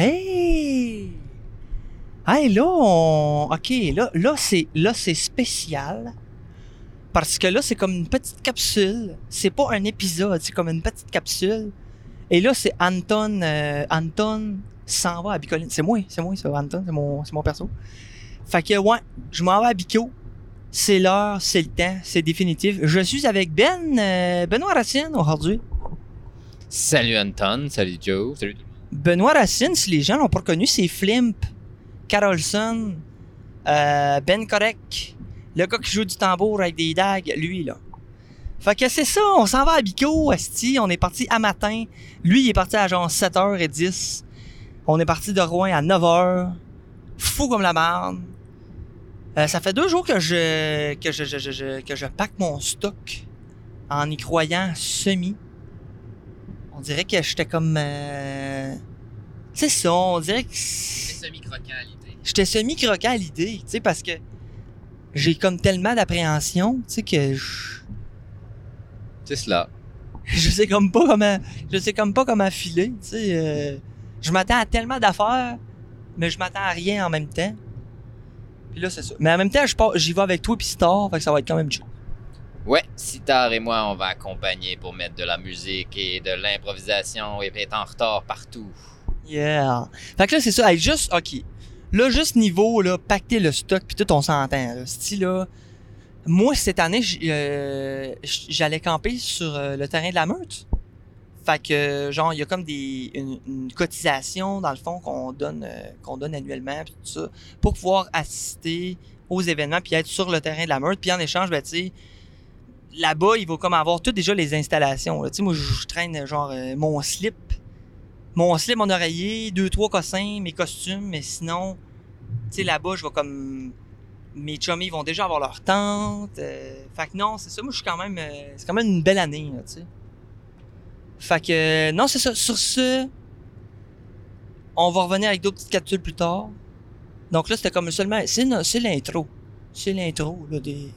Hey! Hey, là, on... OK, là, là c'est là, c'est spécial. Parce que là, c'est comme une petite capsule. C'est pas un épisode, c'est comme une petite capsule. Et là, c'est Anton. euh, Anton s'en va à Bicoline. C'est moi, c'est moi, ça, Anton, c'est mon, mon perso. Fait que, ouais, je m'en vais à Bico. C'est l'heure, c'est le temps, c'est définitif. Je suis avec Ben, euh, Benoît Racine aujourd'hui. Salut Anton, salut Joe, salut tout. Benoît Racine, si les gens l'ont pas reconnu, c'est Flimp, Carolson, euh, Ben Correct, le gars qui joue du tambour avec des dagues, lui là. Fait que c'est ça, on s'en va à Bico, Asti, on est parti à matin. Lui, il est parti à genre 7h10. On est parti de Rouen à 9h. Fou comme la merde. Euh, ça fait deux jours que je, que je- que je pack mon stock en y croyant semi. On dirait que j'étais comme. euh, C'est ça, on dirait que. semi-croquant à l'idée. J'étais semi-croquant à l'idée, tu sais, parce que j'ai comme tellement d'appréhension, tu sais, que je, C'est cela. je sais comme pas comment. Je sais comme pas comment filer, tu sais. euh, je m'attends à tellement d'affaires, mais je m'attends à rien en même temps. Puis là, c'est ça. Mais en même temps, j'y vais avec toi puis Star, fait que ça va être quand même chill. Ouais, Sitar et moi, on va accompagner pour mettre de la musique et de l'improvisation et être en retard partout. Yeah. Fait que là, c'est ça. Hey, juste, OK. Là, juste niveau, là, pacter le stock, puis tout, on s'entend. Là. Style, là, moi, cette année, euh, j'allais camper sur euh, le terrain de la meute. Fait que, genre, il y a comme des, une, une cotisation, dans le fond, qu'on donne, euh, qu'on donne annuellement, puis tout ça, pour pouvoir assister aux événements, puis être sur le terrain de la meute. Puis en échange, ben, tu sais, là-bas, il va comme avoir toutes déjà les installations. Tu moi, je traîne, genre, euh, mon slip, mon slip, mon oreiller, deux, trois cossins, mes costumes, mais sinon, tu sais, là-bas, je vais comme. Mes chummies vont déjà avoir leur tente. euh, fait que non, c'est ça. Moi, je suis quand même. euh, c'est quand même une belle année, tu sais. Fait que, euh, non, c'est ça. Sur ce, on va revenir avec d'autres petites capsules plus tard. Donc là, c'était comme seulement. C'est l'intro. C'est l'intro, là, des.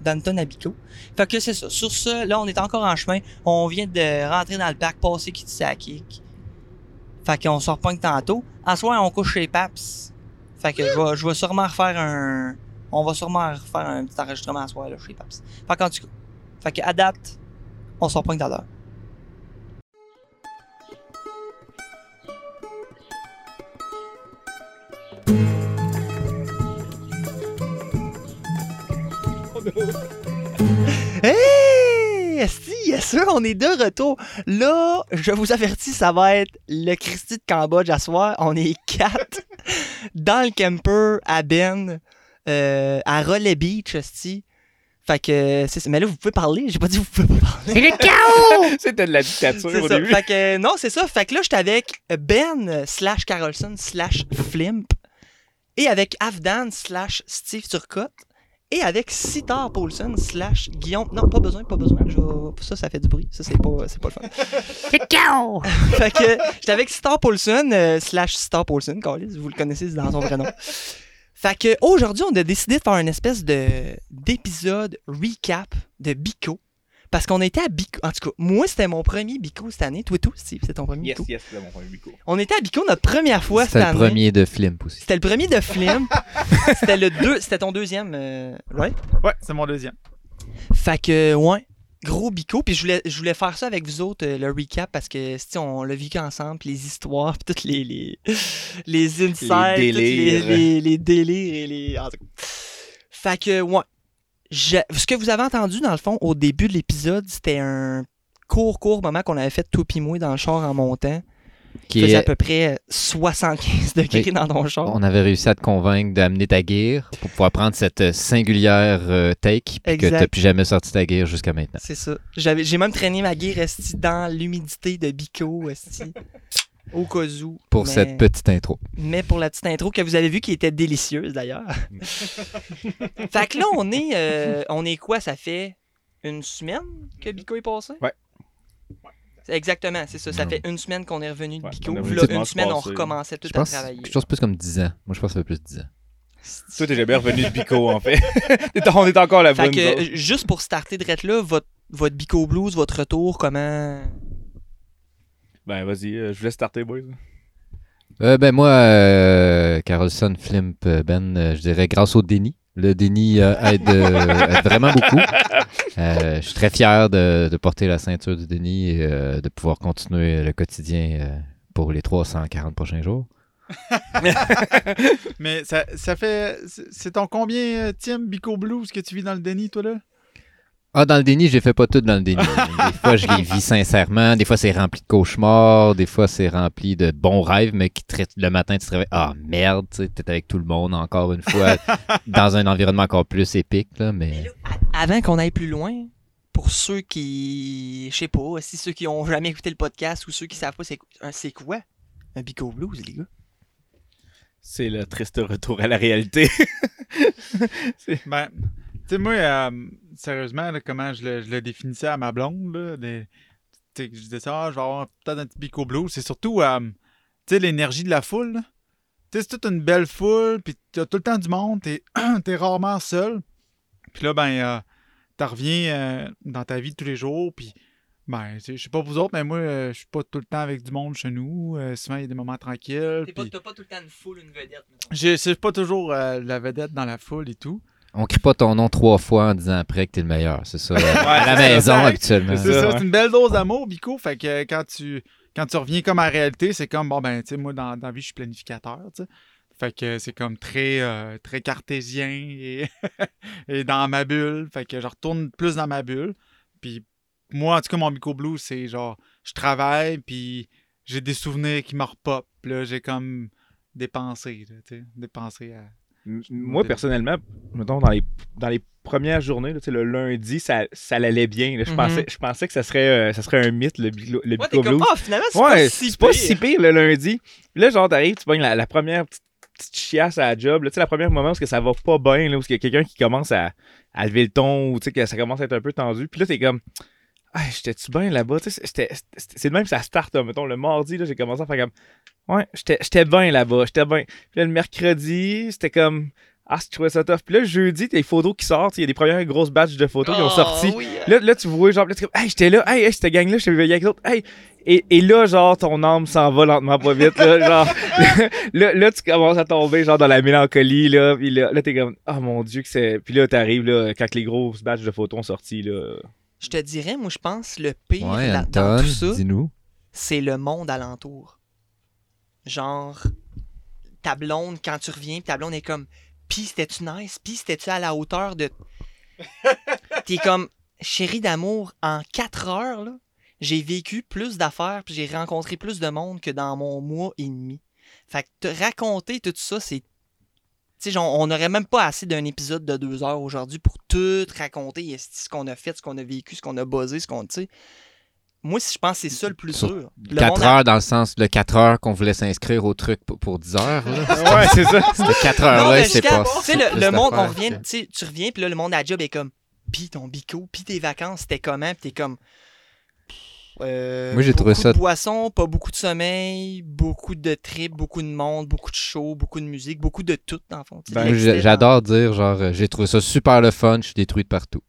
d'Anton Abico. Fait que c'est ça. Sur ce, là, on est encore en chemin. On vient de rentrer dans le parc, passer Kitsakik. Fait qu'on se repogne tantôt. En soir, on couche chez Paps. Fait que je vais, sûrement refaire un. On va sûrement refaire un petit enregistrement à soir là, chez Paps. Fait qu'en tout cas. Fait que à date, on se repogne tout à l'heure. Hey! Esti, yes sir, on est de retour. Là, je vous avertis, ça va être le Christy de Cambodge à soir. On est quatre dans le camper à Ben, euh, à Rollet Beach, Esti. Fait que, c'est ça. Mais là, vous pouvez parler. J'ai pas dit que vous pouvez pas parler. C'est le chaos! C'était de la dictature au ça. début. Fait que, non, c'est ça. Fait que là, j'étais avec Ben slash Carolson slash Flimp et avec Afdan slash Steve Turcotte et avec Sitar Paulson slash Guillaume. Non, pas besoin, pas besoin. Je Ça, ça fait du bruit. Ça, c'est pas, c'est pas le fun. Fait que j'étais avec Sitar Paulson euh, slash Sitar Paulson, Carlis, vous le connaissez c'est dans son vrai nom. Fait que aujourd'hui, on a décidé de faire une espèce de d'épisode recap de Bico. Parce qu'on était à Bico. En tout cas, moi, c'était mon premier Bico cette année. Toi, tout, Steve, c'est ton premier Yes, Bico. yes, c'est mon premier bico. On était à Bico notre première fois cette C'était année. le premier de Flimp aussi. C'était le premier de Flimp. c'était le deux. C'était ton deuxième, euh, right? Ouais, c'est mon deuxième. Fait que, ouais, gros bico. Puis je voulais, je voulais faire ça avec vous autres, euh, le recap, parce que, si on l'a vécu ensemble, puis les histoires, puis toutes les, les, les insights, Les toutes les, délires. les, les délires et les. en tout cas. Fait que, ouais. Je- ce que vous avez entendu, dans le fond, au début de l'épisode, c'était un court, court moment qu'on avait fait tout moi dans le char en montant. Qui faisait à peu près 75 degrés Oui. dans ton char. On avait réussi à te convaincre d'amener ta gear pour pouvoir prendre cette euh, singulière euh, take puis que Exact. t'as plus jamais sorti ta gear jusqu'à maintenant. C'est ça. J'ai même traîné ma esti, dans l'humidité de Bico, esti, au cas où. Pour mais, cette petite intro. Mais pour la petite intro que vous avez vue qui était délicieuse d'ailleurs. fait que là, on est, euh, on est quoi? Ça fait une semaine que Bico est passé? Ouais. Exactement, c'est ça. Ça Non. fait une semaine qu'on est revenu de Ouais, revenu là, une semaine, on recommençait tout Je à pense travailler. quelque chose plus comme 10 ans. Moi, je pense que ça fait plus de 10 ans. Toi, t'es jamais revenu de bico, en fait. On est encore euh, juste pour starter de là, votre, votre Bico Blues, votre retour, comment Ben, vas-y, euh, je vous laisse starter, boys. Euh, ben moi, euh, Carlson, Flimp, euh, Ben, euh, je dirais grâce au déni. Le déni euh, aide, euh, aide vraiment beaucoup. Euh, je suis très fier de, de porter la ceinture du déni et euh, de pouvoir continuer le quotidien euh, pour les 340 prochains jours. Mais ça, ça fait. c'est- ton combien, Tim, Bico Blues, que tu vis dans le déni, toi, là? Ah, dans le déni, j'ai fait pas tout dans le déni. Des fois, je les vis sincèrement. Des fois, c'est rempli de cauchemars. Des fois, c'est rempli de bons rêves, mais qui te- le matin, tu te réveilles. Ah, merde, tu sais, t'es avec tout le monde encore une fois, dans un environnement encore plus épique, là, Mais mais. là, a- avant qu'on aille plus loin, pour ceux qui. Je sais pas, si ceux qui ont jamais écouté le podcast ou ceux qui savent pas c'est quoi un Bico Blues, les gars? C'est le triste retour à la réalité. ben, tu sais, moi, euh, sérieusement, là, comment je le, je le définissais à ma blonde, là, des- je disais ça, ah, je vais avoir peut-être un petit bico blue. C'est surtout, euh, tu sais, l'énergie de la foule. là. Tu sais, c'est toute une belle foule, puis t'as tout le temps du monde, t'es, t'es rarement seul. Puis là, ben, euh, t'en reviens euh, dans ta vie de tous les jours, puis ben, je sais pas vous autres, mais moi, euh, je suis pas tout le temps avec du monde chez nous. Euh, souvent, il y a des moments tranquilles. T'as pas, puis- t'as pas tout le temps une foule, une vedette. je suis pas toujours euh, la vedette dans la foule et tout. On crie pas ton nom trois fois en disant après que t'es le meilleur. C'est ça. à la maison, ça. habituellement. C'est ça, c'est une belle dose d'amour, Bico. Fait que euh, quand tu, quand tu reviens comme à la réalité, c'est comme, bon, ben, tu sais, moi, dans, dans la vie, je suis planificateur, tu sais. Fait que c'est comme très, euh, très cartésien et, et dans ma bulle. Fait que je retourne plus dans ma bulle. Puis moi, en tout cas, mon Bico Blue, c'est genre, je travaille, puis j'ai des souvenirs qui me repopent. Là, j'ai comme des pensées, là, tu sais, des pensées à... Moi, personnellement, mettons, dans les, dans les premières journées, là, tu sais, le lundi, ça, ça allait bien. là. Je, Mhm. pensais, je pensais que ça serait, euh, ça serait un mythe, le, le Ouais, Bico t'es comme, Blues. ah, finalement, c'est Ouais, pas si pas pire. si pire le lundi. Puis là, genre, t'arrives, tu pognes la, la première petite, petite chiasse à la job. là, Tu sais, la première moment où est-ce que ça va pas bien, là, où il y a quelqu'un qui commence à, à lever le ton, ou tu sais, que ça commence à être un peu tendu. Puis là, t'es comme, ah, j'étais-tu bien là-bas? C'est de même que ça start, là, mettons, le mardi, là, j'ai commencé à faire comme, ouais, j'étais j'étais bien là-bas, j'étais bien. Puis là, le mercredi, c'était comme, ah, je trouvais ça tough. Puis là, le jeudi, t'as les photos qui sortent, il y a des premières grosses batches de photos qui ont Oh, sorti. oui, euh, Là, là, tu vois, genre, là, tu hey, j'étais là, hey, hey, cette gang-là, je t'ai vu avec d'autres, hey. Et, et là, genre, ton âme s'en va lentement pas vite, là, genre. là, là, tu commences à tomber, genre, dans la mélancolie, là. Puis là, là t'es comme, oh mon dieu, que c'est. Puis là, t'arrives, là, quand les grosses batches de photos ont sorti, là. Je te dirais, moi, je pense, le pire Ouais, là- dans tout ça, dis-nous. c'est le monde alentour. Genre, ta blonde, quand tu reviens, pis ta blonde est comme, pis c'était-tu nice, pis c'était-tu à la hauteur de. T'es comme, chérie d'amour, en 4 heures, là, j'ai vécu plus d'affaires, puis j'ai rencontré plus de monde que dans mon mois et demi. Fait que te raconter tout ça, c'est. On n'aurait même pas assez d'un épisode de deux heures aujourd'hui pour tout raconter ce qu'on a fait, ce qu'on a vécu, ce qu'on a buzzé, ce qu'on. Moi, si je pense que c'est ça le plus Sur dur. Le 4 monde a- heures dans le sens de 4 heures qu'on voulait s'inscrire au truc pour, pour 10 heures. là. ouais, c'est ça. Cette 4 Non, heures-là, c'est pas. Tu le, le monde, on revient, que- tu reviens, puis là, le monde à la job est comme, pis ton bico, pis tes vacances, c'était comment? Puis t'es comme, euh, Moi, j'ai trouvé beaucoup ça- de boissons, pas beaucoup de sommeil, beaucoup de trips, beaucoup de monde, beaucoup de shows, beaucoup de musique, beaucoup de tout, dans le fond. Ben, J'adore dire, genre, euh, j'ai trouvé ça super le fun, je suis détruit de partout.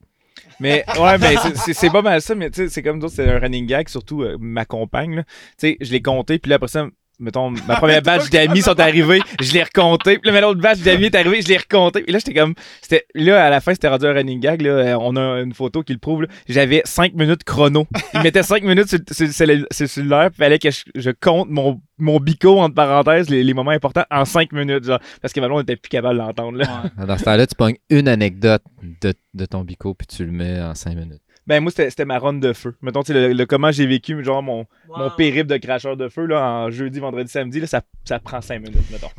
Mais ouais, mais c'est- pas mal ça, mais tu sais, c'est comme d'autres, c'est un running gag, surtout euh, ma compagne. là. Tu sais, je l'ai compté, puis là après ça, mettons, ma première batch d'amis sont arrivés, je l'ai recompté, puis là, ma l'autre batch d'amis est arrivée, je l'ai recompté. Et là, j'étais comme, c'était, là, à la fin, c'était rendu un running gag, là, euh, on a une photo qui le prouve, j'avais 5 minutes chrono. Il mettait 5 minutes sur, sur, sur le puis fallait que je, compte mon, mon bico, entre parenthèses, les, moments importants, en 5 minutes, genre, parce que maintenant, on était plus capable de l'entendre, là. Dans ce temps-là, tu pognes une anecdote de, de ton bico, puis tu le mets en 5 minutes. Ben, moi, c'était ma run de feu. Mettons, tu sais, le, le comment j'ai vécu, genre, mon, mon périple de cracheur de feu là, en jeudi, vendredi, samedi, là, ça, ça prend 5 minutes, mettons.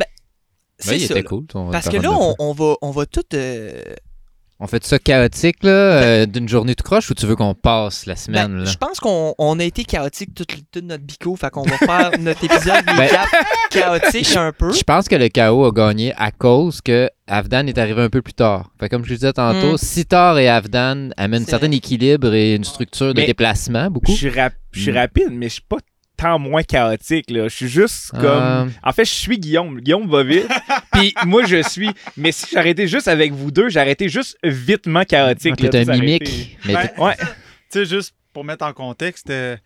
C'est était là. cool. ton- Parce que ronde là, on, on va, on va tout. euh, On fait ça chaotique, là, euh, d'une journée de croche, ou tu veux qu'on passe la ben, semaine, là? je pense qu'on on a été chaotique toute toute notre bico, fait qu'on va faire notre épisode Ben, chaotique un peu. Je pense que le chaos a gagné à cause que Avdan est arrivé un peu plus tard. Fait comme je le disais tantôt, Mm. Sitar et Avdan amènent un certain équilibre et une structure de Mais- déplacement, Je beaucoup. suis rap- je suis Mm. rapide, mais je suis pas tant moins chaotique, là. Je suis juste comme... Euh, En fait, je suis Guillaume. Guillaume va vite, puis moi, je suis... Mais si j'arrêtais juste avec vous deux, j'arrêtais juste vitement chaotique. t'es là, un tu sais, mimique. Mais Ben, Ouais. Tu sais, juste pour mettre en contexte, euh,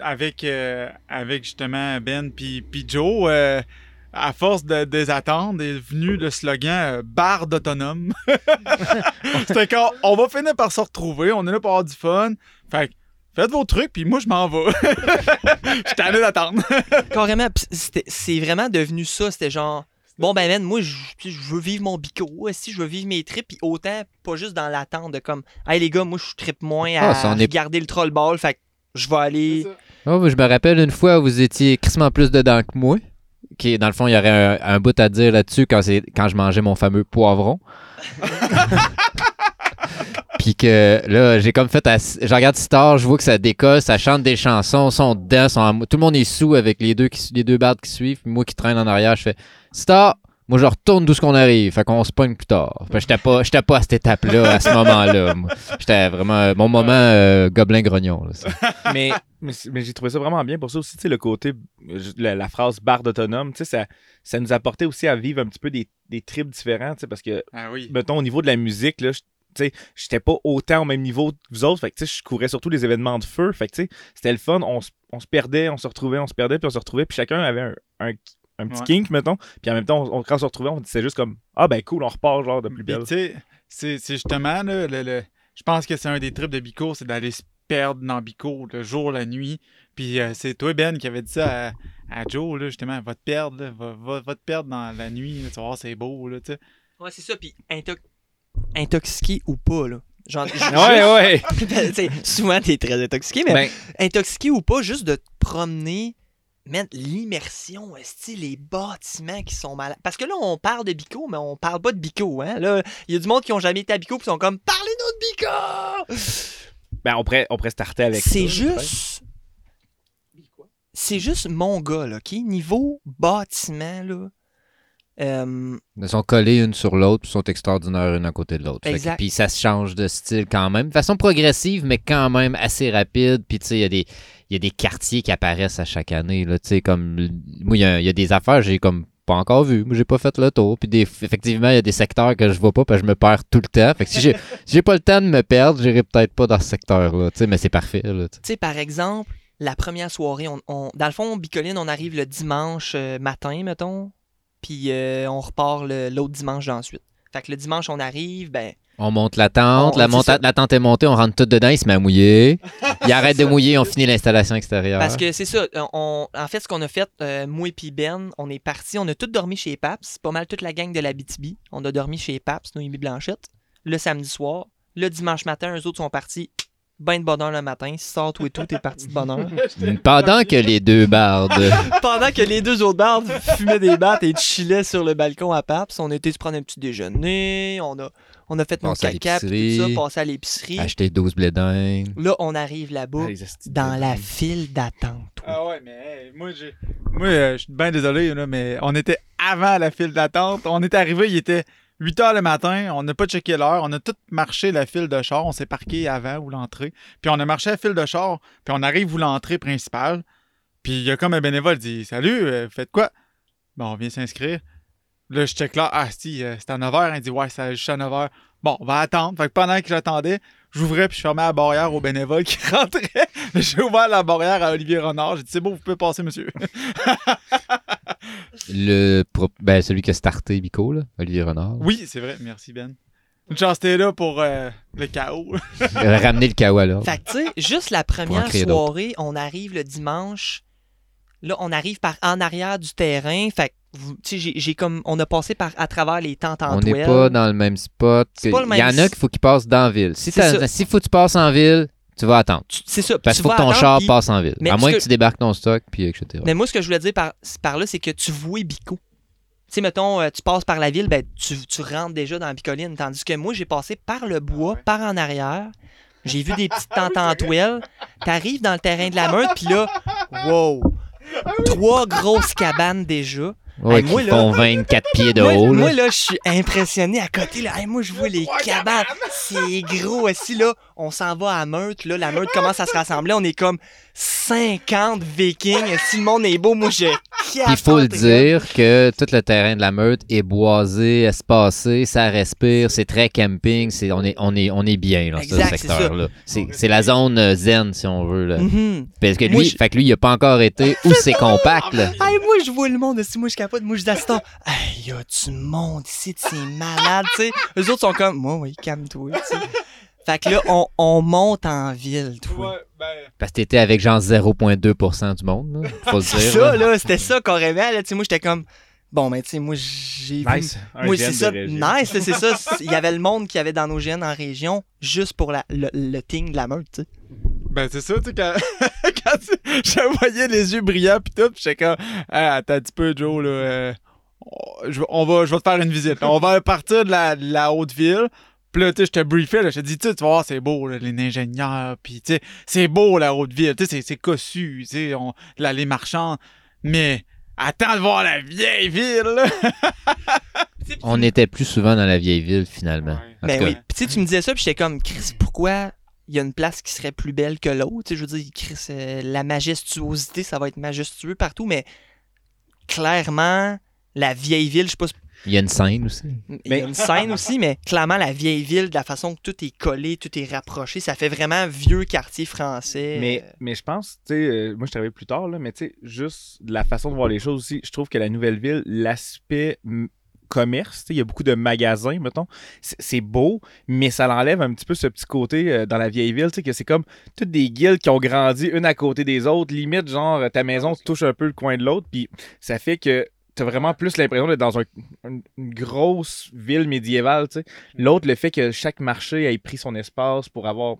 avec, euh, avec justement Ben puis puis Joe, euh, à force de, de les attendre, est venu le slogan euh, barde autonome. C'était quand on va finir par se retrouver, on est là pour avoir du fun. Fait que faites vos trucs, puis moi je m'en vais. Je suis tanné d'attendre. Carrément, c'est vraiment devenu ça. C'était genre, bon, ben, man, moi, je veux vivre mon bico. Si je veux vivre mes trips, puis autant, pas juste dans l'attente de comme, hey, les gars, moi, je trippe moins à Ah, on est- regarder le troll ball. Fait que je vais aller. Oh, je me rappelle une fois où vous étiez crissement plus dedans que moi. Qui, dans le fond, il y aurait un, un bout à dire là-dessus quand, c'est- quand je mangeais mon fameux poivron. Puis que là, j'ai comme fait. à- je regarde Star, je vois que ça décolle, ça chante des chansons, sont dedans, sont en- tout le monde est sous avec les deux, qui, les deux bardes qui suivent. Puis moi qui traîne en arrière, je fais Star, moi je retourne d'où ce qu'on arrive. Fait qu'on se pogne plus tard. Fait que j'étais pas, j'étais pas à cette étape-là, à ce moment-là. J'étais vraiment. Mon moment euh, gobelin grognon. là, ça. mais mais, j'ai trouvé ça vraiment bien pour ça aussi, tu sais, le côté, euh, la, la phrase barde autonome, tu sais, ça, ça nous apportait aussi à vivre un petit peu des, des trips différents, tu sais, parce que, Ah oui. mettons, au niveau de la musique, là, je- sais, j'étais pas autant au même niveau que vous autres, fait que, tu sais, je courais surtout les événements de feu, fait que, tu sais, c'était le fun, on, se- on se perdait, on se retrouvait, on se perdait, puis on se retrouvait, puis chacun avait un, un, un petit Ouais. kink, mettons, puis en même temps, on, on- quand on se retrouvait, on disait juste comme, ah ben cool, on repart, genre, de plus Puis, belle. tu sais, c'est c'est justement, là, le, le- je pense que c'est un des trips de Bico, c'est d'aller se perdre dans Bico, le jour, la nuit. Puis euh, c'est toi, Ben, qui avait dit ça à, à Joe, là, justement, va te perdre, là, va, va- va te perdre dans la nuit, là, tu vas voir, c'est beau, là, tu sais. Ouais, c'est ça. Puis intoxiqué ou pas, là. Genre, Ouais, ouais. juste- sais, souvent, t'es très intoxiqué, mais Ben, intoxiqué ou pas, juste de te promener, man, l'immersion, les bâtiments qui sont malades. Parce que là, on parle de Bico, mais on parle pas de Bico, hein. Là, il y a du monde qui ont jamais été à Bico qui sont comme, parlez-nous de Bico! ben, on pourrait, on pourrait starter avec C'est juste. C'est juste mon gars, là, OK? Niveau bâtiment, là. Euh, Ils sont collés une sur l'autre, puis sont extraordinaires une à côté de l'autre. Puis ça se change de style quand même. De façon progressive, mais quand même assez rapide. Puis tu sais, il y, a des- il y a des quartiers qui apparaissent à chaque année. Là, tu sais, comme, moi, il y, y a des affaires j'ai comme pas encore vu. Moi, j'ai pas fait le tour. Puis des, effectivement, il y a des secteurs que je vois pas parce que je me perds tout le temps. Fait que si j'ai si j'ai pas le temps de me perdre, j'irai peut-être pas dans ce secteur-là. Tu sais, mais c'est parfait. Tu sais. Par exemple, la première soirée, on, on- dans le fond, Bicoline, on arrive le dimanche euh, matin, mettons, puis euh, on repart le- l'autre dimanche d'ensuite. Fait que le dimanche, on arrive, ben, On monte la tente, On- la, monta- la tente est montée, on rentre tout dedans, il se met à mouiller. il arrête de mouiller, on finit l'installation extérieure. parce que c'est ça. On, en fait, ce qu'on a fait, euh, moi et puis Ben, on est parti, on a tous dormi chez Paps, pas mal toute la gang de la BTB. On a dormi chez Paps, Noémie Blanchette, le samedi soir. Le dimanche matin, eux autres sont partis. Ben de bonheur le matin, si sors tout et tout, t'es parti de bonheur. Pendant que les deux bardes Pendant que les deux autres bardes fumaient des battes et chillaient sur le balcon à Paps, on était se prendre un petit déjeuner, on a, on a fait à caca, puis tout ça, passé à l'épicerie. achetaient 12 blés d'Inde. Là, on arrive là-bas, Ah, dans la file d'attente. Ah ouais, mais hey, moi, j'ai. Moi, euh, je suis bien désolé, là, mais on était avant la file d'attente. On est arrivé, il était 8 h le matin. On n'a pas checké l'heure. On a tout marché la file de char. On s'est parqué avant ou l'entrée. Puis on a marché la file de char. Puis on arrive où l'entrée principale. Puis il y a comme un bénévole dit Salut, euh, faites quoi? Bon, on vient s'inscrire. Là, je check là. Ah, si, euh, c'est à 9 h. Il dit Ouais, c'est juste à 9 h. Bon, on va attendre. Fait que pendant que j'attendais, j'ouvrais puis je fermais la barrière aux bénévoles qui rentraient. J'ai ouvert la barrière à Olivier Renard. J'ai dit C'est bon, vous pouvez passer, monsieur. Le pro- ben, celui qui a starté Bico, là, Olivier Renard. Oui, c'est vrai. Merci, Ben. Une chance, t'es là pour euh, le chaos. Ramené le kawa là. Fait que, tu sais, juste la première soirée, on arrive le dimanche. Là, on arrive par en arrière du terrain. Fait j'ai- j'ai comme. On a passé par, à travers les tentes en On n'est pas dans le même spot. Il y en a qu'il faut qu'ils passent dans la ville. Si s'il faut que tu passes en ville, tu vas attendre. Tu- C'est ça. Parce qu'il faut que ton char passe en ville. Mais à moins que- que tu débarques ton stock, puis etc. Mais moi, ce que je voulais dire par, par là, c'est que tu vois Bico. Tu sais, mettons, euh, tu passes par la ville, ben, tu, tu rentres déjà dans la Bicoline. Tandis que moi, j'ai passé par le bois, par en arrière. J'ai vu des petites tentes en toile. T'arrives dans le terrain de la meute, puis là, wow! Trois grosses cabanes déjà. Ouais, Hey, qui moi, là- font 24 pieds de moi, haut. là. moi, là, je suis impressionné à côté. Là. Hey, moi, je vois les cabanes. C'est gros. aussi là, on s'en va à Meurthe. Là, la Meurthe commence à se rassembler. On est comme 50 vikings. Si le monde est beau, moi, je Il faut le dire que tout le terrain de la meute est boisé, espacé, ça respire, c'est très camping, c'est, on, est, on, est, on est bien dans Exact, ce secteur-là. C'est, la zone euh, zen, si on veut. Là. Mhm. Parce que lui, Moi, je- fait que lui, il a pas encore été où c'est compact. Là. Hey, moi, je vois le monde, si moi, je dis à ce temps, hey, y a du monde ici, c'est malade, tu sais. Eux autres sont comme, moi, oui, calme-toi, tu sais. Fait que là, on, on monte en ville, toi. Ouais, ben, Parce que t'étais avec genre 0,2% du monde, là, faut le C'est dire. ça, là. c'était ça qu'on rêvait, là, tu sais. Moi, j'étais comme, bon, mais tu sais, moi, j'ai vu. Nice. Un Moi, c'est ça, de nice, là, c'est ça. Il y avait le monde qui avait dans nos gènes en région, juste pour la, le, le thing de la meute, tu sais. Ben c'est ça, tu sais, quand, quand tu- je voyais les yeux brillants pis tout, pis j'étais comme, ah, attends un petit peu, Joe, là, euh, on- je, on va, je vais te faire une visite. là. On va partir de la, de la haute ville. Puis là, tu sais, je te briefais, là, je te dis, tu sais, tu vas voir, c'est beau, là, les ingénieurs, puis tu sais, c'est beau, la haute ville, tu sais, c'est- cossu, tu sais, on- là, les marchands, mais attends de voir la vieille ville, là. On était plus souvent dans la vieille ville, finalement. Ben oui. Puis tu sais, tu me disais ça, puis j'étais comme, Chris, pourquoi il y a une place qui serait plus belle que l'autre? Tu sais, je veux dire, Chris, euh, la majestuosité, ça va être majestueux partout, mais clairement, la vieille ville, je sais pas, Il y a une scène aussi. il y Mais- a une scène aussi, mais clairement, la vieille ville, de la façon que tout est collé, tout est rapproché, ça fait vraiment vieux quartier français. Mais, mais je pense, tu sais, euh, moi je travaille plus tard, là, mais tu sais, juste de la façon de voir les choses aussi, je trouve que la nouvelle ville, l'aspect commerce, il y a beaucoup de magasins, mettons, c'est beau, mais ça l'enlève un petit peu ce petit côté euh, dans la vieille ville, tu sais, que c'est comme toutes des guildes qui ont grandi une à côté des autres, limite, genre, ta maison tu touches un peu le coin de l'autre, puis ça fait que t'as vraiment plus l'impression d'être dans un- une, grosse ville médiévale, tu sais. L'autre, le fait que chaque marché ait pris son espace pour avoir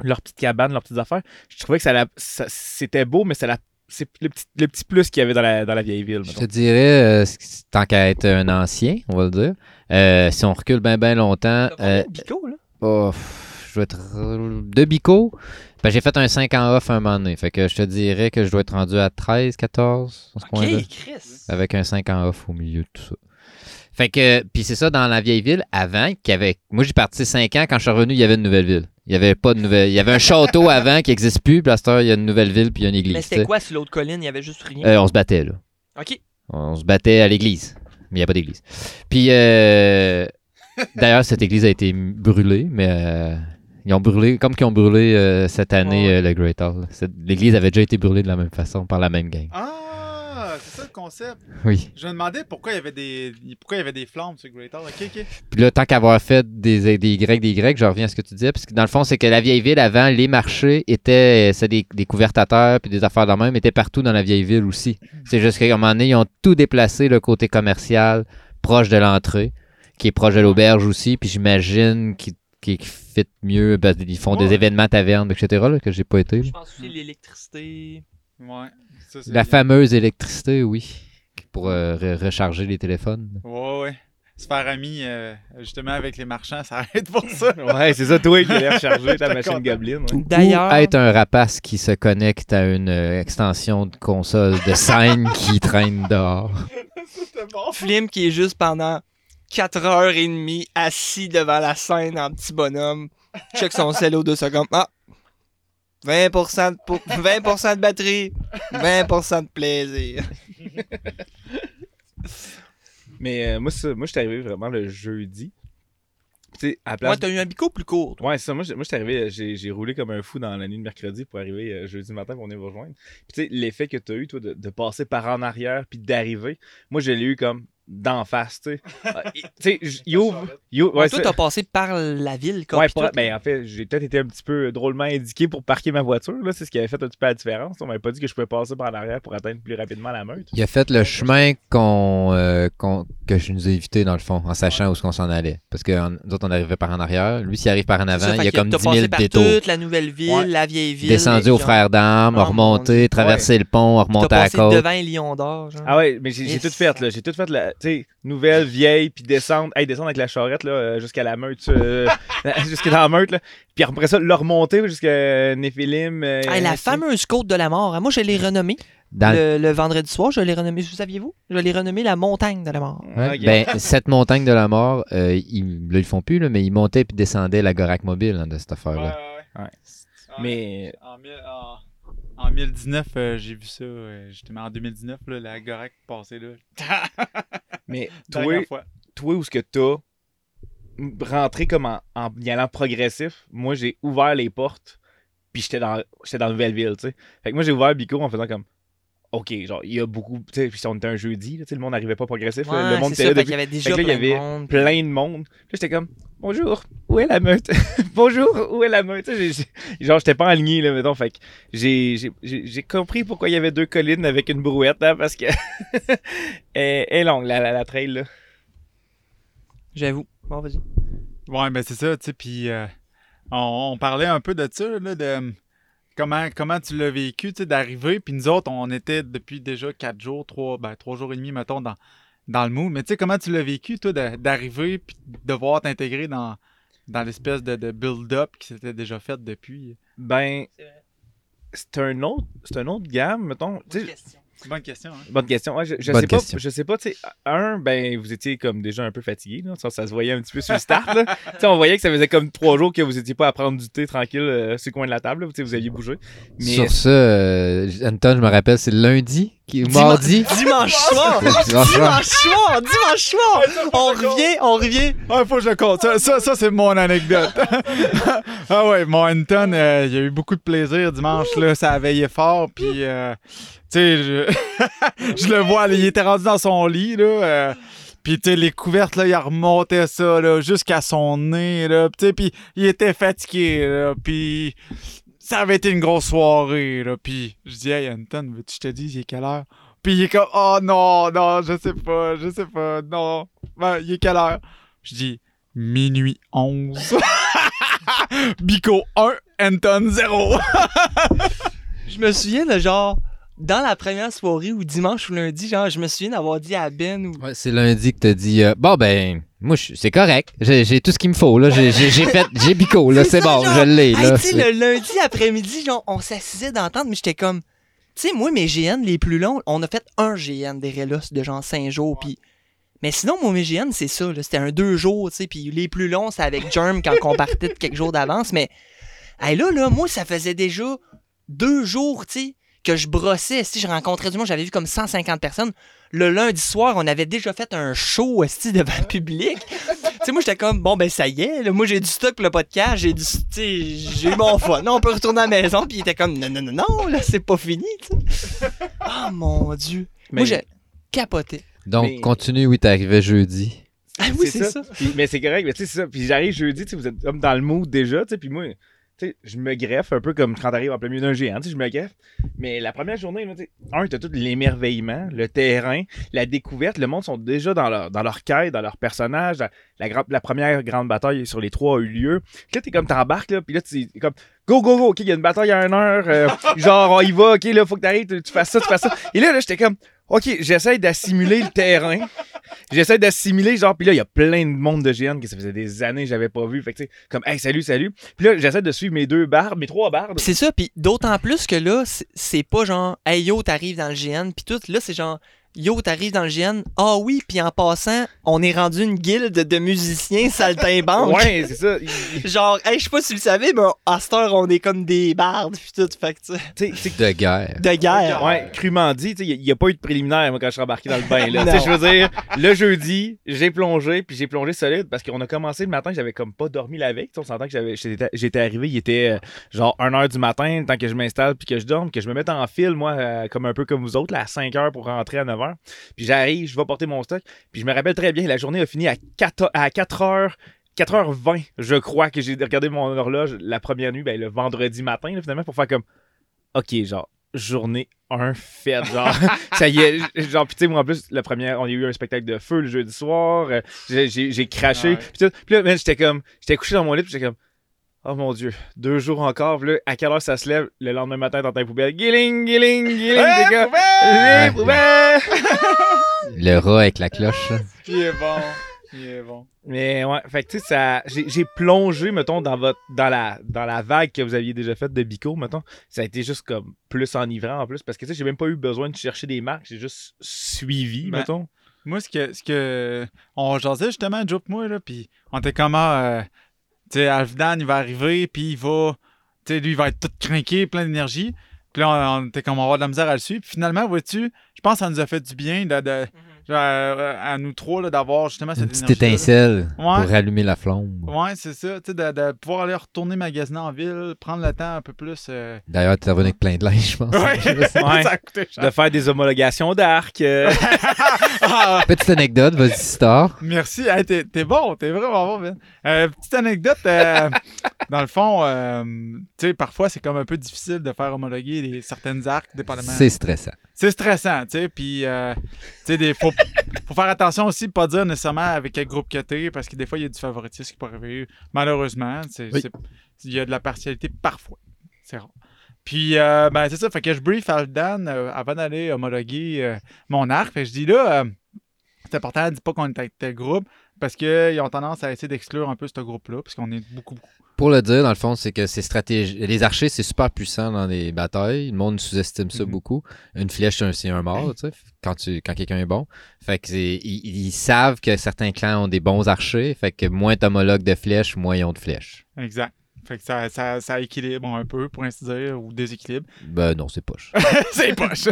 leur petite cabane, leurs petites affaires, je trouvais que ça, la- ça- c'était beau, mais ça la- c'est le petit, le petit plus qu'il y avait dans la, dans la vieille ville. Je mettons. te dirais, euh, tant qu'à être un ancien, on va le dire, euh, si on recule bien, bien longtemps, euh, de bico, là? oh, je dois être de bico. Ben, j'ai fait un 5 en off un moment donné. Fait que je te dirais que je dois être rendu à 13, 14, dans ce coin-là. Ok, Chris. Avec un 5 en off au milieu de tout ça. Fait que, puis c'est ça, dans la vieille ville, avant, qu'il y avait, moi j'ai parti 5 ans, quand je suis revenu, il y avait une nouvelle ville. Il y avait pas de nouvelle, il y avait un château avant qui n'existe plus, puis à cette heure, il y a une nouvelle ville, puis il y a une église. Mais c'était quoi sur l'autre colline? Il y avait juste rien? Euh, on se battait, là. Ok. On se battait à l'église. Mais il n'y a pas d'église. Puis, euh, d'ailleurs, cette église a été brûlée, mais euh, ils ont brûlé, comme qu'ils ont brûlé euh, cette année Ouais. euh, le Great Hall. L'église avait déjà été brûlée de la même façon par la même gang. Ah, c'est ça le concept. Oui. Je me demandais pourquoi il y avait des, pourquoi il y avait des flammes sur Great Hall. Ok, ok. Puis là, tant qu'avoir fait des, des Grecs, des Grecs, je reviens à ce que tu disais, parce que dans le fond, c'est que la vieille ville, avant, les marchés étaient, c'est des, des couvertateurs, puis des affaires de même, étaient partout dans la vieille ville aussi. C'est juste qu'à un moment donné, ils ont tout déplacé, le côté commercial, proche de l'entrée, qui est proche de l'auberge aussi, puis j'imagine qu'ils qui fit mieux, parce qu'ils font Ouais. des événements tavernes, etc., là, que j'ai pas été. Je pense aussi l'électricité. Ouais. Ça, La bien. fameuse électricité, oui, pour euh, re- recharger les téléphones. Ouais, ouais. Se faire ami, euh, justement, avec les marchands, ça arrête pour ça. Ouais, c'est ça, toi qui allais recharger ta machine. Goblin. ouais. D'ailleurs, Ou être un rapace qui se connecte à une euh, extension de console de scène qui traîne dehors. C'était bon. Flim qui est juste pendant 4 heures et demie assis devant la scène en petit bonhomme, check son cello de secondes. Ah! 20% de, pou- 20% de batterie, 20% de plaisir. Mais euh, moi, ça, moi, je suis arrivé vraiment le jeudi. Tu sais, à place. t'as eu un bico plus court. toi. Ouais, ça. Moi, je moi, je suis arrivé, j'ai, j'ai roulé comme un fou dans la nuit de mercredi pour arriver euh, jeudi matin pour venir vous rejoindre. Puis, tu sais, l'effet que tu as eu, toi, de, de passer par en arrière puis d'arriver, moi, je l'ai eu comme d'en face, tu sais. Il- ouvre. toi, t'as passé par la ville, comme Ouais, pour- tout. ben, en fait, j'ai peut-être été un petit peu drôlement indiqué pour parquer ma voiture. Là, c'est ce qui avait fait un petit peu la différence. On m'avait pas dit que je pouvais passer par l'arrière pour atteindre plus rapidement la meute. Il a fait le chemin qu'on, euh, qu'on- que je nous ai évité, dans le fond, en sachant où est-ce qu'on s'en allait. Parce que en- nous autres, on arrivait par en arrière. Lui, s'il arrive par en avant, ça, il y a comme t'as 10 000 passé par détours. toute la nouvelle ville, Ouais. la vieille ville. Descendu aux Frères d'Armes, Oh, mon remonté, traversé le pont, remonté à la côte. devant lions d'or, genre. Ah ouais, mais j'ai tout fait, là. J'ai tout fait, la, tu sais, nouvelle, vieille, puis descendre, hey, descendre avec la charrette, là, euh, jusqu'à la meute, euh, jusqu'à la meute, là. Puis après ça, le remonter jusqu'à Néphilim. euh, Hey, la fameuse côte de la mort, hein, moi je l'ai renommée Dans- le, le vendredi soir, je l'ai renommée, vous saviez-vous? Je l'ai renommée la montagne de la mort. Ouais. Ben, cette montagne de la mort, euh, ils, là, ils le font plus, là, mais ils montaient puis descendaient la Gorac mobile hein, de cette affaire-là. ouais, ouais. Ouais. En- Mais- En, mille- en, En 2019, euh, j'ai vu ça. euh, Justement, en 2019, là, la Gorak passée là. Mais toi, toi, où est-ce que t'as rentré comme en, en y allant progressif? Moi, j'ai ouvert les portes, puis j'étais dans, j'étais dans Nouvelle-Ville, tu sais. Fait que moi, j'ai ouvert Bico en faisant comme. OK, genre, il y a beaucoup. Tu sais, puis on était un jeudi, là, tu sais, le monde n'arrivait pas progressif. là, le monde était là ça, fait depuis qu'il y avait déjà là, il y plein de avait monde. plein de monde. Puis là, j'étais comme, bonjour, où est la meute? bonjour, où est la meute? Tu sais, j'ai- j'ai- genre, j'étais pas aligné, là, mettons. Fait que j'ai, j'ai, j'ai j'ai compris pourquoi il y avait deux collines avec une brouette, là, parce que elle, elle est longue, la, la, la trail, là. J'avoue. Bon, vas-y. Ouais, ben c'est ça, tu sais. Puis euh, on, on parlait un peu de ça, là, de comment, comment tu l'as vécu, tu sais, d'arriver. Puis nous autres, on était depuis déjà quatre jours, trois, ben, trois jours et demi, mettons, dans, dans le mood. Mais tu sais, comment tu l'as vécu, toi, de- d'arriver puis de devoir t'intégrer dans, dans l'espèce de, de build-up qui s'était déjà fait depuis? Ben, C'est un autre, c'est un autre gamme, mettons. Bonne question, hein? Bonne question. Ouais, je, je Bonne sais pas. Je sais pas, tu sais. Un, ben, vous étiez comme déjà un peu fatigué, là. Ça, ça se voyait un petit peu sur le start, là. on voyait que ça faisait comme trois jours que vous étiez pas à prendre du thé tranquille euh, sur le coin de la table, là. Tu sais, vous aviez bougé. Mais Sur ça, euh, Anton, je me rappelle, c'est lundi, qui, ou Diman- mardi. Dimanche soir! Dimanche soir. Dimanche soir! Dimanche soir! On revient, on revient. Ah, faut que je le compte. Ça, ça, ça, c'est mon anecdote. ah ouais, mon Anton, euh, il a eu beaucoup de plaisir dimanche. Là, ça a veillé fort. Puis, euh, tu sais, je... je le vois, là, il était rendu dans son lit. Là, euh, puis, tu sais, les couvertes, là, il remontait ça là, jusqu'à son nez. Là, tu sais, puis il était fatigué. Là, puis, ça avait été une grosse soirée. Là, puis, je dis, hey, Anton, veux-tu que je te dise, il est quelle heure? Puis, il est comme, oh non, non, je sais pas, je sais pas, non. Ben, il est quelle heure? Je dis minuit 11. Bico 1, Anton 0. Je me souviens de genre, dans la première soirée ou dimanche ou lundi, genre, je me souviens d'avoir dit à Ben ou. Ouais, c'est lundi que t'as dit euh, Bon, ben, moi, je- c'est correct. J'ai tout ce qu'il me faut. là. J'ai fait, j'ai bico, là. C'est bon, genre, je l'ai. Hey, là. tu sais, le lundi après-midi, genre, on s'assisait d'entendre, mais j'étais comme. Tu sais, moi, mes GN les plus longs, on a fait un GN des Relos de genre 5 jours, puis. Mais sinon, mon mes GN, c'est ça. C'était un 2 jours, tu sais, puis les plus longs, c'est avec Germ quand on partait de quelques jours d'avance, mais. Hey, là, là, moi, ça faisait déjà deux jours, tu sais, que je brossais. Si je rencontrais du monde, j'avais vu comme 150 personnes. Le lundi soir, on avait déjà fait un show esti, devant le public. tu sais, moi, j'étais comme, bon, ben, ça y est, là, moi, j'ai du stock pour le podcast, j'ai du, j'ai eu mon fun. On peut retourner à la maison, puis il était comme, non, non, non, non, là, c'est pas fini, tu sais. Oh, mon Dieu. Mais- Moi, j'ai capoté. Donc, Mais- continue, oui, t'arrivais jeudi. Ah oui, c'est ça. Puis- mais c'est correct, mais tu sais, c'est ça. Puis j'arrive jeudi, tu sais, vous êtes comme dans le mood déjà, tu sais, puis moi, je me greffe un peu comme quand t'arrives en plein milieu d'un géant, je me greffe. Mais la première journée, un, t'as tout l'émerveillement, le terrain, la découverte, le monde sont déjà dans leur, dans leur quête, dans leur personnage. La, la, première grande bataille sur les trois a eu lieu. Puis là, t'es comme, t'embarques, là, puis là, tu es comme, go, go, go, ok, il y a une bataille à une heure, euh, genre, on y va, ok, là, faut que t'arrives, tu, tu fasses ça, tu fasses ça. Et là, là, j'étais comme, ok, j'essaie d'assimiler le terrain. J'essaie d'assimiler, genre, puis là, il y a plein de monde de GN que ça faisait des années que j'avais pas vu. Fait que, tu sais, comme, hey, salut, salut. Puis là, j'essaie de suivre mes deux bardes, mes trois bardes. Pis c'est ça, puis d'autant plus que là, c'est- c'est pas genre, hey yo, t'arrives dans le GN, puis tout, là, c'est genre, yo, t'arrives dans le GN, ah oui, puis en passant, on est rendu une guilde de musiciens saltimbanques. Ouais, c'est ça. Genre, hey, je sais pas si vous le savez, mais à cette heure, on est comme des bardes, puis tout, fait que, tu sais, Tu sais, c'est De guerre. de guerre. Ouais, crûment dit, tu sais, il n'y a, pas eu de préliminaire moi, quand je suis embarqué dans le bain. Là. Tu sais, Non. je veux dire, le jeudi, j'ai plongé, puis j'ai plongé solide parce qu'on a commencé le matin, j'avais comme pas dormi la veille. Tu sais, On s'entend que j'avais, j'étais, j'étais arrivé, il était euh, genre 1h du matin, temps que je m'installe, puis que je dorme, que je me mette en file, moi, euh, comme un peu comme vous autres, là, à 5h pour rentrer à 9h. Puis j'arrive, je vais porter mon stock, puis je me rappelle très bien, la journée a fini à 4, à 4h. 4h20, je crois que j'ai regardé mon horloge la première nuit, ben, le vendredi matin, là, finalement, pour faire comme OK, genre, journée 1 faite, genre, ça y est, genre, pis tu sais, moi, en plus, la première, on a eu un spectacle de feu le jeudi soir, euh, j'ai- craché, Ouais. pis tout, pis là, j'étais comme, j'étais couché dans mon lit, pis j'étais comme, oh mon dieu, deux jours encore, là, à quelle heure ça se lève, le lendemain matin, t'entends les poubelles, guiling, guiling, guiling, des gars, poubelle! les poubelles! Le rat avec la cloche. Il est bon. Il est bon. Mais ouais, fait que tu sais, ça. J'ai plongé, mettons, dans votre. dans la dans la vague que vous aviez déjà faite de Bico, mettons. Ça a été juste comme plus enivrant en plus. Parce que tu sais, j'ai même pas eu besoin de chercher des marques. J'ai juste suivi, Ben, mettons. Moi, ce que, ce que. On jasait justement, Joe moi, là, puis on était comment. euh, tu sais, il va arriver, puis il va. Tu sais, lui, il va être tout craqué, plein d'énergie. Puis là, on, on était comme on va avoir de la misère à le suivre. Puis finalement, vois-tu, je pense que ça nous a fait du bien de, genre, à, à nous trois là, d'avoir justement cette Une petite étincelle Ouais. pour rallumer la flamme. Ouais, c'est ça. Tu sais, de, de pouvoir aller retourner magasiner en ville, prendre le temps un peu plus. euh, D'ailleurs, tu es revenu avec plein de linge, je pense. Ouais, Ouais. ça a coûté cher. De faire des homologations d'arc. euh, Ah, Petite anecdote, vas-y, Star. merci. Hey, t'es, t'es bon, t'es vraiment bon, Ben. Euh, petite anecdote. euh, dans le fond, euh, tu sais, parfois, c'est comme un peu difficile de faire homologuer les, certaines arcs, dépendamment. C'est stressant. C'est stressant, tu sais. Puis, euh, tu sais, des- faut, faut faire attention aussi de pas dire nécessairement avec quel groupe que t'es, parce que des fois, il y a du favoritisme qui peut arriver. Malheureusement, Oui. il y a de la partialité parfois. C'est rare. Puis, euh, ben, c'est ça. Fait que je brief Aldan euh, avant d'aller homologuer euh, mon arc. Fait que je dis là, c'est important, dis pas qu'on est avec tel groupe, parce qu'ils ont tendance à essayer d'exclure un peu ce groupe-là, parce qu'on est beaucoup, beaucoup. Pour le dire, dans le fond, c'est que c'est stratégie. Les archers, c'est super puissant dans les batailles. Le monde sous-estime ça Mhm. beaucoup. Une flèche, c'est un, mort, tu sais, quand, tu, quand quelqu'un est bon. Fait que ils savent que certains clans ont des bons archers. Fait que moins t'homologues de flèches, moins ils ont de flèches. Exact. Fait que ça, ça, ça équilibre un peu, pour ainsi dire, ou déséquilibre. Ben non, c'est poche. c'est poche.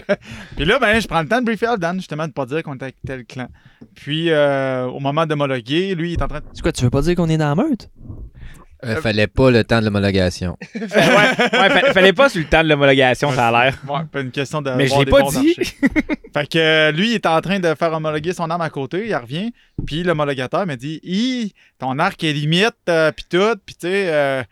Puis là, ben, je prends le temps de briefer Aldan, justement, de pas dire qu'on est avec tel clan. Puis, euh, au moment d'homologuer, lui, il est en train de. C'est quoi, tu veux pas dire qu'on est dans la meute? Euh, fallait pas le temps de l'homologation. ouais, ouais, fa- fallait pas sur le temps de l'homologation, ça a l'air. Ouais, pas une question de. Mais je l'ai pas dit. fait que euh, lui, il est en train de faire homologuer son arme à côté, il revient, puis l'homologateur me dit Hi, ton arc est limite, euh, puis tout, puis tu sais.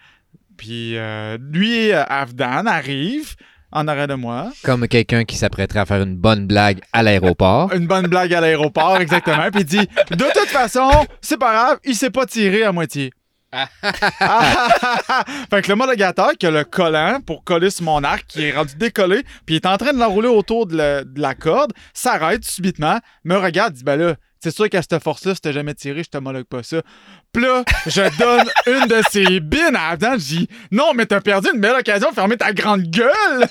Puis euh, lui, euh, Afdan, arrive en arrêt de moi. Comme quelqu'un qui s'apprêterait à faire une bonne blague à l'aéroport. Une bonne blague à l'aéroport, exactement. Puis il dit De toute façon, c'est pas grave, il s'est pas tiré à moitié. fait que le qui a le collant pour coller sur mon arc, qui est rendu décollé, puis il est en train de l'enrouler autour de la corde, s'arrête subitement, me regarde, dit Ben là, c'est sûr qu'à cette force-là, si t'as jamais tiré, je t'homologue pas ça. Puis là, je donne une de ces bines à Adam, je dis Non, mais t'as perdu une belle occasion de fermer ta grande gueule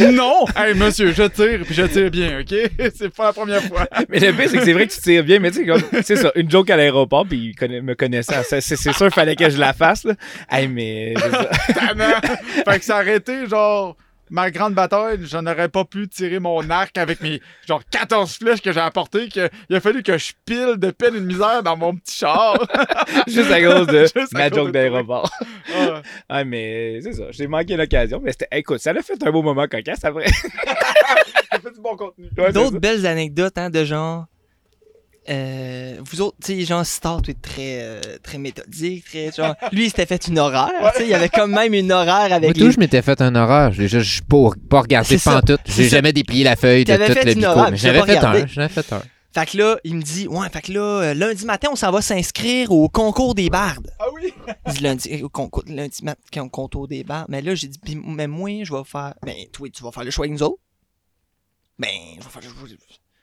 Non Hey, monsieur, je tire, puis je tire bien, ok? C'est pas la première fois. Mais le pire, c'est que c'est vrai que tu tires bien, mais tu sais, comme, c'est ça, une joke à l'aéroport, puis il me connaissait. C'est, sûr, il fallait que je la fasse, là. Hey, mais. fait que ça a arrêté, genre, ma grande bataille, je n'aurais pas pu tirer mon arc avec mes, genre, 14 flèches que j'ai apportées, que, il a fallu que je pile de peine et de misère dans mon petit char. Juste à cause de à ma cause joke d'aéroport. Ah. Ah, mais c'est ça, j'ai manqué l'occasion, mais c'était. Écoute, ça l'a fait un beau moment cocasse après. Ça fait du bon contenu. Ouais, D'autres belles anecdotes, hein, de genre. Euh, vous autres, tu sais, genre, Star, tu es très, euh, très méthodique, très, genre, lui, il s'était fait une horaire, tu sais, il y avait quand même une horaire Moi, avec tout, les... je m'étais fait un horaire. J'ai juste pas, pas regardé pantoute. J'ai jamais déplié la feuille de tout fait le une bico. Mais j'avais pas fait un. regardé. J'en avais fait un. Fait que là, il me dit, ouais, fait que là, euh, lundi matin, on s'en va s'inscrire au concours des bardes. Ah oui? Il dit lundi, au concours, lundi matin, au concours des bardes. Mais là, j'ai dit, mais moi, je vais faire, ben, toi, tu vas faire le choix avec nous autres. Ben, je vais faire, je,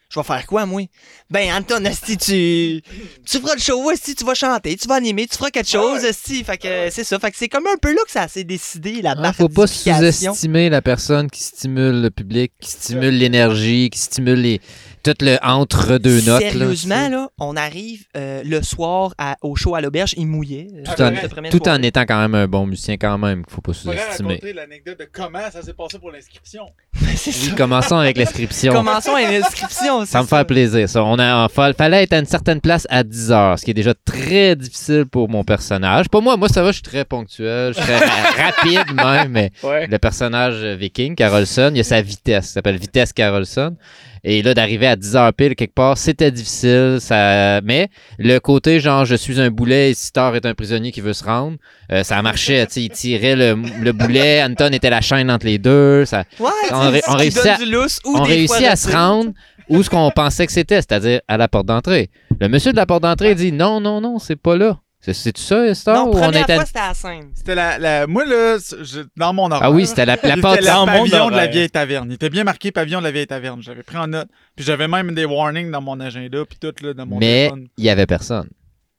je vais faire quoi, moi? Ben, Anton, esti, tu, tu feras le show, esti, tu vas chanter, tu vas animer, tu feras quelque chose, esti. Fait que, c'est ça. Fait que c'est comme un peu là que ça s'est décidé, la Ah, faut pas sous-estimer la personne qui stimule le public, qui stimule l'énergie, qui stimule les... tout le entre-deux notes. là, Sérieusement, là, on arrive euh, le soir à- au show à l'auberge, il mouillait. Tout en, tout en étant quand même un bon musicien, quand même, qu'il faut pas sous-estimer. raconter l'anecdote de comment ça s'est passé pour l'inscription. Oui, commençons avec l'inscription. Commençons à l'inscription. Ça me fait plaisir, ça. On a, fa- fallait être à une certaine place à 10 heures, ce qui est déjà très difficile pour mon personnage. Pour moi, moi, ça va, je suis très ponctuel, je suis très ra- rapide même, mais Ouais. le personnage euh, viking, Carolson, il y a sa vitesse, ça s'appelle Vitesse Carolson. Et là, d'arriver à 10 heures pile quelque part, c'était difficile, ça... mais le côté genre, je suis un boulet et Sitar est un prisonnier qui veut se rendre, euh, ça marchait, tu sais, il tirait le, le boulet, Anton était la chaîne entre les deux, ça, Ouais, On ré- on réussit à- on réussit se rendre où ce qu'on pensait que c'était, c'est-à-dire à la porte d'entrée. Le monsieur de la porte d'entrée dit non, non, non, c'est pas là. C'est- C'est-tu ça, Star? Non, on première était fois, c'était à la scène. C'était la, la. Moi, là, je- dans mon horaire. Ah oui, c'était la, la Il porte. était le pavillon de la vieille taverne. Il était bien marqué pavillon de la vieille taverne. J'avais pris en note. Puis j'avais même des warnings dans mon agenda, puis tout, là, dans mon Mais téléphone. il y avait personne.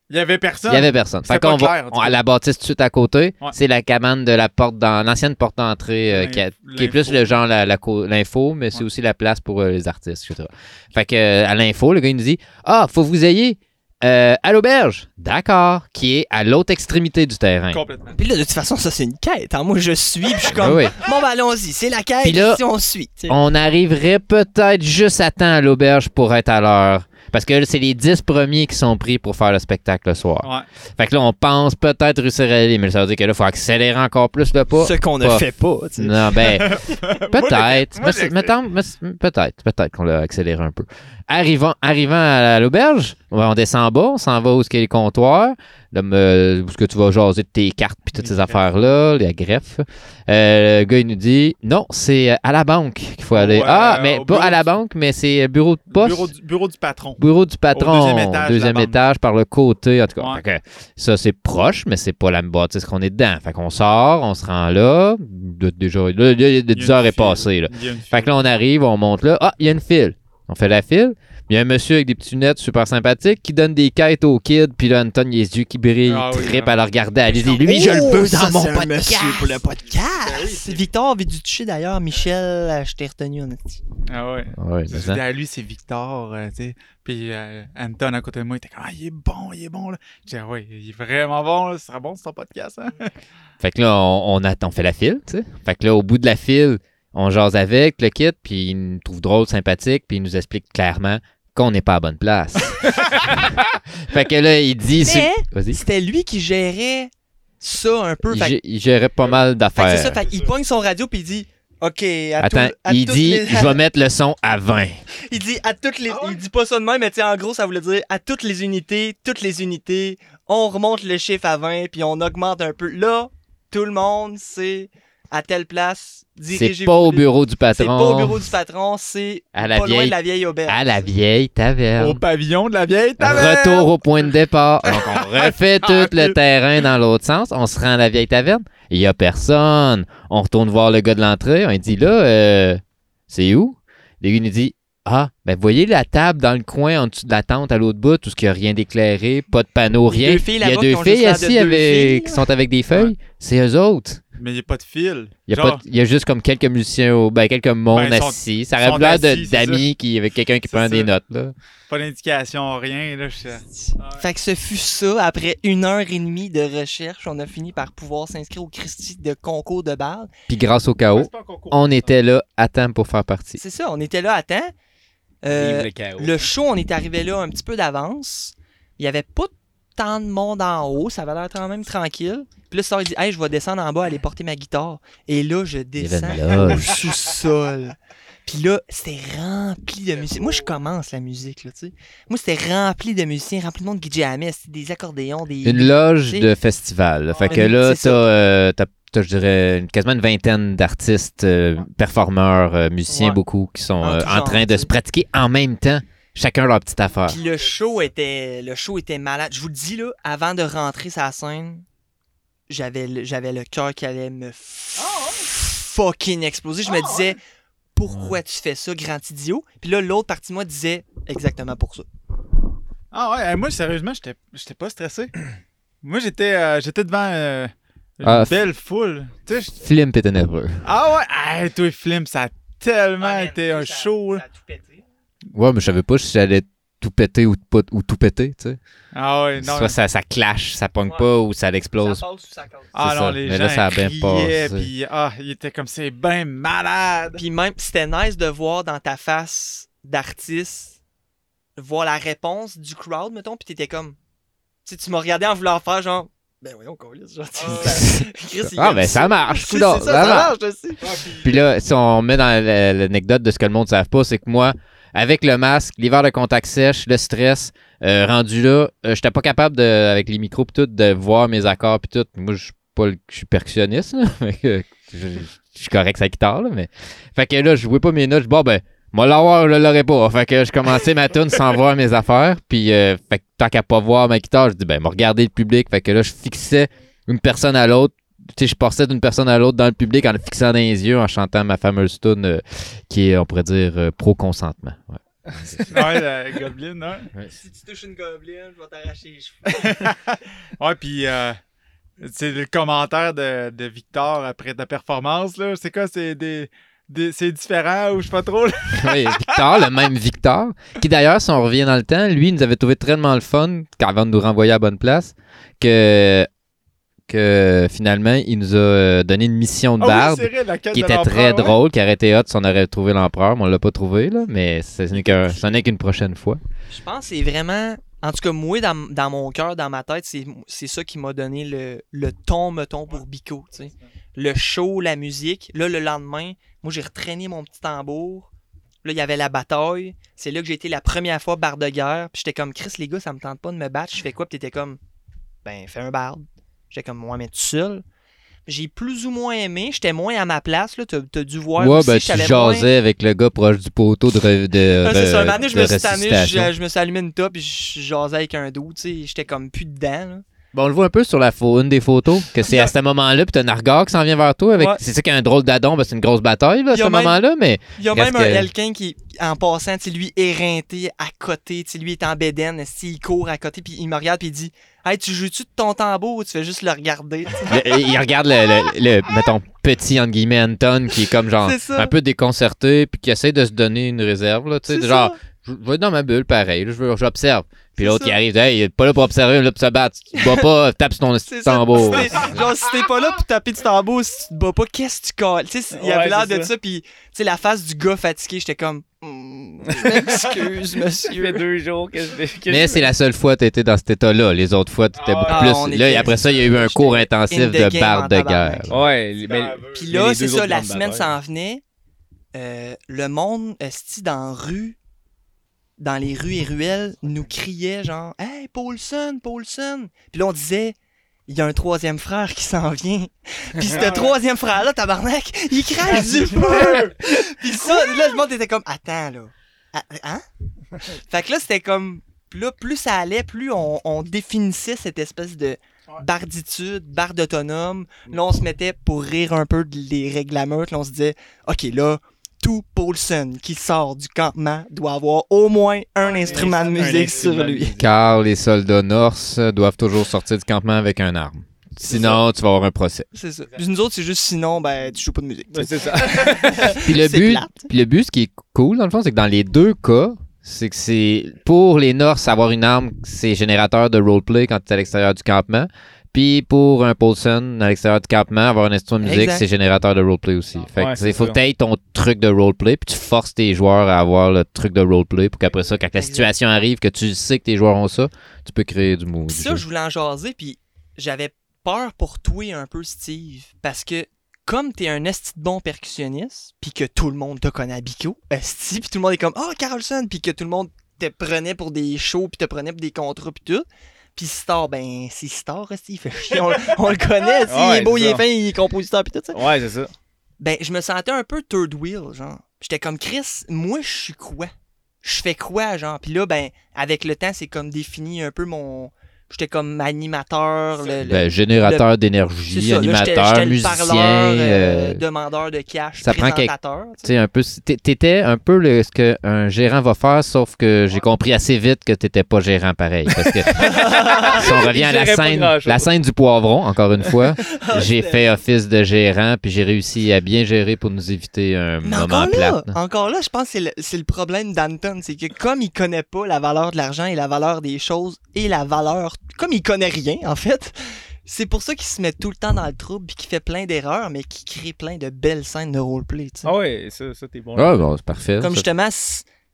Il y avait personne. Il y avait personne. C'était Fait qu'on va on- la bâtisse tout de suite à côté. Ouais. C'est la cabane de la porte dans l'ancienne porte d'entrée euh, qui, L'info- est plus le genre la- la l'info, mais c'est Ouais. aussi la place pour euh, les artistes, etc. Fait que euh, à l'info, le gars il nous dit ah faut que vous ayez euh, à l'auberge. D'accord. Qui est à l'autre extrémité du terrain. Complètement. Puis là, de toute façon, ça, c'est une quête. hein. Moi, je suis, puis je suis comme, Oui, oui. bon, ben, allons-y, c'est la quête, Puis là, si on suit. tu sais. On arriverait peut-être juste à temps à l'auberge pour être à l'heure. Parce que là, c'est les 10 premiers qui sont pris pour faire le spectacle le soir. Ouais. Fait que là, on pense peut-être réussir à aller, mais ça veut dire que là, il faut accélérer encore plus le pas. Ce qu'on ne fait pas, tu sais. Non, ben, peut-être. peut-être, peut-être qu'on l'a accéléré un peu. Arrivant, arrivant à l'auberge, on descend en bas, on s'en va où est-ce qu'il y a les comptoirs, là, me- où est-ce que tu vas jaser de tes cartes puis toutes Les ces affaires-là, les greffes. Euh, le gars, il nous dit, non, c'est à la banque qu'il faut aller. Ouais, ah, mais pas bureau à la banque, mais c'est bureau de poste. Bureau du, bureau du patron. Bureau du patron, Au deuxième étage de deuxième étage par le côté, en tout cas. Ouais. Fait que ça, c'est proche, mais c'est pas la même bâtisse qu'on est dedans. Fait qu'on sort, on se rend là. De, déjà, là, là, de Il y a 10 une heures est passée. Là. Fait que là, on arrive, on monte là. Ah, il y a une file. On fait la file. Il y a un monsieur avec des petites lunettes super sympathiques qui donne des quêtes aux kids. Puis là, Anton, il a les yeux qui brillent. Ah il oui, trippe hein. à le regarder. Allez-y, lui, je le Oh, veux ça, dans mon c'est un podcast. monsieur pour le Ben podcast. C'est Victor Viducci, d'ailleurs. Michel, euh, je t'ai retenu, honnêtement. Ah ouais. Ouais, c'est à lui, c'est Victor, euh, tu sais. Puis euh, Anton à côté de moi, il était comme, ah, il est bon, il est bon, là. Je dis, ah ouais, il est vraiment bon, là. Ce sera bon, c'est ton podcast, hein. Fait que là, on, on, attend, on fait la file, tu sais. Fait que là, au bout de la file, on jase avec le kit, puis il nous trouve drôle, sympathique, puis il nous explique clairement qu'on n'est pas à bonne place. fait que là, il dit... Mais- Vas-y. C'était lui qui gérait ça un peu. Il, Fait, il gérait pas mal d'affaires. c'est ça, fait qu'il pogne son radio puis il dit OK, à Attends, tout- à il dit, les- je vais mettre le son à 20. il dit à toutes les Ah ouais? il dit pas ça de même mais en gros ça voulait dire à toutes les unités, toutes les unités, on remonte le chiffre à 20 puis on augmente un peu. Là, tout le monde c'est à telle place, C'est pas au bureau du patron. C'est pas au bureau du patron, c'est À la pas loin vieille- de la vieille auberge. À la vieille Au taverne. pavillon de la vieille taverne. Retour au point de départ. Donc, on refait tout le terrain dans l'autre sens. On se rend à la vieille taverne. Il y a personne. On retourne voir le gars de l'entrée. On lui dit, là, euh, c'est où? Le gars nous dit, ah, ben, vous voyez la table dans le coin en dessous de la tente à l'autre bout, tout ce qu'il n'y a rien d'éclairé, pas de panneau, rien. deux filles Il y a deux qui filles assises deux avec- filles. qui sont avec des feuilles. C'est eux autres. Mais il n'y a pas de fil. Il y, a Genre, pas de- il y a juste comme quelques musiciens, au- ben, quelques mondes Ben, assis. Ça aurait l'air de- d'amis qui, avec quelqu'un qui prend ça. des notes. Là. pas d'indication, rien, là. Je suis- Fait que ce fut ça. Après une heure et demie de recherche, on a fini par pouvoir s'inscrire au Christie de concours de bal. Puis grâce au chaos, on était là à temps pour faire partie. C'est ça, on était là à temps. Euh, le chaos. le show, on est arrivé là un petit peu d'avance. Il y avait pas tant de monde en haut, ça avait l'air quand même tranquille. Puis là, Star il dit Hey, je vais descendre en bas, aller porter ma guitare. Et là, je descends au sous-sol. Puis là, c'était rempli de musique. Moi, je commence la musique, là, tu sais. Moi, c'était rempli de musiciens, rempli de monde qui des accordéons, des. Une loge de festival. là. Fait que là, t'as, ça. euh, t'as- t'as, je dirais, une- quasiment une vingtaine d'artistes, euh, performeurs, euh, musiciens, Ouais. beaucoup, qui sont En euh, train de se pratiquer en même temps, chacun leur petite affaire. Puis le show était le show était malade. Je vous le dis là, avant de rentrer sur la scène, j'avais le, j'avais le cœur qui allait me fucking exploser. Je me disais pourquoi tu fais ça, grand idiot? Puis là l'autre partie de moi disait exactement pour ça. Ah ouais, moi, sérieusement, j'étais j'étais pas stressé. moi, j'étais euh, j'étais devant euh, une Ah, belle foule. Tu sais, je- Flimp était nerveux. Ah ouais, hey, toi, Flim, ça a tellement été un show. là. Ouais, mais je savais pas si j'allais tout péter ou, pas- ou tout péter, tu sais. Ah ouais, non. Soit ça, ça clash, ça pogne Ouais. pas ou ça l'explose. passe ou ça casse. ah non, ça. les Mais gens là, ça a bien criaient, puis ah, il était comme c'est bien malade. Puis même c'était nice de voir dans ta face d'artiste voir la réponse du crowd mettons puis t'étais comme tu sais, tu m'as regardé en voulant faire genre ben voyons qu'on genre tu sais, Chris, Ah, ben ça marche, C'est coudonc, ça, ça ça marche. sais. Puis là, si on met dans la- l'anecdote de ce que le monde ne savent pas, c'est que moi, avec le masque, l'hiver de contact sèche, le stress, euh, rendu là, euh, j'étais pas capable, de, avec les micros pis tout, de voir mes accords pis tout. Moi, je suis pas percussionniste, je suis correct la guitare, mais... Fait que là, je jouais pas mes notes, je bon, ben, moi, l'avoir, je l'aurais pas. Fait que je commençais ma tune sans voir mes affaires, puis euh, fait tant qu'à pas voir ma guitare, je dis, ben, me regarder le public. Fait que là, je fixais une personne à l'autre, je passais d'une personne à l'autre dans le public en le fixant dans les yeux, en chantant ma fameuse tune euh, qui est, on pourrait dire, euh, pro-consentement. Ouais. ouais, la hein. Si tu touches une gobeline, je vais t'arracher les cheveux. Ouais, puis euh, c'est le commentaire de, de Victor après ta performance, là. C'est quoi, c'est des, des- c'est différent ou je sais pas trop. Oui, Victor, le même Victor, qui d'ailleurs, si on revient dans le temps, lui, il nous avait trouvé tellement le fun, avant de nous renvoyer à la bonne place, que, que finalement, il nous a euh, donné une mission de Ah oui, vrai, quête qui était très ouais. drôle, qui aurait été hot si on aurait trouvé l'empereur, mais on l'a pas trouvé, là, mais ce n'est qu'une prochaine fois. Je pense que c'est vraiment. En tout cas, moi, dans, dans mon cœur, dans ma tête, c'est c'est ça qui m'a donné le, le ton, mettons, pour Bico. tu sais. Le show, la musique. Là, le lendemain, moi, j'ai retraîné mon petit tambour. Là, il y avait la bataille. C'est là que j'ai été la première fois barde de guerre. Puis j'étais comme, Chris, les gars, ça me tente pas de me battre. Je fais quoi? Puis t'étais comme, ben, fais un barde. J'étais comme, moi, mais tout seul. J'ai plus ou moins aimé. J'étais moins à ma place. Là. T'as as dû voir Ouais, aussi, ben, tu savais moins- jasais avec le gars proche du poteau de, re- de, ah, c'est ça, un re- moment donné, je de me suis tanné, ressuscitation. je, je me suis allumé une top et je jasais avec un dos, tu sais, j'étais comme plus dedans. là. Bon, on le voit un peu sur la une des photos, que c'est à ce moment-là, puis t'as Nargar qui s'en vient vers toi. avec Ouais. C'est ça qui a un drôle d'adon, ben, c'est une grosse bataille, là, à ce moment-là, mais Il y a même un que- quelqu'un qui, en passant, lui éreinté à côté, lui est en bédaine, il court à côté, puis il me regarde, puis il dit Hey, tu joues-tu de ton tambour ou tu fais juste le regarder le- il regarde le, le- le, mettons, petit, entre guillemets, Anton, qui est comme genre un peu déconcerté, puis qui essaie de se donner une réserve, là, tu sais, genre, ça. Je vais être dans ma bulle, pareil, là, je veux- j'observe. Puis l'autre, il arrive, hey, il est pas là pour observer, là, pour se battre. Tu te bats pas, tape sur ton tambour. Si Genre, si t'es pas là pour taper du tambour, si tu te bats pas, qu'est-ce que tu colles? Tu sais, il y avait Ouais, l'air de ça. ça, puis tu sais, la face du gars fatigué, j'étais comme Hmm, Excuse, Ça fait monsieur. deux jours que je que Mais je- c'est la seule fois que t'étais dans cet état-là. Les autres fois, t'étais Ah beaucoup plus. Ah, on là, et après ça, il y a eu un cours intensif de en de guerre. Ouais, mais- Puis là, c'est ça, la semaine s'en venait. Euh, le monde, esti, dans la rue, dans les rues et ruelles, nous criait genre Hey, Paulson, Paulson. Puis là, on disait Il y a un troisième frère qui s'en vient. Puis ce troisième frère-là, tabarnak, il crache du feu. Puis ça, là, le monde était comme Attends, là. Ah, Hein? Fait que là, c'était comme. Là, plus ça allait, plus on, on définissait cette espèce de barditude, barde autonome. Là, on se mettait pour rire un peu des règlements. Là, on se disait, OK, là, tout Paulson qui sort du campement doit avoir au moins un instrument de musique sur lui. Car les soldats norse doivent toujours sortir du campement avec un arme. Sinon, tu vas avoir un procès. C'est ça. Puis nous autres, c'est juste sinon, ben, tu joues pas de musique. Ouais, c'est ça. Puis le but, puis le but, ce qui est cool dans le fond, c'est que dans les deux cas, c'est que c'est pour les Norse avoir une arme, c'est générateur de roleplay quand tu es à l'extérieur du campement. Puis pour un Paulson à l'extérieur du campement, avoir un instrument de musique, Exact. c'est générateur de roleplay aussi. Fait que Ouais, il faut que tu aies ton truc de roleplay, puis tu forces tes joueurs à avoir le truc de roleplay pour qu'après ça, quand la Exact. situation arrive, que tu sais que tes joueurs ont ça, tu peux créer du mood. Puis ça, je voulais en jaser, puis j'avais peur pour toi un peu, Steve, parce que comme t'es un esti de bon percussionniste, puis que tout le monde te connaît à Bico, esti, puis tout le monde est comme « Oh, Carlson! » puis que tout le monde te prenait pour des shows, puis te prenait pour des contrats, puis tout. Puis Star, ben, c'est Star, esti, il fait chier, on, on le connaît, il Ouais, est beau, il est fin, il est compositeur, puis tout ça. Ouais, c'est ça. Ben, je me sentais un peu third wheel, genre. J'étais comme Chris, moi, je suis quoi? Je fais quoi, genre? Puis là, ben, avec le temps, c'est comme défini un peu mon. J'étais comme animateur, le. le- Ben, générateur d'énergie, ça, là, j'étais- animateur, musicien. parleur, euh, euh, demandeur de cash, ça prend présentateur. tu Tu sais. sais, un peu, t'é- t'étais un peu le, ce qu'un gérant va faire, sauf que j'ai compris assez vite que t'étais pas gérant pareil. Parce que si on revient à la scène, la scène du poivron, encore une fois, j'ai fait office de gérant, puis j'ai réussi à bien gérer pour nous éviter un Mais moment encore là, plate. encore là, je pense que c'est le, c'est le problème d'Anton, c'est que comme il connaît pas la valeur de l'argent et la valeur des choses et la valeur, comme il connaît rien en fait, c'est pour ça qu'il se met tout le temps dans le trouble puis qu'il fait plein d'erreurs, mais qu'il crée plein de belles scènes de roleplay. tu sais. Ah ouais, ça, ça t'es bon. Ah, bon, c'est parfait. Comme ça. justement,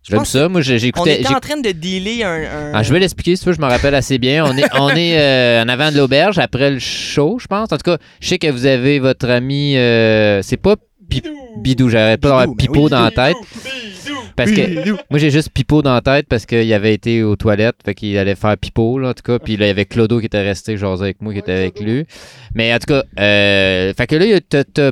J'aime pense ça. Moi, j'ai- on j'écoutais. était j'ai- en train de dealer un. un- Ah, je vais l'expliquer, si tu veux, je me rappelle assez bien. On est, on est euh, en avant de l'auberge après le show, je pense. En tout cas, je sais que vous avez votre ami. euh, c'est pas Pi- Bidou, j'arrête pas d'avoir Bidou, mais Pipo oui. dans la tête. Parce que moi, j'ai juste Pipo dans la tête parce qu'il avait été aux toilettes, fait qu'il allait faire Pipo, là, en tout cas. Puis là, il y avait Clodo qui était resté jaser avec moi, qui était avec lui. Mais en tout cas, euh, fait que là, t'as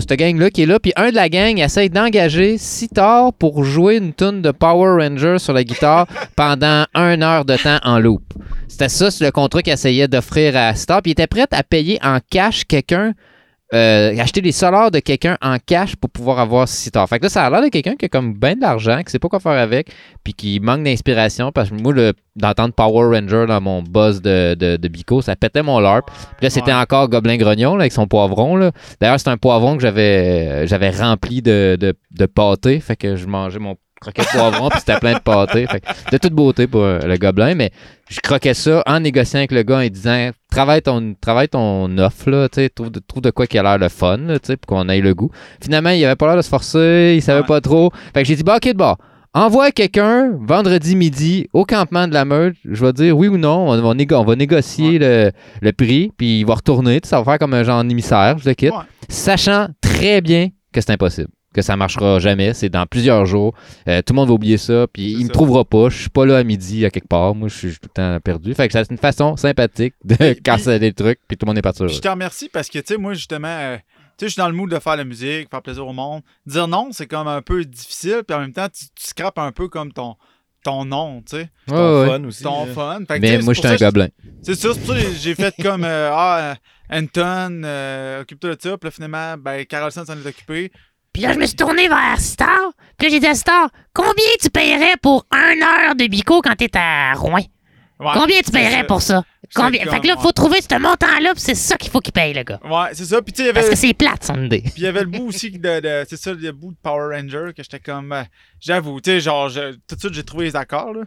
cette gang-là qui est là. Puis un de la gang essaye d'engager Sitar pour jouer une tune de Power Ranger sur la guitare pendant une heure de temps en loop. C'était ça, c'est le contrat qu'il essayait d'offrir à Sitar. Puis il était prêt à payer en cash quelqu'un euh, acheter les solars de quelqu'un en cash pour pouvoir avoir Sitar. Fait que là, ça a l'air de quelqu'un qui a comme bien de l'argent, qui sait pas quoi faire avec, puis qui manque d'inspiration. Parce que moi, d'entendre Power Ranger dans mon buzz de, de, de Bico, ça pétait mon LARP. Puis là, c'était Ouais. encore Gobelin Grognon là, avec son poivron. là. D'ailleurs, c'est un poivron que j'avais euh, j'avais rempli de, de, de pâté. Fait que je mangeais mon croquet de poivron, puis c'était plein de pâté. Fait de toute beauté pour euh, le gobelin, mais je croquais ça en négociant avec le gars en disant travaille ton, travaille ton offre, là, trouve, de- trouve de quoi qui a l'air le fun, là, pour qu'on aille le goût. Finalement, il avait pas l'air de se forcer, il savait Ouais. pas trop. Fait que j'ai dit, bah, ok, de bord. Envoie quelqu'un vendredi midi au campement de la meute. Je vais dire oui ou non. On négo- on va négocier le, le prix, puis il va retourner. Ça va faire comme un genre émissaire. Je le quitte. Ouais. Sachant très bien que c'est impossible. Que ça marchera jamais. C'est dans plusieurs jours. Euh, tout le monde va oublier ça. Puis il me trouvera pas. Je suis pas là à midi à quelque part. Moi, je suis tout le temps perdu. Fait que c'est une façon sympathique de Puis- casser des trucs. Puis tout le monde est parti. Je te remercie parce que, tu sais, moi, justement, euh, tu sais, je suis dans le mood de faire la musique, faire plaisir au monde. Dire non, c'est comme un peu difficile, puis en même temps, tu, tu scrapes un peu comme ton, ton nom, tu sais, Ouais, Ton ouais. fun aussi. ton fun. Fait que, tu Mais moi, j'étais un gobelin. C'est ça, c'est pour ça que j'ai fait comme euh, Ah, Anton, euh, occupe-toi de ça. Puis là, finalement, ben, Carlson s'en est occupé. Puis là, je me suis tourné vers Star. Puis là, j'ai dit à Star, combien tu paierais pour une heure de bico quand t'es à Rouen? Ouais, Combien tu paierais pour ça? Combien? Fait que là, faut trouver ce montant-là, puis c'est ça qu'il faut qu'il paye, le gars. Ouais, c'est ça. Puis tu sais, il y avait. Parce que c'est plate, son idée. Puis il y avait le bout aussi de, de- c'est ça, le bout de Power Ranger que j'étais comme, euh, j'avoue, tu sais, genre, je- tout de suite j'ai trouvé les accords, là,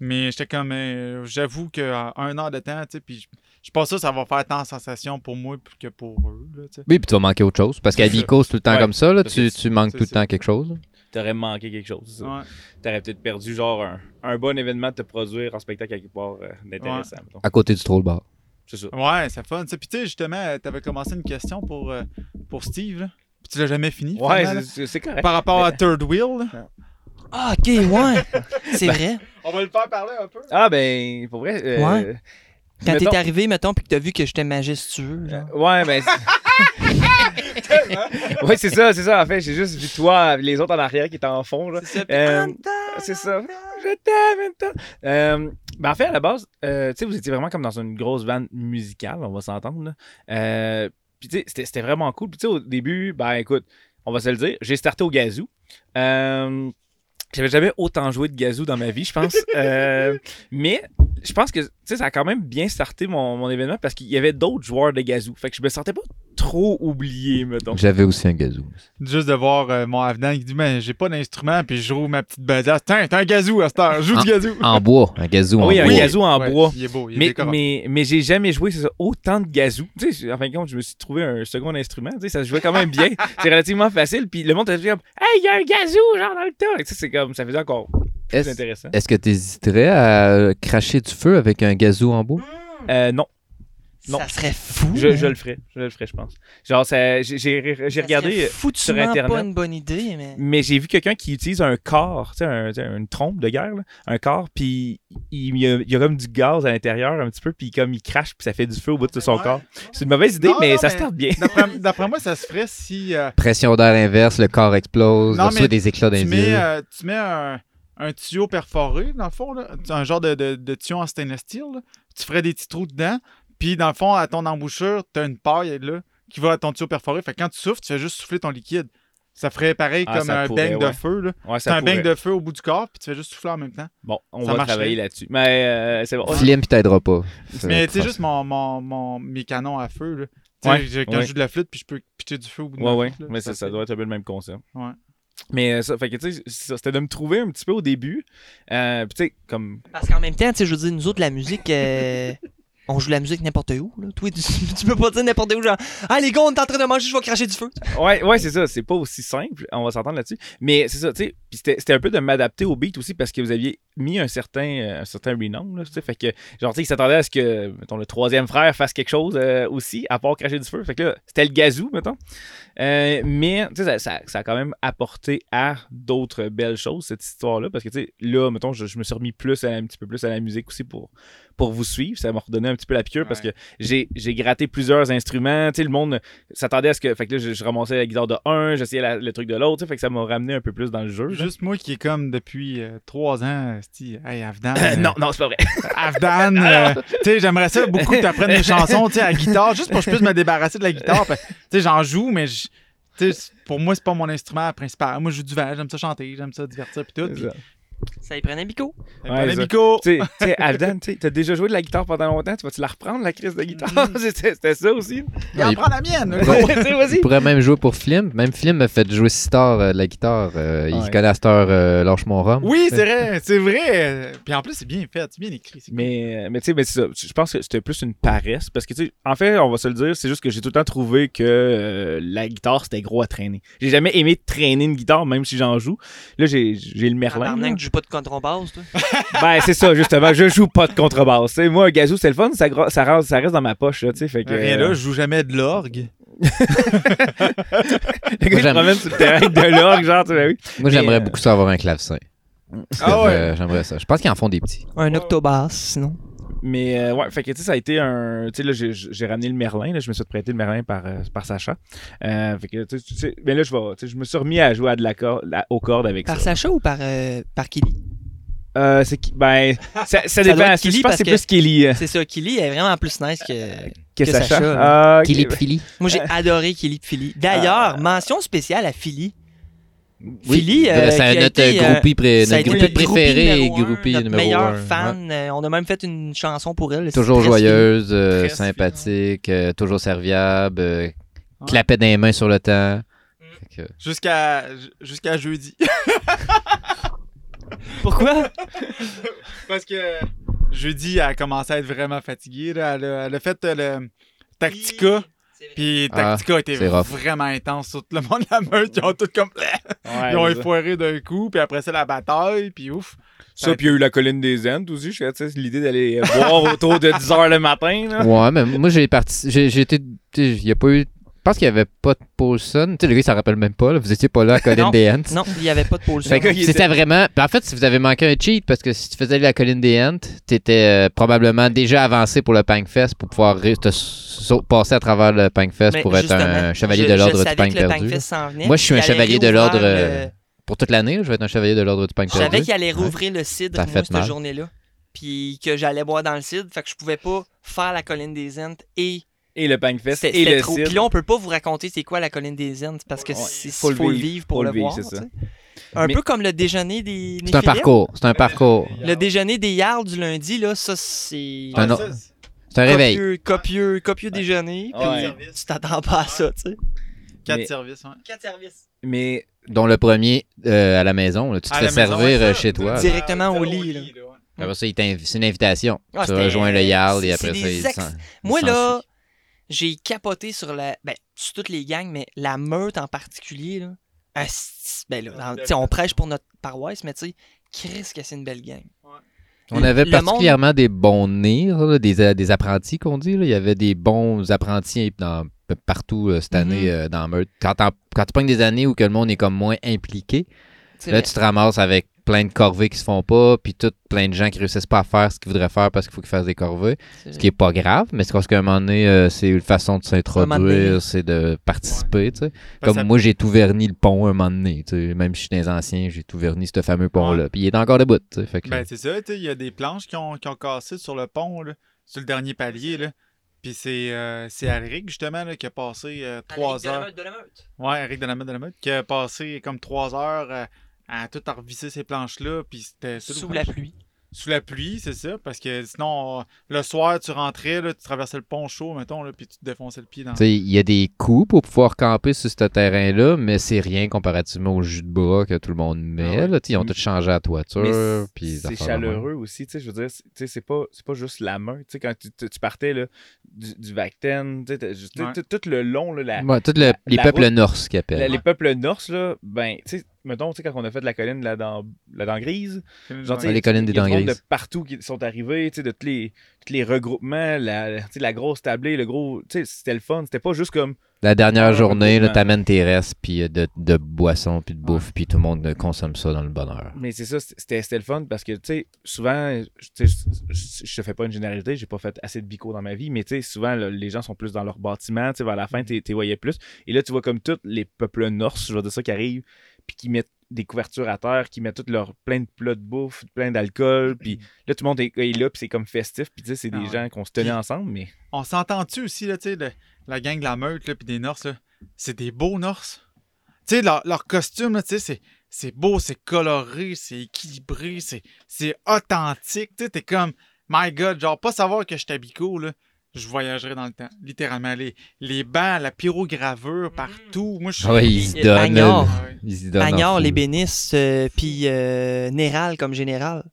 mais j'étais comme, euh, j'avoue qu'en un heure de temps, tu sais, puis je- je pense que ça, ça va faire tant de sensation pour moi plus que pour eux, là. Oui, puis tu vas manquer autre chose. Parce qu'à. Vico, c'est tout le temps Ouais, comme ça. Là. Tu, tu manques tout le temps quelque chose. T'aurais manqué quelque chose. Ouais. T'aurais peut-être perdu genre un, un bon événement de te produire en spectacle quelque part euh, d'intéressant. À côté du troll bar. C'est ça. Ouais, c'est fun. Puis tu sais, justement, t'avais commencé une question pour, euh, pour Steve, là. Puis tu l'as jamais fini, Ouais, c'est- correct. Par rapport à Third Wheel, là. Ah, ok, ouais. C'est vrai. On va le faire parler un peu. Ah, ben, pour vrai. euh, Ouais. Quand mettons- t'es arrivé, mettons, puis que t'as vu que j'étais majestueux, genre. Ouais, ben. ouais, c'est ça, c'est ça. En fait, j'ai juste vu toi, les autres en arrière qui étaient en fond. Là. Euh, c'est ça. Je t'aime. Euh, ben, en fait, à la base, euh, tu sais, vous étiez vraiment comme dans une grosse bande musicale, on va s'entendre. là. Euh, Puis, tu sais, c'était- c'était vraiment cool. Puis, tu sais, au début, ben, écoute, on va se le dire, j'ai starté au gazou. Euh, J'avais jamais autant joué de gazou dans ma vie, je pense. Euh, mais je pense que tu sais, ça a quand même bien starté mon, mon événement parce qu'il y avait d'autres joueurs de gazou. Fait que je me sentais pas trop oublié, mettons. J'avais aussi un gazou. Juste de voir euh, mon avenant qui dit Mais j'ai pas d'instrument, puis je roule ma petite besace. Tiens, t'as un gazou à cette heure, joue du gazou. En bois. Un gazou en oui, un bois. gazou en Ouais, bois. Il est beau, il est Mais, décorant. mais, mais j'ai jamais joué ça, autant de gazou. Tu sais, en fin de compte, je me suis trouvé un second instrument. Tu sais, ça se jouait quand même bien. c'est relativement facile. Puis le monde était comme Hey, il y a un gazou, genre dans le tas. Tu sais, c'est comme, ça faisait encore plus Est-ce intéressant. est-ce que tu hésiterais à cracher du feu avec un gazou en bois? Euh, non, Non. Ça serait fou. je, hein? je le ferai. Je le ferai, je pense. Genre, j'ai regardé. euh, sur Internet. pas une bonne idée, mais. Mais j'ai vu quelqu'un qui utilise un corps, tu sais, un- une trompe de guerre, là, un corps, puis il, il y a, il y a comme du gaz à l'intérieur un petit peu, puis comme il crache, puis ça fait du feu au bout de son Ouais. corps. C'est une mauvaise idée, Non, mais non, ça mais- se tente bien. D'après moi, ça se ferait si euh, Pression d'air inverse, le corps explose, reçoit des éclats tu d'un mets, euh, tu mets un, un tuyau perforé, dans le fond, là, un genre de, de, de tuyau en stainless steel. là. Tu ferais des petits trous dedans, puis dans le fond, à ton embouchure, tu as une paille là, qui va à ton tuyau perforé. Fait que quand tu souffles, tu fais juste souffler ton liquide. Ça ferait pareil Ah, comme un bang ouais. de feu. là. Ouais, T'as ça un bang de feu au bout du corps, puis tu fais juste souffler en même temps. Bon, on Ça va marcherait. travailler là-dessus. Mais euh, c'est bon. Flim, puis t'aideras pas. Mais tu sais, juste mon, mon, mon- mes canons à feu. Là. Tu sais, Ouais, j'ai- quand ouais. je joue de la flûte, puis je peux pitcher du feu au bout de Ouais, ma ouais. flûte, là, Mais ça, ça doit être un peu le même concept. Ouais. Mais euh, ça, fait que tu sais, c'était de me trouver un petit peu au début. Euh, puis tu sais, comme. Parce qu'en même temps, tu sais, je veux dire, nous autres, la musique, euh, on joue la musique n'importe où. Là. Tu, peux pas dire n'importe où, genre, ah les gars, on est en train de manger, je vais cracher du feu. Ouais, ouais, c'est ça. C'est pas aussi simple. On va s'entendre là-dessus. Mais c'est ça, tu sais. C'était un peu de m'adapter au beat aussi parce que vous aviez mis un certain, euh, un certain renom, là. Fait que, genre, tu sais, ils s'attendaient à ce que, mettons, le troisième frère fasse quelque chose euh, aussi, à part cracher du feu. Fait que là, c'était le gazou, mettons. Euh, mais, tu sais, ça, ça- ça a quand même apporté à d'autres belles choses, cette histoire-là. Parce que, tu sais, là, mettons, je, je me suis remis plus à, un petit peu plus à la musique aussi pour, pour vous suivre. Ça m'a redonné un petit peu la piqûre parce que j'ai j'ai gratté plusieurs instruments. Tu sais, le monde s'attendait à ce que. Fait que là, je, je ramassais la guitare de un, j'essayais la- le truc de l'autre. Fait que ça m'a ramené un peu plus dans le jeu. là. Juste moi qui est comme depuis euh, trois ans, hey, Afdan. Euh, euh, non, non, c'est pas vrai. Afdan, euh, tu sais, j'aimerais ça beaucoup que tu apprennes des chansons, tu sais, à la guitare, juste pour que je puisse me débarrasser de la guitare. Tu sais, j'en joue, mais je- tu sais, pour moi, c'est pas mon instrument principal. Moi, je joue du vent, j'aime ça chanter, j'aime ça divertir, pis tout. Puis, Ça y prenait Bico. Ouais, prenez ça. Bico. Tu sais- Aldan, tu t'as déjà joué de la guitare pendant longtemps, tu vas-tu la reprendre, la crise de guitare? C'était c'était ça aussi. Il en prend la mienne. Il pourrait même jouer pour Flim. Même Flim m'a fait jouer Star euh, de la guitare. Euh, Il connaît à cette heure euh, Lâche mon rhum. Oui, c'est vrai, c'est vrai. Puis en plus, c'est bien fait, c'est bien écrit. Mais, mais tu sais, mais c'est ça. Je pense que c'était plus une paresse. Parce que, tu sais, en fait, on va se le dire, c'est juste que j'ai tout le temps trouvé que euh, la guitare, c'était gros à traîner. J'ai jamais aimé traîner une guitare, même si j'en joue. Là, j'ai j'ai le Merlin. Joues pas de contrebasse, toi? Ben, c'est ça, justement. Je joue pas de contrebasse. Tu sais, moi, un gazou, c'est le fun. Ça, ça, reste, ça reste dans ma poche, là. Fait que. Rien euh, là, je joue jamais de l'orgue. Le gars, j'aime- promène sur le terrain de l'orgue, genre, tu sais, ben oui. Moi, j'aimerais euh, beaucoup ça avoir un clavecin. Ah ouais? Euh, J'aimerais ça. Je pense qu'ils en font des petits. Un octobasse, sinon. Mais euh, ouais, fait que tu sais, ça a été un. Tu sais, là, j'ai- ramené le Merlin. Là, je me suis prêté le Merlin par, euh, par Sacha. Euh, fait que, mais là, je vais. Je me suis remis à jouer à de la corde, aux cordes avec Par ça. Sacha ou par, euh, par Killy? Euh, c'est qui- Ben, ça, dépend. Killy je pense que c'est plus Kelly euh, C'est ça, Killy est vraiment plus nice que... que, que Sacha. Sacha, Ah. Philippe Philly. Moi, j'ai adoré Killy Philly. D'ailleurs, mention spéciale à Philly. Oui, Philly, euh, c'est qui a notre été, groupie, pré- notre groupie notre préféré et numéro un, groupie notre numéro meilleur un. Ouais. fan. Euh, on a même fait une chanson pour elle. Toujours joyeuse, euh, sympathique, euh, toujours serviable, euh, clapait des mains sur le temps. Que- Jusqu'à jusqu'à jeudi. Pourquoi? Parce que jeudi, elle a commencé à être vraiment fatiguée. là. Elle, a, elle a fait le Tactica. Puis Ah, Tactica était c'est rough. vraiment intense. Tout le monde de la meute, ils ont tout comme. Ouais, ils ont effoiré d'un coup. Puis après ça, la bataille. Puis ouf. Ça, puis il y a eu la colline des Ents aussi. Je sais, l'idée d'aller boire autour de 10h le matin. Là. Ouais, mais moi j'ai parti. J'ai j'ai été. tu sais, Il y a pas eu. Je pense qu'il n'y avait pas de Paulson. Tu sais, le gars, il s'en rappelle même pas. là. Vous étiez pas là à des Ants. Non, il n'y avait pas de il C'était était- vraiment. puis en fait, si vous avez manqué un cheat, parce que si tu faisais la colline des Ants, t'étais euh, probablement déjà avancé pour le Pankfest pour pouvoir te passer à travers le Pankfest Mais pour être un chevalier je- de l'ordre je du savais Pank que le perdu. Venait, Moi, je suis un chevalier de l'ordre, le- euh, Pour toute l'année, je vais être un chevalier de l'ordre du Pank Je savais perdu. qu'il allait rouvrir le cidre, Ça moi, cette journée-là. Puis que j'allais boire dans le cidre. Fait que je pouvais pas faire la colline des Ents et Et le C'était et le trop. Puis là, on peut pas vous raconter c'est quoi la colline des Ents parce que Ouais, c'est faut faut, le vivre, pour le, le vivre, voir. c'est ça. tu sais. Un Mais- peu comme le déjeuner des C'est un parcours. C'est un parcours. Le déjeuner des Yards du lundi, là, ça, c'est. C'est un Ah, C'est un réveil. Copieux, copieux, copieux déjeuner. puis Ouais. Tu t'attends pas à ça, tu sais. Quatre Mais- services, ouais. Quatre services. Mais Dont le premier euh, à la maison. là. Tu te À fais maison, servir ouais, euh, chez toi. Direct. Directement au lit, là. ouais. Après ça, c'est une invitation. Ah, tu rejoins le Yard et après c'est ça, des il Moi, il là. J'ai capoté sur la. Ben, sur toutes les gangs, mais la meute en particulier, là. asti- Ben là, dans- on prêche pour notre paroisse, mais tu sais, Chris, que c'est une belle gang. On avait le monde- particulièrement des bons là, des, euh, des apprentis qu'on dit. là. Il y avait des bons apprentis dans, partout euh, cette année Mhm. euh, dans Meurthe. Quand, quand tu pognes des années où que le monde est comme moins impliqué, là, vrai. tu te ramasses avec plein de corvées qui se font pas, puis tout plein de gens qui réussissent pas à faire ce qu'ils voudraient faire parce qu'il faut qu'ils fassent des corvées. Ce qui est pas grave, mais c'est parce qu'à un moment donné, euh, c'est une façon de s'introduire, c'est de participer, tu sais. Comme moi, j'ai tout verni le pont un moment donné, tu sais. Même si je suis des anciens, j'ai tout verni ce fameux pont-là. Puis il est encore debout, tu sais. Fait que- Ben, c'est ça, tu sais, il y a des planches qui ont, qui ont cassé sur le pont, là, sur le dernier palier, là. Puis c'est euh, c'est Alric, justement, là, qui a passé euh, trois heures. Ouais, Eric de la Meute de la Meute, qui a passé comme trois heures euh, à tout revisser ces planches-là, puis c'était Sous la pluie. Sous la pluie, c'est ça, parce que sinon, le soir, tu rentrais, là, tu traversais le pont chaud, mettons, là, puis tu te défonçais le pied dans il y a des coups pour pouvoir camper sur ce terrain-là, mais c'est rien comparativement au jus de bras que tout le monde met. Ah ouais. là. Ils ont tout changé à la toiture. C'est chaleureux aussi, tu sais, je veux dire, c'est- pas, c'est pas juste la main, tu sais, quand tu, tu- tu partais, là, du, du Vacten, tu sais, t'as- juste- Ouais. tout, le long, là, la- Ouais, le- la- les la peuples route- norse qui la- appellent. les peuples norse, là, ben, tu sais, mettons, tu sais, quand on a fait de la colline, la dent, la dent grise, genre, Ouais, les collines des il y a du dents grises. de partout qui sont arrivés, tu sais, de tous les, tous les regroupements, la, tu sais, la grosse tablée, le gros, tu sais, c'était le fun, c'était pas juste comme La dernière Ah, journée, là, t'amènes tes restes, puis euh, de, de boissons, puis de bouffe, puis tout le monde euh, consomme ça dans le bonheur. Mais c'est ça, c'était c'était le fun parce que, tu sais, souvent, tu sais, je- je je te fais pas une généralité, j'ai pas fait assez de bico dans ma vie, mais tu sais, souvent, là, les gens sont plus dans leur bâtiment, tu sais, vers la fin, tu voyais plus. Et là, tu vois comme tous les peuples norse, je veux dire ça, qui arrivent, puis qui mettent des couvertures à terre, qui mettent tout leur plein de plats de bouffe, plein d'alcool, puis là, tout le monde est, est là, puis c'est comme festif, puis tu sais, c'est des Ah ouais. gens qu'on se tenait ensemble, mais. On s'entend-tu aussi, là, tu sais, le- la gang de la meute, là, puis des Norses, là, c'est des beaux Norses. Tu sais, leur, leur costume, là, tu sais, c'est, c'est beau, c'est coloré, c'est équilibré, c'est, c'est authentique. Tu sais, t'es comme, my God, genre, pas savoir que je Bico, là, je voyagerais dans le temps. Littéralement, les, les bancs, la pyrogravure partout. Moi, je suis... Ah ouais, ils se donnent. Ah ouais. Ils se donnent. en Agnard, fou. les bénisses, euh, puis euh, Néral comme général.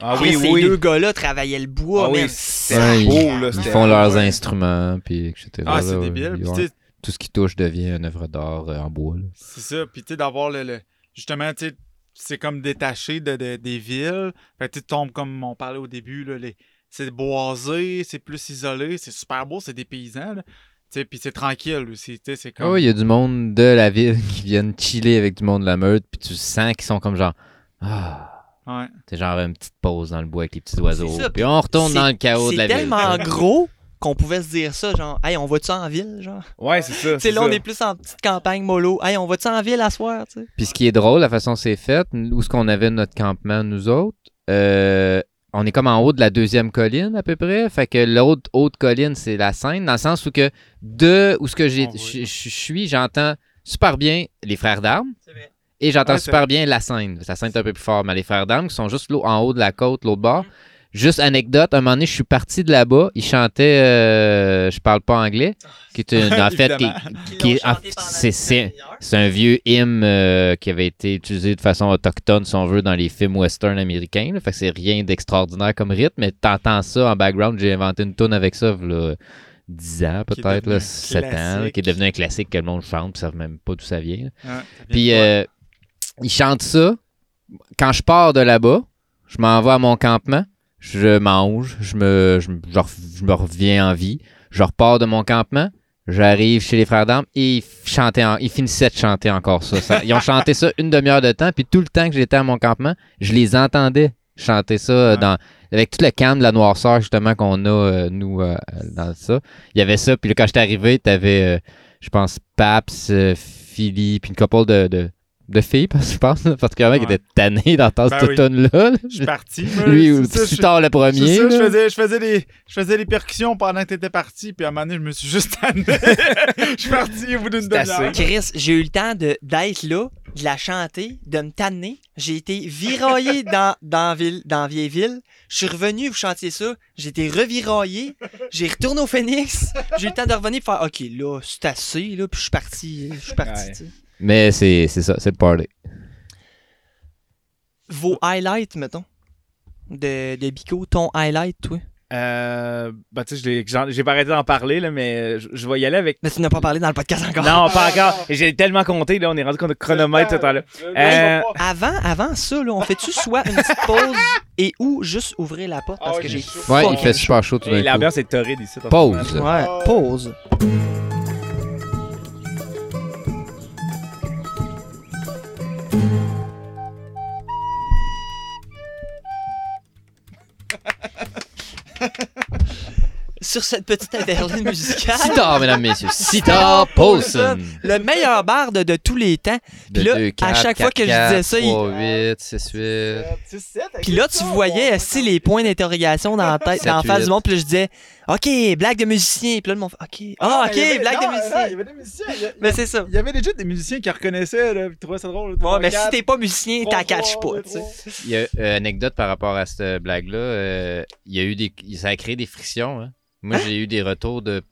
Ah Puis ces deux gars-là travaillaient le bois, Ah oui, Ouais, beau, ils- là. Ils font leurs ouais. instruments, puis etc. Ah, c'est débile. ont- tout ce qui touche devient une œuvre d'art euh, en bois. C'est ça. Puis, tu sais, d'avoir le, le- Justement, tu sais, c'est comme détaché de, de- des villes. Fait tu tombes comme on parlait au début, là, les... c'est boisé, c'est plus isolé, c'est super beau, c'est des paysans, là. Tu sais, puis c'est tranquille aussi, tu sais, c'est Ah comme... oui, il y a du monde de la ville qui viennent chiller avec du monde de la meute, puis tu sens qu'ils sont comme genre. Ah. Ouais. C'est genre une petite pause dans le bois avec les petits oiseaux. C'est ça, Puis on retourne c'est- dans le chaos de la C'est ville. tellement gros qu'on pouvait se dire ça, genre, hey, on va-tu en ville, genre? Ouais, c'est ça. Tu sais, là, on est plus en petite campagne mollo. Hey, on va-tu en ville à soir, tu sais? Puis ce qui est drôle, la façon dont c'est fait, où ce qu'on avait notre campement, nous autres, euh, on est comme en haut de la deuxième colline à peu près. Fait que l'autre haute colline, c'est la Seine, dans le sens où que de où ce que voit. je suis, j'entends super bien les frères d'armes. Et j'entends Ouais, super bien la Seine. La Seine est un peu plus fort, mais les frères d'armes qui sont juste en haut de la côte, l'autre bord. Juste anecdote, un moment donné, je suis parti de là-bas. Ils chantaient euh, Je parle pas anglais, qui est une, en fait, qui, c'est- c'est- c'est un vieux hymne euh, qui avait été utilisé de façon autochtone, si on veut, dans les films western américains. là. Fait que c'est rien d'extraordinaire comme rythme, mais t'entends ça en background. J'ai inventé une tune avec ça, là, 10 ans peut-être, devenu là, un 7 ans, là, qui est devenu un classique que le monde chante, puis savent même pas d'où ça vient. Puis euh, ils chantent ça. Quand je pars de là-bas, je m'en vais à mon campement, je mange, je me, je, me- je je me reviens en vie, je repars de mon campement, j'arrive chez les frères d'armes et ils, chantaient en- ils finissaient de chanter encore ça. Ça- Ils ont chanté ça une demi-heure de temps, puis tout le temps que j'étais à mon campement, je les entendais chanter ça euh, dans, avec tout le calme de la noirceur justement qu'on a, euh, nous, euh, dans ça. Il y avait ça, puis là, quand j'étais arrivé, t'avais, euh, je pense, Paps, euh, Philly, puis une couple de, de, de filles, parce que je pense, particulièrement, qui Ouais. étaient tannées d'entendre Ben cette oui. tonne-là. là. Je suis parti. Lui, ou plus je- tard le c'est premier. ça, je faisais, je, faisais les, je faisais les percussions pendant que t'étais parti, puis à un moment donné, je me suis juste tanné. je suis parti au bout d'une demi-heure. assez. Chris, j'ai eu le temps de- d'être là, de la chanter, de me tanner. J'ai été viraillé dans, dans, ville, dans Vieilleville. Je suis revenu, vous chantiez ça. J'ai été reviraillé. J'ai retourné au Phoenix. J'ai eu le temps de revenir et faire OK, là, c'est assez, là, puis je suis parti. Je suis parti. Ouais. Mais c'est c'est ça, c'est le party. Vos highlights, mettons, de, de Bico, ton highlight, toi? Euh, ben, tu sais, j'ai pas arrêté d'en parler, là, mais je, je vais y aller avec. Mais tu n'as pas parlé dans le podcast encore. Non, pas encore. J'ai tellement compté, là, on est rendu compte de chronomètre tout à l'heure. Euh, Avant, avant ça, là, on fait-tu soit une petite pause et ou juste ouvrir la porte parce Ah ouais, que j'ai. Ouais, il fait super chaud tout d'un coup. l'ambiance est torride ici. Pause. Ouais, pause. Sur cette petite interlude musicale, Sitar, mesdames, messieurs. Sitar Paulson. le meilleur bar de, de tous les temps. De là, 2, à 4, chaque fois que je 4, disais ça, il- 3, 8, 6, 8. Puis là, tu voyais aussi les points d'interrogation dans la tête, Sept, dans la face du monde. Puis là, je disais, OK, blague de musicien. Puis là, le monde OK. Ah, OK, il y avait- blague non, de non, Il y musicien. avait des musiciens. il y a- Mais c'est ça. Il y avait déjà des musiciens qui reconnaissaient, là, puis trouvaient ça drôle. Ouais, mais si t'es pas musicien, t'en catches pas, deux, tu sais. trois. Il y a une anecdote par rapport à cette blague-là. euh, il y a eu des. Ça a créé des frictions. hein. Moi, j'ai eu des retours de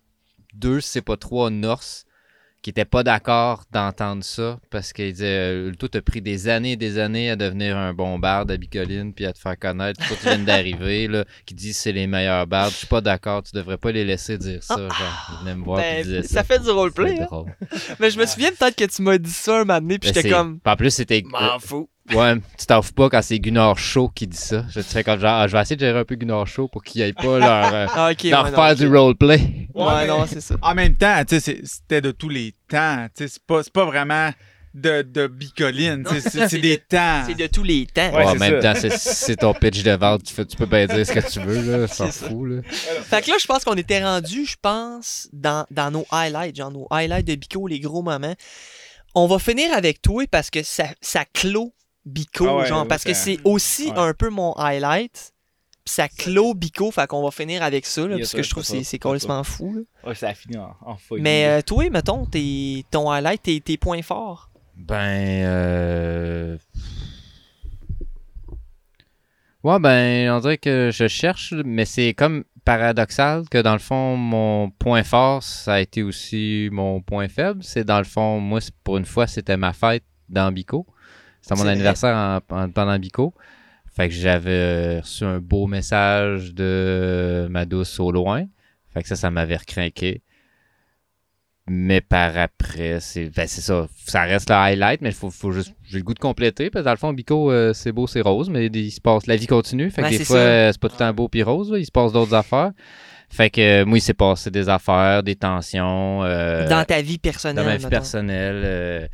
deux, c'est pas trois Norse qui étaient pas d'accord d'entendre ça parce qu'ils disaient euh, Toi, t'as pris des années et des années à devenir un bon barde à Bicoline puis à te faire connaître. Toi, tu viens d'arriver, là, qui disent c'est les meilleurs bardes. Je suis pas d'accord, tu devrais pas les laisser dire ça. Genre, ils venaient me voir Ben, puis ça ça. fait du roleplay, hein. Mais je me souviens peut-être que tu m'as dit ça un moment donné, puis Ben, j'étais comme, En plus, c'était. m'en fous. Ouais, tu t'en fous pas quand c'est Gunnar Shaw qui dit ça. Je te fais comme genre, ah, je vais essayer de gérer un peu Gunnar Shaw pour qu'il aille pas leur, euh, Ah, leur ouais, non, faire du roleplay. Ouais, Ouais, non, c'est ça. En même temps, tu sais, c'était de tous les temps. Tu sais, c'est pas, c'est pas vraiment de, de bicoline. C'est c'est c'est de- des temps. C'est de tous les temps. Ouais, en même ça. temps, c'est- ton pitch de vente. Tu, fais- tu peux bien dire ce que tu veux, là. S'en fout, là. Fait que là, je pense qu'on était rendu, je pense, dans, dans nos highlights, genre nos highlights de Bico, les gros moments. On va finir avec toi parce que ça, ça clôt Bico, Ah ouais, genre, parce que c'est aussi ouais. un peu mon highlight. Puis ça clôt Bico, fait qu'on va finir avec ça, là, parce que je trouve que c'est complètement fou. là. Ouais, ça a fini en, en folie. Mais euh, toi, mettons, tes, ton highlight, tes, tes points forts. Ben, euh... Ouais, ben, on dirait que je cherche, mais c'est comme paradoxal que dans le fond, mon point fort, ça a été aussi mon point faible. C'est dans le fond, moi, pour une fois, c'était ma fête dans Bico. C'était mon anniversaire en- en- pendant Bico. Fait que j'avais reçu un beau message de ma douce au loin. Fait que ça, ça m'avait recrinqué. Mais par après, c'est ben c'est ça. Ça reste le highlight, mais faut, faut juste. J'ai le goût de compléter. Parce que dans le fond, Bico, euh, c'est beau, c'est rose, mais il se passe. La vie continue. Fait que des fois, euh, c'est pas tout le temps beau puis rose. là, il se passe d'autres affaires. Fait que euh, moi, il s'est passé des affaires, des tensions. euh, dans ta vie personnelle. dans ma vie mettons. personnelle.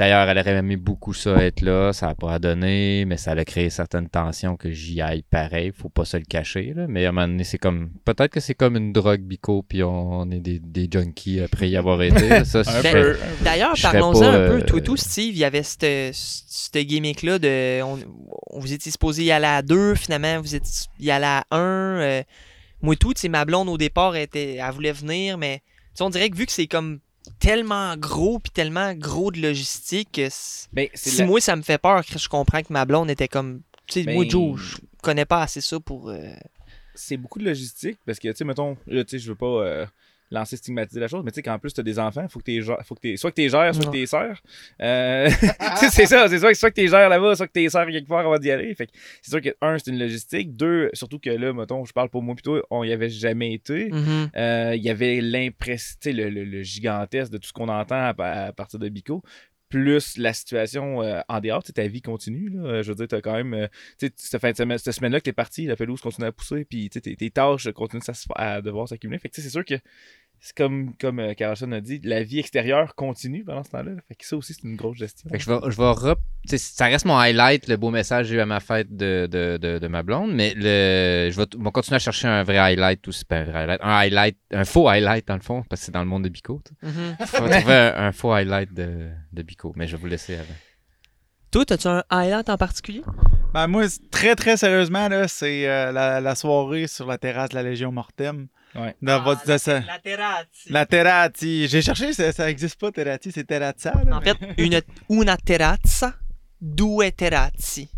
Euh, D'ailleurs, elle aurait aimé beaucoup ça être là. Ça n'a pas donné, mais ça a créé certaines tensions que j'y aille pareil. Faut pas se le cacher. Là. Mais à un moment donné, c'est comme. Peut-être que c'est comme une drogue bico, puis on est des, des junkies après y avoir été. Ça, un je- peu. D'ailleurs, parlons-en un peu. euh, Toi, tout, Steve, il y avait cette, cette gimmick-là de. On, vous étiez supposé y aller à deux, finalement, vous étiez y aller à un. euh, moi, tout, tu sais, ma blonde, au départ, elle, était, elle voulait venir, mais on dirait que vu que c'est comme tellement gros, puis tellement gros de logistique, que Ben, si la- moi, ça me fait peur, que je comprends que ma blonde était comme. Tu sais, Ben- moi, Joe, je connais pas assez ça pour. euh, c'est beaucoup de logistique parce que, tu sais, mettons, là, tu sais, je veux pas euh, lancer stigmatiser la chose, mais tu sais, qu'en plus, t'as des enfants, faut que gères- faut que t'es, soit que t'es gères, soit que t'es sœurs. Euh, tu sais, c'est ça, c'est soit, soit que t'es gères là-bas, soit que t'es sœurs quelque part avant d'y aller. Fait que c'est sûr que, un, c'est une logistique. Deux, surtout que là, mettons, je parle pour moi plutôt, on y avait jamais été. mhm. Euh, Il y avait l'impression, tu sais, le, le- le gigantesque de tout ce qu'on entend à, à partir de Bico. Plus la situation euh, en dehors, ta vie continue. Là. Euh, Je veux dire, tu as quand même. euh, cette, fin de semaine, cette semaine-là que tu es parti, la pelouse continue à pousser, puis tes, tes tâches continuent à, à devoir s'accumuler. Fait que c'est sûr que c'est comme, comme euh, Carlson a dit, la vie extérieure continue pendant ce temps-là. Fait que ça aussi, c'est une grosse gestion. Fait que je vais, je vais rep- ça reste mon highlight, le beau message que j'ai eu à ma fête de, de, de, de ma blonde, mais le, je vais, t- on va continuer à chercher un vrai highlight aussi, pas un vrai highlight, un highlight, un faux highlight dans le fond, parce que c'est dans le monde de Bico. Mhm. Faut trouver un, un faux highlight de, de Bico, mais je vais vous laisser avant. Toi, as-tu un highlight en particulier? Ben, moi, très, très sérieusement, là, c'est euh, la, la soirée sur la terrasse de la Légion Mortem. Ouais. Dans votre- de ça- la terrazzi. La terrazzi. J'ai cherché, ça, ça existe pas, terrazzi, c'est terrazza. là, En mais- fait, une, una terrazza, due terrazzi.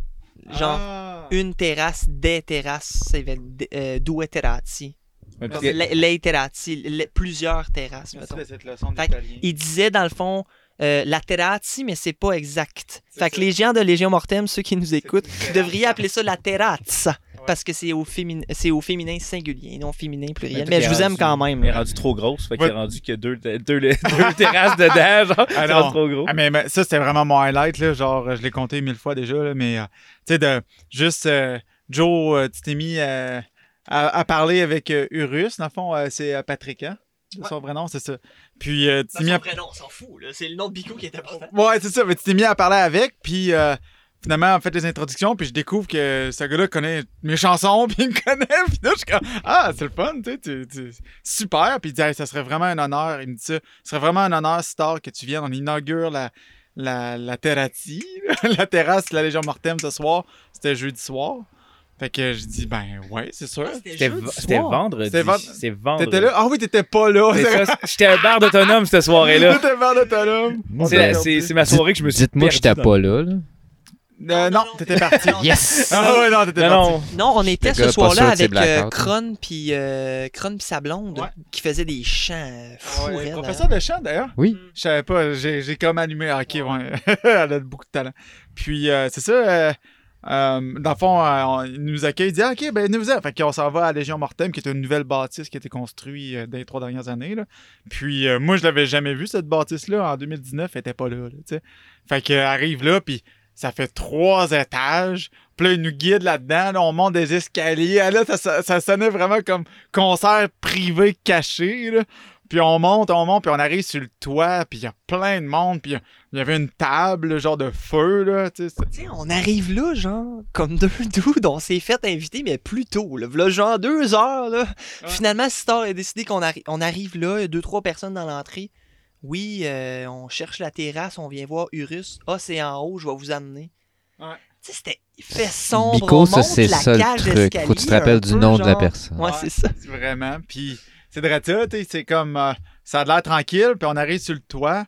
Genre, Ah. une terrasse, des terrasses, c'est de- euh, due terrazzi. Un Comme petit- le- les terrazzi, plusieurs terrasses, Merci mettons. de cette leçon Fait d'italien. Il disait, dans le fond, euh, la terrazzi, mais c'est pas exact. Fait que les gens de Légion Mortem, ceux qui nous écoutent, devriez appeler ça la terrazza. Parce que c'est au, féminin, c'est au féminin singulier, non féminin pluriel. Mais Mais je vous aime rendu- quand même. Elle est rendue trop grosse, fait Ouais. qu'il est rendu que deux, deux, deux, deux terrasses dedans, genre. Ah c'est non. trop gros. Ah, mais, mais ça, c'était vraiment mon highlight, là. Genre, je l'ai compté mille fois déjà, là. Mais, euh, tu sais, de juste, euh, Joe, euh, tu t'es mis euh, à, à parler avec euh, Urus. Dans le fond, euh, c'est euh, Patrick, hein? De Son vrai nom, c'est ça. Puis, euh, tu t'es mis à... prénom, on s'en fout. C'est le nom de Bico qui est important. Ouais, c'est ça. Mais tu t'es mis à parler avec, puis euh, finalement, on fait les introductions, puis je découvre que ce gars-là connaît mes chansons, puis il me connaît, puis là, je suis comme, ah, c'est le fun, tu sais, tu- tu- super. Puis il dit, Hey, ça serait vraiment un honneur, il me dit ça, ce serait vraiment un honneur, Star, que tu viennes, on inaugure la, la, la la terrasse de la Légion Mortem ce soir, c'était jeudi soir. Fait que je dis, ben ouais, c'est sûr. C'était v- c'était vendredi. C'est vendredi. T'étais là? Ah oui, t'étais pas là. J'étais un bar d'autonome cette soirée-là. Vers l'autonome. C'est la- C'est c'est ma soirée que je me suis Dites-moi que j'étais pas là. là. Euh, non, t'étais parti. Yes! Ah ouais, non, t'étais Non, parti. non. Non, on était ce soir-là avec euh, Kron puis euh, Kron puis sa blonde Ouais. qui faisait des chants euh, fous. Ouais, professeur de chant d'ailleurs. Oui. Je savais pas, j'ai comme allumé. Ah, Ok, ouais. Elle a beaucoup de talent. Puis euh, c'est ça. euh, euh, dans le fond, euh, on- il nous accueille, il dit ah, Ok, ben nous en Fait qu'on s'en va à Légion Mortem, qui est une nouvelle bâtisse qui a été construite euh, dans les trois dernières années. là. Puis euh, moi, je l'avais jamais vue, cette bâtisse-là. En 2019, elle était pas là. là, fait qu'elle arrive là, puis ça fait trois étages. Puis là, ils nous guident là-dedans. là, on monte des escaliers. Ah, Là, ça, ça, ça sonnait vraiment comme concert privé caché. Là. Puis on monte, on monte, puis on arrive sur le toit, puis il y a plein de monde, puis il y avait une table, genre de feu, là, tu sais. on arrive là, genre, comme deux dudes, on s'est fait inviter, mais plus tôt, là. Genre deux heures, là. Finalement, Star a décidé qu'on arri- on arrive là, il y a deux, trois personnes dans l'entrée. Oui, euh, on cherche la terrasse, on vient voir Urus. Ah, c'est en haut, je vais vous amener. Ouais. Tu sais, c'était il fait sombre, Bico, ça, c'est la ça le cage truc. d'escalier Faut que tu te rappelles du peu, nom de la personne. Ouais, c'est ça. Vraiment. Puis c'est de ça, tu sais, c'est comme. euh, ça a l'air tranquille, puis on arrive sur le toit.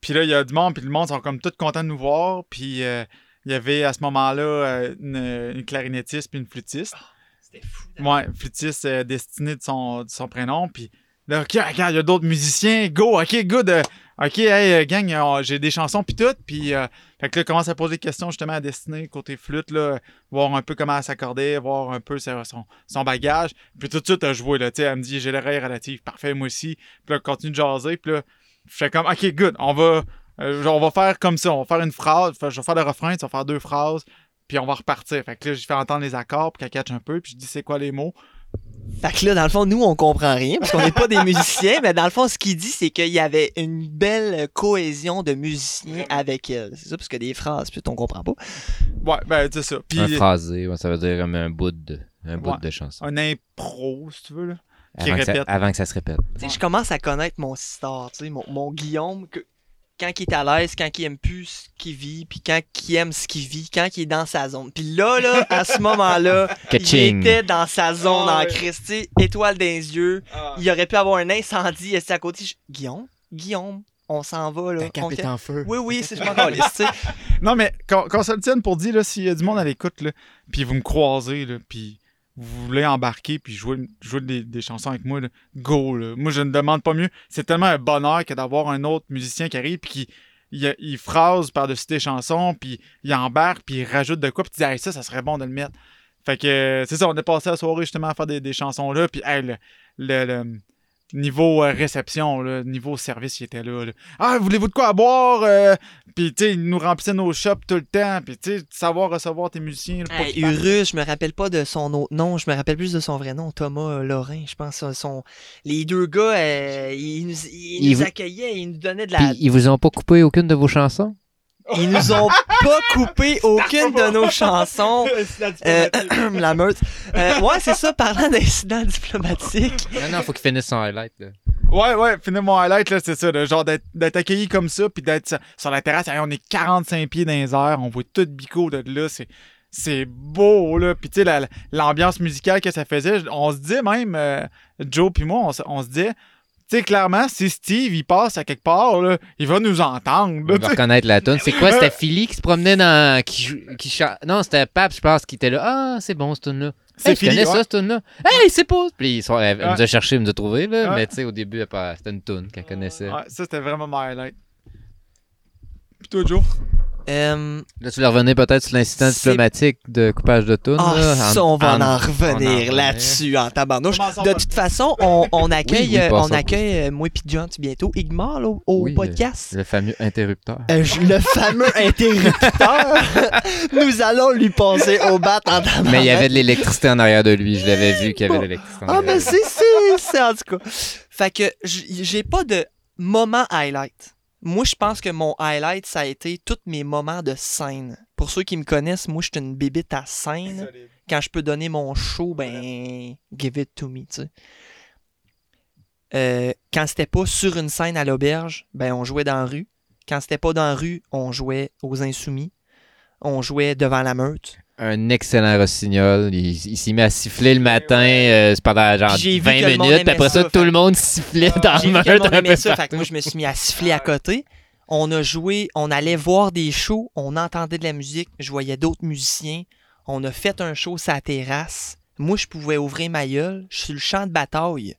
Puis là, il y a du monde, puis le monde sont comme tous contents de nous voir. Puis euh, il y avait à ce moment-là euh, une, une clarinettiste puis une flûtiste. C'était fou. Ouais, flûtiste euh, destiné de son, de son prénom. Puis OK, regarde, il y a d'autres musiciens. Go, OK, good. euh, OK, hey, euh, gang, euh, j'ai des chansons, puis tout. Puis, euh, fait que là, commence à poser des questions justement à Destinée, côté flûte, là, voir un peu comment elle s'accordait, voir un peu son, bagage. Puis tout de suite, elle joué, là, tu sais, elle me dit, j'ai l'oreille relative, parfait, moi aussi. Puis là, continue de jaser, puis là, je fais comme, OK, good, on va, on va faire comme ça, on va faire une phrase, je vais faire le refrain, tu vas faire deux phrases, puis on va repartir. Fait que là, je fais entendre les accords, puis qu'elle catch un peu, puis je dis, c'est quoi les mots? Fait que là, dans le fond, nous, on comprend rien, parce qu'on n'est pas des musiciens, mais dans le fond, ce qu'il dit, c'est qu'il y avait une belle cohésion de musiciens avec elle. C'est ça, parce que des phrases, puis on comprend pas. Ouais, ben, c'est ça. Puis Un phrasé, ouais, ça veut dire comme un bout de, un bout Ouais. de chanson. un impro, si tu veux, là. qui Avant que, ça, répète. avant que ça se répète. Tu sais, je commence à connaître mon star, tu sais, mon, mon Guillaume, que, quand il est à l'aise, quand il aime plus ce qu'il vit, puis quand il aime ce qu'il vit, quand il est dans sa zone. Puis là, là, à ce moment-là, il était dans sa zone Ah en ouais. Christ, tu sais, étoile dans les yeux. Il aurait pu avoir un incendie assis à côté. Je- Guillaume, Guillaume, on s'en va, là. On fait- en feu. Oui, oui, c'est je m'en sais. Non, mais qu'on qu'on se le tienne pour dire, là, s'il y a du monde à l'écoute, là, puis vous me croisez, là, puis vous voulez embarquer, puis jouer, des, chansons avec moi, là, go, là. Moi, je ne demande pas mieux. C'est tellement un bonheur que d'avoir un autre musicien qui arrive, puis qui il, il phrase par-dessus des chansons, puis il embarque, puis il rajoute de quoi, puis tu dis, hey, ça, ça serait bon de le mettre. Fait que, c'est ça, on est passé la soirée justement à faire des, chansons là, puis hey, le- le niveau euh, réception, là, niveau service, il était là. là. Ah, voulez-vous de quoi à boire? Euh, puis, tu sais, il nous remplissait nos shops tout le temps, puis, tu sais, savoir recevoir tes musiciens. là, Hey. Urus, je me rappelle pas de son autre nom, je me rappelle plus de son vrai nom, Thomas euh, Lorrain, je pense. Son... Les deux gars, euh, ils nous, ils Ils nous vous- accueillaient, ils nous donnaient de la. Puis, ils vous ont pas coupé aucune de vos chansons? Ils nous ont pas coupé aucune de nos chansons. Euh, la meute. Euh, ouais, c'est ça, parlant d'incidents diplomatiques. Non, non, faut qu'il finisse son highlight. Là. Ouais, ouais, finir mon highlight, là, c'est ça, là, genre d'être d'être accueilli comme ça, puis d'être sur, la terrasse, on est 45 pieds dans les airs, on voit tout Bico de là, c'est c'est beau, là, puis tu sais, la- l'ambiance musicale que ça faisait, on se dit même, euh, Joe puis moi, on, se- on se dit, tu sais, clairement, si Steve, il passe à quelque part, là, il va nous entendre, là, va reconnaître la tune. C'est quoi? C'était Philly qui se promenait dans. Qui, Non, c'était Pap, je pense, qui était là. Ah, c'est bon, cette tune-là. C'est Hey, je connais ça, cette tune-là. Hey, c'est pas. Puis ils sont- elle, Ouais. nous a cherché, elle nous a trouvé, là. Ouais. Mais tu sais, au début, c'était une tune qu'elle connaissait. Ouais, ça, c'était vraiment mon highlight. Puis toi, Joe? Euh, Là, tu voulais revenir peut-être sur l'incident diplomatique de coupage de tune. Ah, là, ça, on va en, en revenir là-dessus en tabarnouche. De toute façon, on, on accueille, Oui, oui, euh, on accueille euh, moi et John bientôt Igmar là, au, au Oui, podcast. Le fameux interrupteur. Euh, je- le fameux interrupteur, nous allons lui passer au bat en tabarnak. Mais il y avait de l'électricité en arrière de lui. Je l'avais vu qu'il y avait de l'électricité en Ah, mais c'est, c'est, c'est en tout cas. Fait que j'ai pas de moment highlight. Moi, je pense que mon highlight, ça a été tous mes moments de scène. Pour ceux qui me connaissent, moi, je suis une bébite à scène. Quand je peux donner mon show, ben, give it to me, tu sais. Euh, quand c'était pas sur une scène à l'auberge, ben, on jouait dans la rue. Quand c'était pas dans la rue, on jouait aux Insoumis. On jouait devant la meute. Un excellent rossignol. Il, il s'est mis à siffler le matin euh, pendant genre J'ai vu 20 que le monde minutes. Puis après ça, tout le monde sifflait dans J'ai le monde un peu ça, fait que partout. moi je me suis mis à siffler à côté. On a joué, on allait voir des shows, on entendait de la musique, je voyais d'autres musiciens. On a fait un show sur la terrasse. Moi, je pouvais ouvrir ma gueule. Je suis le champ de bataille.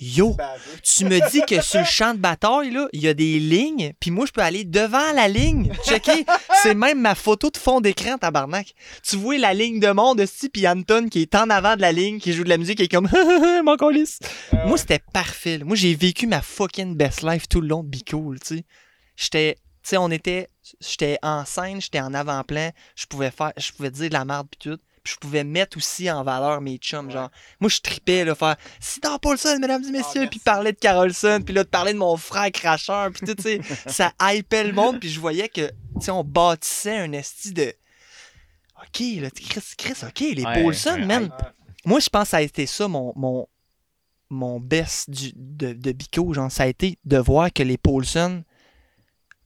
Yo, tu me dis que sur le champ de bataille, là, il y a des lignes, puis moi, je peux aller devant la ligne. Checker, c'est même ma photo de fond d'écran, tabarnak. Tu vois la ligne de monde, aussi, puis Anton qui est en avant de la ligne, qui joue de la musique, et est comme, mon colis. Moi, c'était parfait. là. Moi, j'ai vécu ma fucking best life tout le long de Be Cool, tu sais. J'étais, tu sais, on était J'étais en scène, j'étais en avant-plan, je pouvais faire, je pouvais dire de la merde puis tout. Je pouvais mettre aussi en valeur mes chums, genre. Moi, je tripais, là, faire « C'est dans Paulson, mesdames et messieurs! puis parler de Carolson, puis là, de parler de mon frère cracheur, puis tout, tu sais. ça hypait le monde, puis je voyais que, tu sais, on bâtissait un esti de... OK, là, Chris, Chris, OK, les Ouais, Paulson, ouais, man. Moi, je pense que ça a été ça, mon, mon, mon best du, de, de Bico. Genre, ça a été de voir que les Paulson,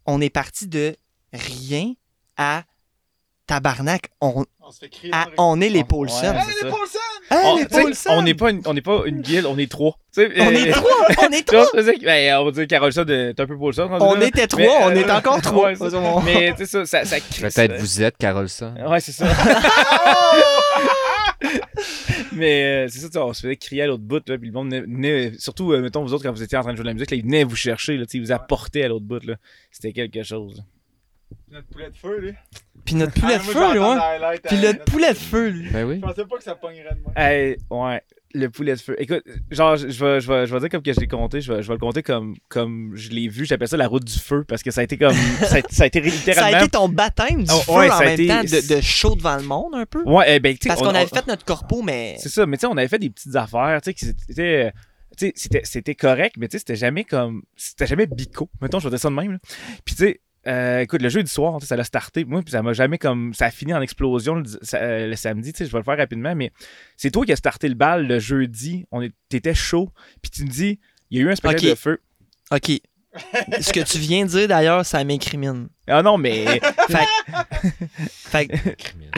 on est parti de rien à tabarnak. On, On se fait crier. le- on est les Ouais, Paulson. c'est Hey, les Paulson! Hey, On, les tu sais, Paulson! on n'est pas, une- on n'est pas une guilde, on est trois. Sais, On euh, est trois! On est trois! ben, on va dire Carolson est un peu Paulson. On là. était trois, Mais, on euh, est encore trois. ouais. Mais tu sais, ça, ça. Peut-être vous êtes Carolson. Ouais, c'est ça. Mais euh, c'est ça, on se faisait crier à l'autre bout, là, puis le monde venait, venait- surtout, euh, mettons, vous autres, quand vous étiez en train de jouer de la musique, là, ils venaient vous chercher, là, ils vous apportaient à l'autre bout, là. C'était quelque chose. Notre poulet de feu, lui. Puis notre poulet Ah, de feu, hein, le notre- poulet de feu, lui. Ben oui. Je pensais pas que ça pognerait de moi. Hey, ouais, le poulet de feu. Écoute, genre, je vais, je vais, je vais dire comme que je l'ai compté, je vais, je vais le compter comme, comme je l'ai vu, j'appelle ça la route du feu, parce que ça a été comme, ça a, ça a été Ça a littéralement... été ton baptême du Oh, feu ouais, en ça a même été- temps de, de chaud devant le monde, un peu. Ouais, eh ben, tu sais, Parce on- qu'on avait on- fait notre corpo, mais. C'est ça, mais tu sais, on avait fait des petites affaires, tu sais, qui c'était. euh, Tu sais, c'était- c'était correct, mais tu sais, c'était jamais comme. C'était jamais bico. Mettons, je vais dire ça de même. là. Puis tu sais, euh, écoute, le jeu du soir, ça l'a starté. Moi, puis ça m'a jamais comme. Ça a fini en explosion le, ça- euh, le samedi, tu sais, je vais le faire rapidement, mais c'est toi qui as starté le bal le jeudi. On est- T'étais chaud, puis tu me dis, il y a eu un spectacle de feu. OK. Ce que tu viens de dire, d'ailleurs, ça m'incrimine. Ah non, mais. Fait que Attends.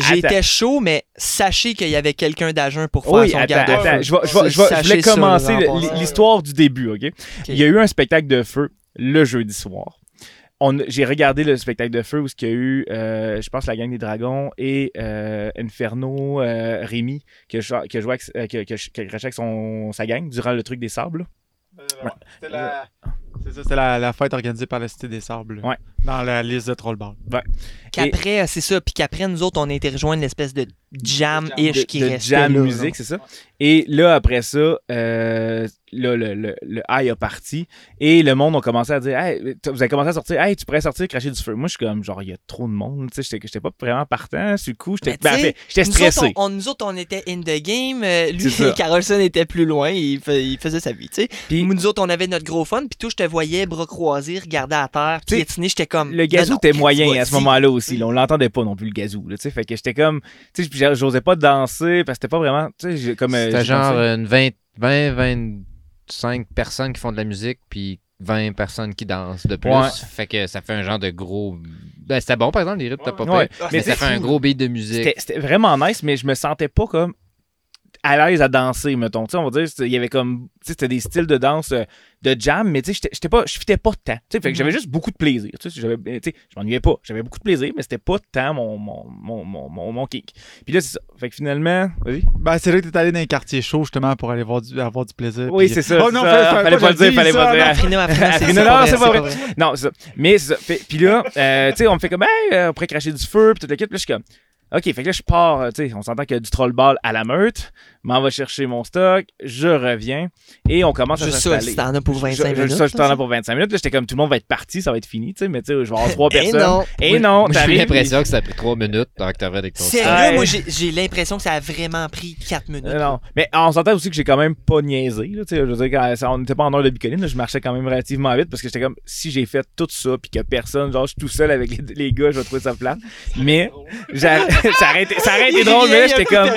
j'étais chaud, mais sachez qu'il y avait quelqu'un d'agent pour faire oui, son attends, garde-feu. attends. Je, vais- je vais- je vais- je Sachez voulais commencer l'histoire du début, OK? Il y a eu un spectacle de feu le jeudi soir. J'ai regardé le spectacle de feu où il y a eu, euh, je pense, la gang des dragons et euh, Inferno, euh, Rémi, qui a, qui a avec, euh, sa gang durant le truc des sables. Euh, C'était la... C'est ça, c'était la, la fête organisée par la Cité des Sables. Ouais. Dans la liste de Trollball. Qu'après, c'est ça. Puis qu'après, nous autres, on a été rejoindre l'espèce de De, jam-ish qui de restait jam là, musique, c'est ça. Et là, après ça, euh, là, le, le, le high a parti et le monde a commencé à dire hey, vous avez commencé à sortir, hey, tu pourrais sortir cracher du feu. Moi, je suis comme, genre, il y a trop de monde. Tu sais, j'étais- pas vraiment partant. Sur le coup, j'étais Mais ben, Nous stressé. autres, on, on- nous autres, on était in the game. euh, lui, C'est. Carlson était plus loin. Il, fa- il faisait sa vie, tu sais. Puis- Nous autres, on avait notre gros fun. Puis toi, je te voyais, bras croisés, regarder à terre, piétiner. J'étais comme. Le gazou était moyen à ce moment-là aussi. là. on l'entendait pas non plus, le gazou. Là, tu sais. fait que j'étais comme. Tu sais, j'osais pas danser parce que c'était pas vraiment. Tu sais, j'ai- comme. euh, C'était genre une 20, 20, 25 personnes qui font de la musique, puis 20 personnes qui dansent de plus. Ouais. Fait que ça fait un genre de gros. Ben, c'était bon, par exemple, les rythmes, t'as pas Ouais. peur. Mais Mais ça fait un gros beat de musique. C'était c'était vraiment nice, mais je me sentais pas comme à l'aise à danser, mettons. Tu sais, on va dire, il y avait comme, tu sais, c'était des styles de danse euh, de jam, mais tu sais, j'étais- pas, je fitais pas tant. Tu sais, fait que j'avais juste beaucoup de plaisir. Tu sais, j'avais- tu sais, je m'ennuyais pas. J'avais beaucoup de plaisir, mais c'était pas tant mon, mon, mon, mon, mon, mon kick. Puis là, c'est ça. Fait que finalement, vas-y. Ben, c'est là que t'es allé dans les quartiers chauds, justement, pour aller voir du, avoir du plaisir. Oui, c'est ça. Oh non, ça. fallait- pas le dire, fallait pas le dire. Non, c'est vrai, pas vrai. vrai. Non, c'est ça. Mais c'est ça. Puis là, euh, tu sais, on me fait comme, hey, euh, on pourrait cracher du feu, puis kit. Là, je suis comme, OK, fait que là, je pars, euh, tu sais, on s'entend qu'il y a du troll ball à la meute, m'en va chercher mon stock, je reviens, et on commence à Juste ça, s'installer. si t'en as pour 25 Je- je- minutes. Ça, je t'en ai pour 25 minutes. Là, j'étais comme, tout le monde va être parti, ça va être fini, tu sais, mais tu sais, je vais avoir trois personnes. non. Et non, Moi, J'ai l'impression que ça a pris 3 minutes avant que t'arrives avec ton Sérieux, Ouais. moi, j'ai j'ai l'impression que ça a vraiment pris 4 minutes. Non. Mais on s'entend aussi que j'ai quand même pas niaisé. Là, tu sais, je veux dire, on n'était pas en heure de bicoline, là, je marchais quand même relativement vite parce que j'étais comme, si j'ai fait tout ça puis que personne, genre, je suis tout seul avec les, les gars, je vais trouver ça plate. Mais ça aurait été, ça aurait été drôle, mais là, j'étais comme,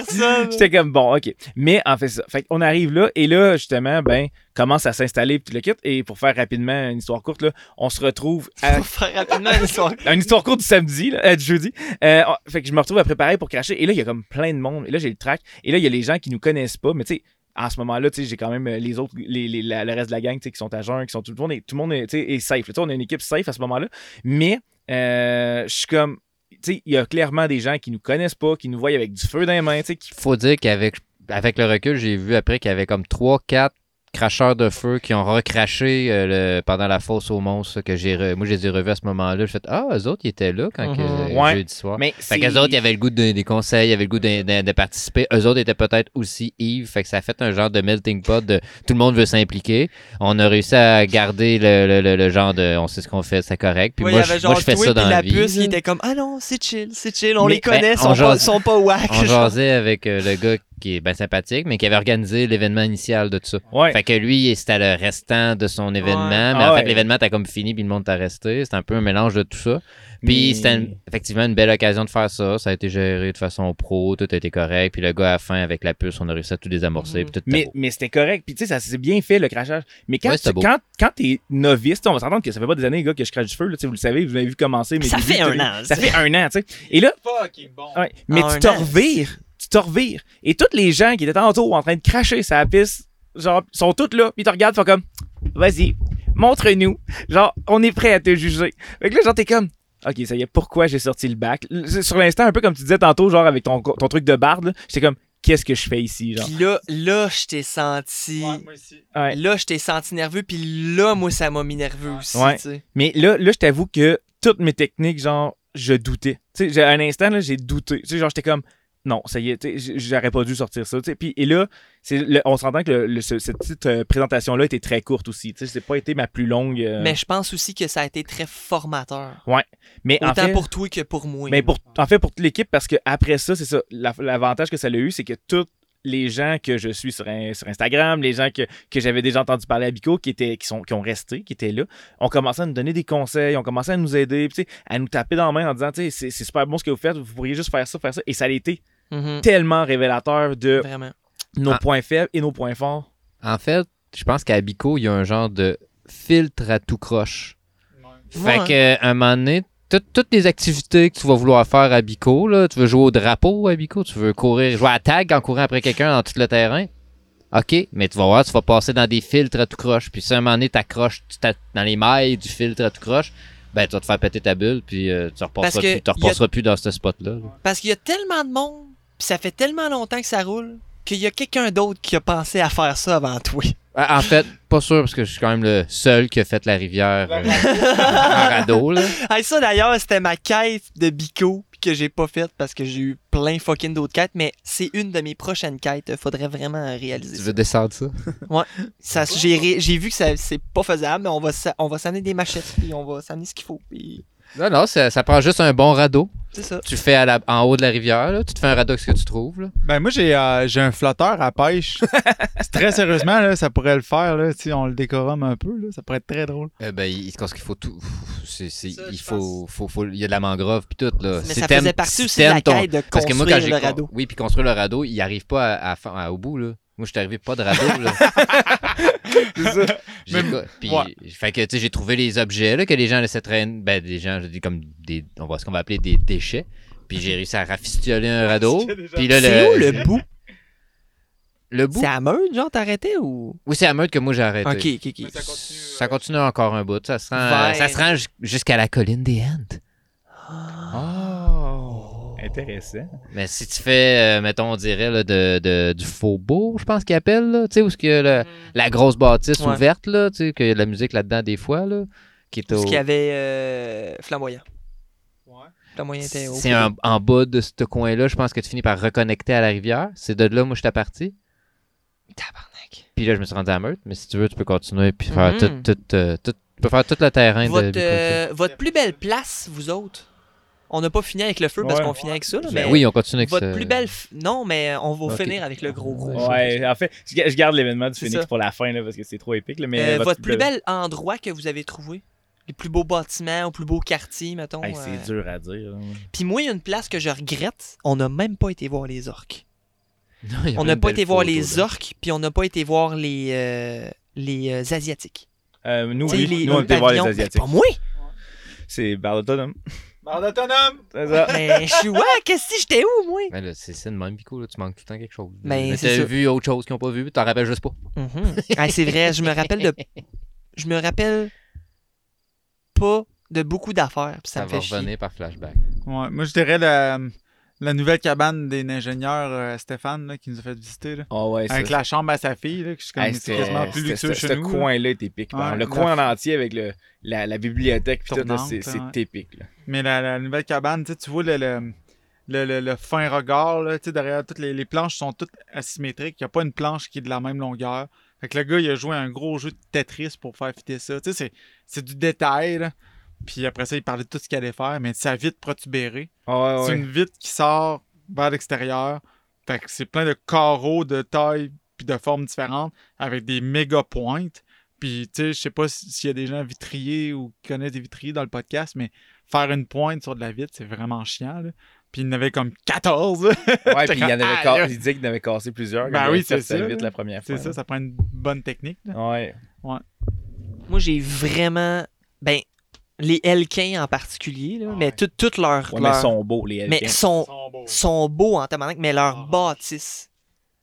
j'étais comme, bon, ok. Mais en fait, ça. Fait qu'on arrive là et là, justement, ben, commence à s'installer puis tout le kit. Et pour faire rapidement une histoire courte, là, on se retrouve à Pour faire rapidement une histoire. une histoire courte du samedi, là, euh, du jeudi. Euh, on- fait que je me retrouve à préparer pour cracher. Et là, il y a comme plein de monde. Et là, j'ai le track. Et là, il y a les gens qui nous connaissent pas. Mais tu sais, en ce moment-là, tu sais, j'ai quand même euh, les autres, les, les- la- le reste de la gang, tu sais, qui sont à jeun, qui sont tout le monde, est, tout le monde est, est safe. là. Tu sais, on a une équipe safe à ce moment-là. Mais euh, je suis comme, il y a clairement des gens qui nous connaissent pas, qui nous voient avec du feu dans les mains, qui Faut dire qu'avec avec le recul, j'ai vu après qu'il y avait comme 3, 4 cracheurs de feu qui ont recraché euh, le- pendant la fosse aux monstres que j'ai re- moi je les ai revus à ce moment-là. J'ai fait ah eux autres ils étaient là quand que, Mhm. euh, Ouais. jeudi soir. Mais Fait qu'eux autres, ils avaient le goût de, des conseils, ils avaient le goût de, de- de participer. Eux autres étaient peut-être aussi Yves. Fait que ça a fait un genre de melting pot de tout le monde veut s'impliquer. On a réussi à garder le, le- le- genre de on sait ce qu'on fait, c'est correct. Puis Ouais, moi, je, moi, je fais ça dans la la vie. puce qui là. était comme Ah non, c'est chill, c'est chill, on Mais, les connaît, ben, ils sont, on pas, sont pas whack. On jasait avec euh, le gars qui est bien sympathique, mais qui avait organisé l'événement initial de tout ça. Ouais. Fait que lui, c'était le restant de son événement. Ouais. Mais Ah en fait, ouais. l'événement, t'as comme fini, puis le monde t'a resté. C'était un peu un mélange de tout ça. Puis Mais- c'était effectivement une belle occasion de faire ça. Ça a été géré de façon pro, tout a été correct. Puis le gars, à la fin, avec la puce, on a réussi à tout désamorcer. Mhm. puis tout Mais, mais c'était correct. Puis tu sais, ça s'est bien fait, le crachage. Mais quand, tu- quand, quand t'es novice, on va s'entendre que ça fait pas des années, les gars, que je crache du feu. Là, tu sais, vous le savez, vous m'avez vu commencer. mes Ça fait un an, Ça fait un an, tu sais. Et là, Fucking bon. ouais, mais tu un te an. revires. Tu te revires. Et tous les gens qui étaient tantôt en train de cracher sa piste, genre, sont tous là. Puis ils te regardent, font comme, vas-y, montre-nous. Genre, on est prêt à te juger. Fait que là, genre, t'es comme, ok, ça y est, pourquoi j'ai sorti le bac? Sur l'instant, un peu comme tu disais tantôt, genre, avec ton, ton truc de barde, là, j'étais comme, qu'est-ce que je fais ici, genre? Puis là, là, je t'ai senti. Ouais, moi aussi. Ouais. Là, je t'ai senti nerveux, puis là, moi, ça m'a mis nerveux aussi. Ouais. tu sais. Mais là, là je t'avoue que toutes mes techniques, genre, je doutais. Tu sais, un instant, là, j'ai douté. Tu sais, genre, j'étais comme, non, ça y est, j'aurais pas dû sortir ça. Puis, et là, le- on s'entend que le- le- ce- cette petite euh, présentation-là était très courte aussi. Sais, c'est pas été ma plus longue. euh, Mais je pense aussi que ça a été très formateur. mais en Autant fait, pour toi que pour moi. mais pour, en fait, pour toute l'équipe, parce que après ça, c'est ça. la- L'avantage que ça a eu, c'est que tous les gens que je suis sur, un- sur Instagram, les gens que, que j'avais déjà entendu parler à Bico, qui, étaient, qui, sont, qui ont resté, qui étaient là, ont commencé à nous donner des conseils, ont commencé à nous aider, à nous taper dans la main en disant, c'est super bon ce que vous faites, vous pourriez juste faire ça, faire ça. Et ça a été Mhm. tellement révélateur de Vraiment. nos Ah. points faibles et nos points forts. En fait, je pense qu'à Bico, il y a un genre de filtre à tout croche. Fait Ouais. que, à un moment donné, tout- toutes les activités que tu vas vouloir faire à Bico, là, tu veux jouer au drapeau à Bico, tu veux courir, jouer à tag en courant après quelqu'un dans tout le terrain. OK, mais tu vas voir, tu vas passer dans des filtres à tout croche. Puis si à un moment donné, t'accroches dans les mailles du filtre à tout croche, ben tu vas te faire péter ta bulle, puis euh, tu repasseras, plus, tu y a- repasseras plus dans ce spot-là. là. Parce qu'il y a tellement de monde, puis ça fait tellement longtemps que ça roule, qu'il y a quelqu'un d'autre qui a pensé à faire ça avant toi. Ah, En fait, pas sûr, parce que je suis quand même le seul qui a fait la rivière euh, en radeau. Là. Hey, ça d'ailleurs, c'était ma quête de Bico que j'ai pas faite parce que j'ai eu plein fucking d'autres quêtes, mais c'est une de mes prochaines quêtes. Faudrait vraiment réaliser Tu ça. veux descendre ça? Ça, j'ai, vu que ça, c'est pas faisable, mais on va, on va s'amener des machettes puis on va s'amener ce qu'il faut. Puis Non, non, ça, ça prend juste un bon radeau. C'est ça. Tu fais à la- en haut de la rivière, là, tu te fais un radeau avec ce que tu trouves. Là. Ben moi j'ai euh, j'ai un flotteur à pêche. très sérieusement là, ça pourrait le faire là, si on le décorum un peu là, ça pourrait être très drôle. Euh, ben, il, parce qu'il faut tout. c'est- c'est- Ça, il je faut, faut, faut- il y a de la mangrove puis tout là. Mais ça t'aimes- faisait partie si aussi de la t'aimes ton- quête de Parce que moi quand construire le radeau. oui puis construire le radeau, il arrive pas à, à- au bout là. Moi je suis arrivé pas de radeau là. J'ai Même- quoi- puis, ouais. fait que tu sais j'ai trouvé les objets là que les gens laissaient traîner, ben des gens je dis comme des, on va ce qu'on va appeler des déchets. Puis j'ai réussi à rafistioler un radeau. Puis là C'est où le bout? Le bout? C'est à Meurthe, genre, t'as arrêté ou? Oui c'est à meute que moi j'ai arrêté. Ok, ok, ok. Ça continue, euh, Ça continue encore un bout. Ça se rend, Vers- ça se rend jus- jusqu'à la colline des Entes. Oh! Intéressant. Mais si tu fais, euh, mettons, on dirait, là, de, de- du faubourg, je pense qu'il appelle, là, tu sais, où est-ce que le- la grosse bâtisse Ouais. ouverte, là, tu sais, qu'il y a de la musique là-dedans des fois, là, qui est au... Parce qu'il y avait euh, Flamboyant. C'est un- en bas de ce coin-là, je pense que tu finis par reconnecter à la rivière. C'est de là, moi, je suis parti. Tabarnak. Puis là, je me suis rendu à Meurthe, mais si tu veux, tu peux continuer puis faire tout, tout, euh, tout- tu peux faire tout le terrain de Votre, Bicoquet. euh, votre plus belle place, vous autres? On n'a pas fini avec le feu parce Ouais. qu'on finit avec ça, là, Ben mais oui, on continue avec votre ça. plus belle... f- Non, mais on va finir avec le gros gros. Ouais, en fait, je ga- je garde l'événement du C'est Phoenix ça. pour la fin là, parce que c'est trop épique. Là, mais Euh, votre plus bel endroit que vous avez trouvé? Les plus beaux bâtiments, ou plus beaux quartiers, mettons. Hey, euh. c'est dur à dire. Puis moi, il y a une place que je regrette. On n'a même pas été voir les orques. Non, a On n'a pas été voir les là. orques, puis on n'a pas été voir les, euh, les euh, Asiatiques. Euh, nous, oui, les- nous, on le était voir les. Asiatiques. Ben, pas moi! C'est Barre autonome! C'est ça. Mais je suis ouais, qu'est-ce que j'étais où, moi? Mais là, c'est c'est de même, Bico, là, tu manques tout le temps quelque chose. Ben, Mais c'est t'as ça. vu autre chose qu'ils n'ont pas vu, t'en rappelles juste pas. Mhm. Ah, c'est vrai, je me rappelle de. Je me rappelle pas de beaucoup d'affaires, puis ça, Ça, me va fait chier. revenir par flashback. Ouais, moi je dirais la, la nouvelle cabane des ingénieurs euh, Stéphane là, qui nous a fait visiter. Là. Ah ouais, Avec la chambre à sa fille, là, que je suis comme Hey, c'est quasiment plus luxueux chez Ce nous. là. coin-là est épique. Ouais, le coin en entier avec le, la, la bibliothèque, c'est ouais. épique. Mais la, la nouvelle cabane, tu vois le, le, le, fin regard, derrière toutes les, les planches sont toutes asymétriques. Il n'y a pas une planche qui est de la même longueur. Fait que le gars, il a joué un gros jeu de Tetris pour faire fitter ça. C'est- c'est du détail, là. Puis après ça, il parlait de tout ce qu'il allait faire, mais sa vitre protubérée. Ah ouais, C'est ouais. une vitre qui sort vers l'extérieur. Fait que c'est plein de carreaux de taille puis de formes différentes avec des méga pointes. Puis, tu sais, je sais pas si- s'il y a des gens vitriers ou qui connaissent des vitriers dans le podcast, mais faire une pointe sur de la vitre, c'est vraiment chiant, là. Puis il y en avait comme 14. Ouais, puis il, y en avait comme, ca- il disait qu'il en avait cassé plusieurs. Ben oui, c'est sa ça, vite la première fois. c'est ça, ça prend une bonne technique. là. là. Ouais. Moi, j'ai vraiment. Ben, les Elkins en particulier, là, mais tout- toutes leurs. Ouais, mais leurs- ils sont beaux, les mais Elkins. sont, beaux. sont beaux en tabarnak, mais leur Ah. bâtisse.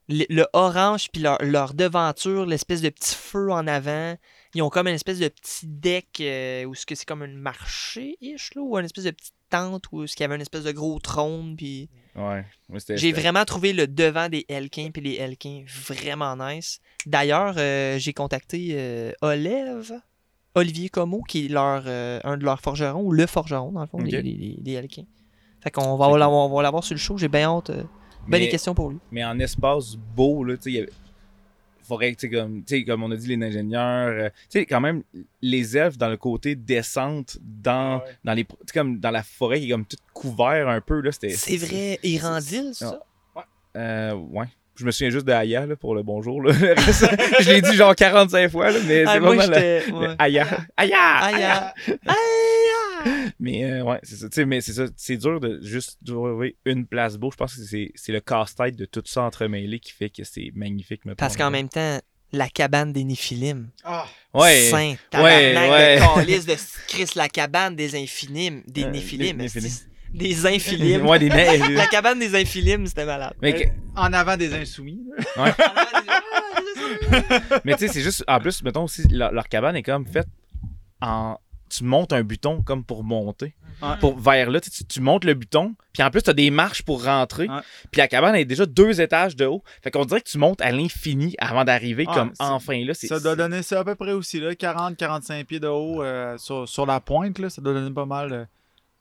Le, le orange puis leur, leur devanture, l'espèce de petit feu en avant. Ils ont comme une espèce de petit deck euh, où ce que c'est comme un marché-ish, là, ou une espèce de petite tente où ce qu'il y avait une espèce de gros trône. Puis Ouais. J'ai vraiment trouvé le devant des Elkins puis les Elkins vraiment nice. D'ailleurs, euh, j'ai contacté euh, Olev, Olivier Como, qui est leur, euh, un de leurs forgerons, ou le forgeron, dans le fond, des, des. Fait qu'on va l'avoir, on va l'avoir sur le show, j'ai bien hâte. euh, ben Mais- des questions pour lui. mais en espace beau, là, tu sais, il y avait- faudrait que, tu sais, comme, comme on a dit, les ingénieurs, euh, tu sais, quand même, les elfes dans le côté descente dans, ouais. dans les, comme dans la forêt qui est comme tout couvert un peu, là, c'était... C'est vrai, Irandil, ça? Euh, ouais. Je me souviens juste de Aya, là, pour le bonjour, là. Je l'ai dit genre 45 fois, là, mais Ah, c'est vraiment la-. Aya. Aya! Aïe, Mais euh, ouais, c'est ça. Mais c'est ça. C'est dur de juste trouver une place beau. Je pense que c'est le casse-tête de tout ça entremêlé qui fait que c'est magnifique. mettons, Parce qu'en même temps, la cabane des Néphilim. Ah, Ouais. Saint, ouais, ouais. de calice de Chris, la cabane des infinimes. Des Euh, Néphilim. Des infilimes. Ouais, des neiges. La cabane des infilimes, c'était malade. Mais, que- en avant des insoumis. là. mais tu sais, c'est juste. En plus, mettons aussi, leur, leur cabane est comme faite en. Tu montes un buton comme pour monter. Ouais. Pour, vers là, tu, sais, tu montes le buton, puis en plus, tu as des marches pour rentrer. Ouais. Puis la cabane est déjà deux étages de haut. Fait qu'on dirait que tu montes à l'infini avant d'arriver, comme c'est- enfin là. c'est- Ça doit donner ça à peu près aussi, là, 40-45 pieds de haut euh, sur, sur la pointe. Là, ça doit donner pas mal, euh,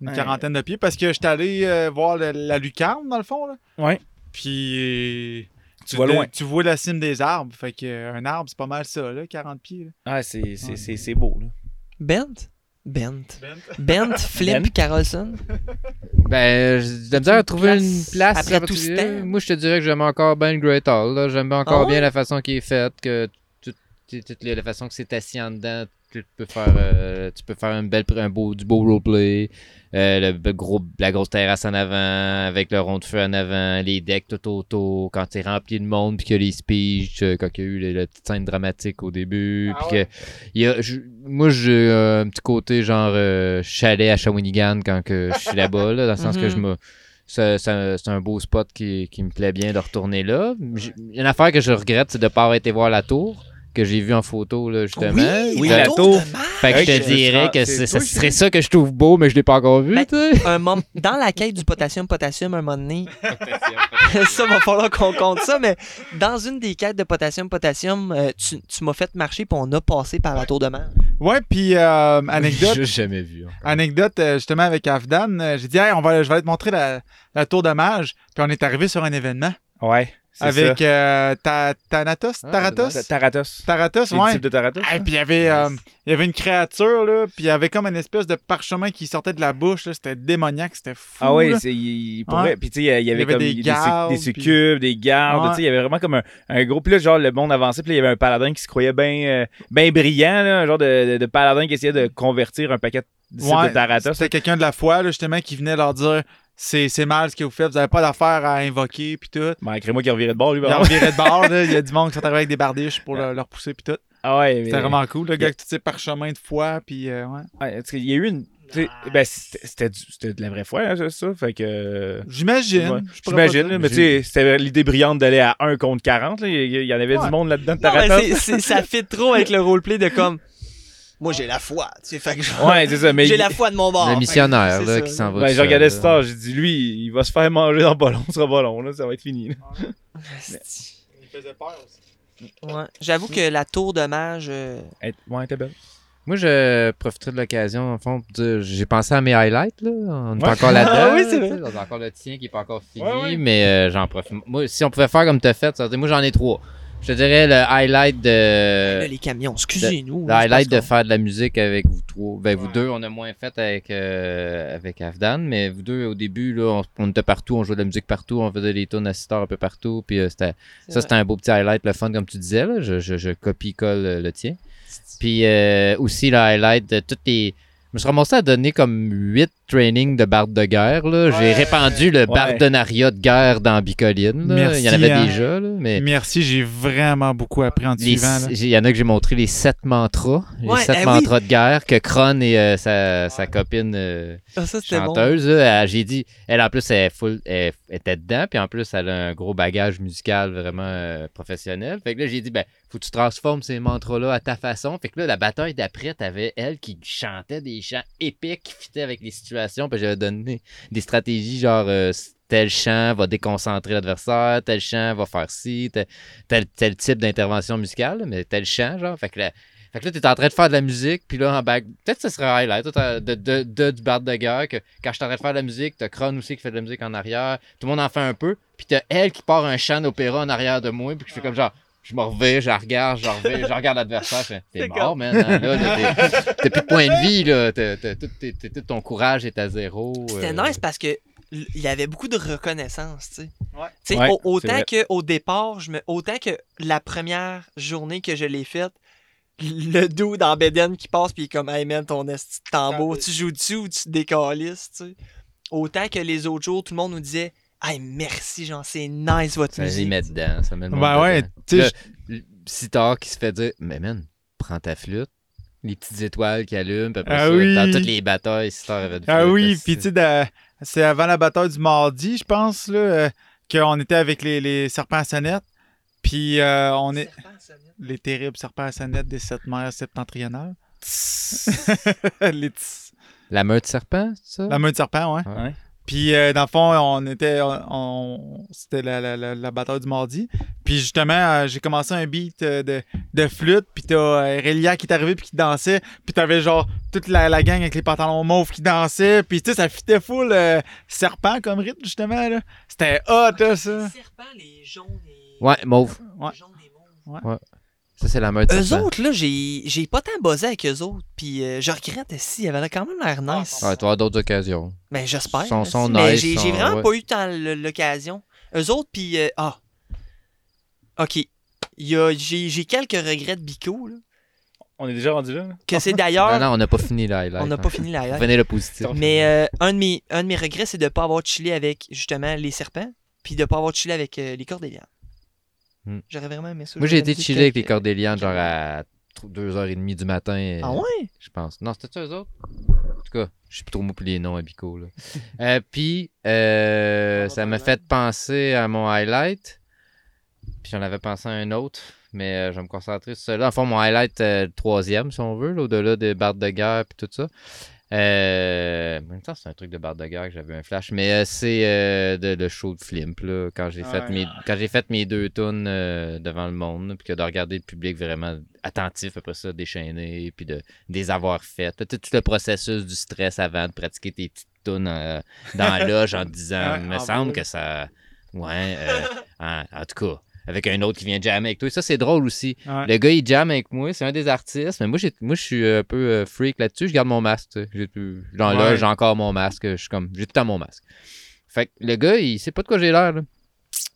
une Ouais. quarantaine de pieds. Parce que j'étais allé euh, voir le- la lucarne, dans le fond. Là. Ouais. Puis Tu vois loin. Tu vois la cime des arbres. Fait que euh, un arbre, c'est pas mal ça, là, 40 pieds. là. Ah, c'est c'est- Ouais. c'est- c'est beau, là. Bent? Bent. Bent, Flip, Bent? Carlson? Ben, j'ai de la misère à trouver place une place. après tout ce temps. Moi, je te dirais que j'aime encore bien le Great Hall. là. J'aime encore Ah ouais? bien la façon qui est faite, que tout- tout- toute la façon que c'est assis en dedans. Tu peux faire, euh, tu peux faire une belle, un beau, du beau roleplay. Euh, le, gros, la grosse terrasse en avant, avec le rond de feu en avant, les decks tout autour. Quand c'est rempli de monde, puis qu'il y a les speeches, euh, quand il y a eu la petite scène dramatique au début. Ah puis que y a, je- moi, j'ai un petit côté genre euh, chalet à Shawinigan quand que je suis là-bas, là, dans le sens que je me. ça- ça- C'est un beau spot qui, qui me plaît bien de retourner là. Une affaire que je regrette, c'est de ne pas avoir été voir la tour, que j'ai vue en photo, là, justement. Oui, Fait- la tour. Fait que je te dirais que toi, serait ça que je trouve beau, mais je l'ai pas encore vu, Ben. Un Dans la quête du potassium-potassium, un moment donné, ça va falloir qu'on compte ça, mais dans une des quêtes de potassium-potassium, euh, tu, tu m'as fait marcher puis on a passé par la tour de mer. Ouais, puis euh, anecdote, J'ai jamais vu. encore. anecdote euh, justement avec Afdan. J'ai dit, hey, on va, je vais aller te montrer la, la tour de mage. Puis on est arrivé sur un événement Ouais. Avec euh, Ta- Thanatos, Ah, Taratos? c'est Taratos. Taratos, C'est le ouais. type de Taratos. Et puis il y avait euh, il y avait une créature là, puis il y avait comme une espèce de parchemin qui sortait de la bouche là, c'était démoniaque, c'était fou. Ah oui, c'est il, pour Ouais. vrai. Puis tu sais, il y avait, Il y avait comme des des, gardes, des puis- succubes, des gardes. Ouais. Tu sais, il y avait vraiment comme un, un gros. Puis là, genre, le monde avançait. Puis là, il y avait un paladin qui se croyait bien ben brillant, là, un genre de, de, de paladin qui essayait de convertir un paquet de de Taratos. C'était quelqu'un de la foi là, justement qui venait leur dire c'est c'est mal ce que vous faites, vous avez pas d'affaires à invoquer puis tout. Ben, crée-moi qui revirait de bord, lui. Il par en contre. virait de bord là, il y a du monde qui sont arrivés avec des bardiches pour le- leur pousser puis tout. Ah ouais, mais. C'était vraiment cool, le gars avec tous ses parchemins de foi puis euh, ouais. Qu'il y a eu une. tu sais, Ben, c'était c'était du- c'était de la vraie foi, hein, c'est ça. Fait que. J'imagine. Ouais. J'imagine, mais tu sais, c'était l'idée brillante d'aller à 1 contre 40. là. Il y, il y en avait Ouais. du monde là-dedans de Non, mais ça fit trop avec le roleplay de comme Moi, j'ai la foi. Tu sais, fait que je- Ouais, c'est ça. Mais j'ai il- la foi de mon bord. Le missionnaire, là, ça, qui s'en va. Ben, regardais là. Star, j'ai dit, lui, il va se faire manger dans pas long, ce sera pas long, là, ça va être fini. là. Il faisait peur aussi. Ouais. J'avoue que la tour de mage. euh, Elle- Ouais, elle était belle. Moi, je profiterai de l'occasion, en fond, pour dire, j'ai pensé à mes highlights, là. On est Ouais. encore là-dedans. Ah oui, c'est vrai. tu sais, On a encore le tien qui est pas encore fini, Ouais, ouais. mais euh, j'en profite. Moi, si on pouvait faire comme t'as fait, ça veut dire, moi, j'en ai trois. Je te dirais le highlight de. là, les camions, excusez-nous. Le highlight de faire de la musique avec vous trois. Ben, vous deux, on a moins fait avec, euh, avec Afdan, mais vous deux, au début, là, on, on était partout, on jouait de la musique partout, on faisait des tunes à six un peu partout, puis euh, c'était, ça, c'était un beau petit highlight, le fun, comme tu disais, là. Je, je, je copie-colle euh, le tien. Puis euh, aussi, le highlight de toutes les. Je me suis ramassé à donner comme 8 trainings de barde de guerre. là. J'ai Ouais. répandu le bardonnariat de guerre dans Bicoline. là. Merci, Il y en avait hein. déjà, là, mais. Merci, j'ai vraiment beaucoup appris en suivant. Il y en a que j'ai montré les sept mantras. Les Ouais, sept eh oui. mantras de guerre que Kron et euh, sa, sa copine euh, Ah, ça, c'était bon. chanteuse, j'ai dit, elle en plus, elle, est full, elle était dedans, puis en plus, elle a un gros bagage musical vraiment euh, professionnel. Fait que là, j'ai dit, ben, faut que tu transformes ces mantras-là à ta façon. Fait que là, la bataille d'après, t'avais elle qui chantait des chants épiques qui fitaient avec les situations, puis j'avais donné des stratégies genre. euh, Tel chant va déconcentrer l'adversaire, tel chant va faire ci, tel, tel, type d'intervention musicale, mais tel chant, genre. Fait que là, fait que là, t'es en train de faire de la musique, puis là, en back, peut-être que ce serait highlight, de, de, de- du barde de guerre, que quand je suis en train de faire de la musique, t'as Kron aussi qui fait de la musique en arrière, tout le monde en fait un peu, puis t'as elle qui part un chant d'opéra en arrière de moi, puis je fais comme genre, je me reviens, je la regarde, je la reviens, je regarde l'adversaire, je fais, t'es mort, man, hein, là, t'as plus de point de vie, là, t'as- t'as- tout, ton courage est à zéro. C'était euh, nice parce que il y avait beaucoup de reconnaissance, tu sais. Ouais. Tu sais, Ouais, au- c'est autant vrai. que au départ, je me autant que la première journée que je l'ai faite, le dos dans Beden qui passe puis il est comme hey man ton tambour, tu joues dessus ou tu te décalisses, tu sais. Autant que les autres jours, tout le monde nous disait Hey merci, genre c'est nice votre Ça les musique. met dedans, ça met le Ben ouais, tu sais, Sitar qui se fait dire Mais man, prends ta flûte. Les petites étoiles qui allument, puis après Ah ça, oui. dans toutes les batailles, Sitar avait du Ah flûte, oui, esti. puis tu sais, de- c'est avant la bataille du mardi, je pense, là, euh, qu'on était avec les, les serpents à sonnette. Puis euh, on est. Les terribles serpents à sonnette des sept mers septentrionales. les tss- La meute serpent, c'est ça? La meute de serpent, ouais. Ouais. Puis euh, dans le fond, on était. on- on- C'était la, la, la, la bataille du mardi. Puis justement, euh, j'ai commencé un beat euh, de, de flûte. Puis t'as euh, Relia qui est arrivé puis qui dansait. Puis t'avais genre toute la, la gang avec les pantalons mauves qui dansaient. Puis tu sais, ça fitait full serpent comme rythme, justement. là. C'était hot, là, ça. serpents, les jaunes et Ouais, mauve. Ouais. les jaunes et mauves. Ça, c'est la meute Eux autres, là, j'ai j'ai pas tant buzzé avec eux autres. Puis euh, je regrette si, il avait quand même l'air nice. Ouais, tu d'autres occasions. Ben, j'espère. Sont- là, sont si. Mais nice, j'ai vraiment ouais. pas eu tant l'occasion. Eux autres, puis. euh, ah. Ok. Il y a- J'ai j'ai quelques regrets de Bico, là. On est déjà rendu là. là? Que c'est Non, d'ailleurs. non, on n'a pas fini highlight. on n'a hein. pas fini la highlight. Prenez le positif. Mais euh, un, de mes, un de mes regrets, c'est de ne pas avoir chillé avec, justement, les serpents. Puis de ne pas avoir chillé avec euh, les cordélianes. Hmm. J'aurais vraiment aimé ça. Moi, j'ai été dit chiller avec les cordélianes, genre à 2h30 du matin. euh, Ah ouais? Je pense. Non, c'était eux autres? En tout cas, je suis plus trop mou pour les noms Bico. Là. Euh, Puis, euh, ça m'a fait penser à mon highlight. Puis j'en avais pensé à un autre. Mais euh, je vais me concentrer sur celui-là. En fond, mon highlight, le troisième, si on veut, là, au-delà des bardes de guerre puis tout ça. Euh, en même temps, c'est un truc de barde de guerre que j'avais un flash. Mais euh, c'est euh, de- le show de Flimp, là, quand j'ai fait, mes, quand j'ai fait mes deux tunes euh, devant le monde. Puis que de regarder le public vraiment attentif après ça, déchaîné, puis de, de les avoir faites. Tout, tout le processus du stress avant de pratiquer tes petites tunes euh, dans la loge en disant, Ouais, il me en semble vrai. que ça... Ouais, euh, en, en tout cas, avec un autre qui vient jammer avec toi. Et ça, c'est drôle aussi. Ouais. Le gars, il jamme avec moi. C'est un des artistes. Mais moi, j'ai, moi je suis un peu euh, freak là-dessus. Je garde mon masque. J'ai, plus- genre là, j'ai encore mon masque. Je suis comme, j'ai tout le temps mon masque. Fait que le gars, il sait pas de quoi j'ai l'air. Là.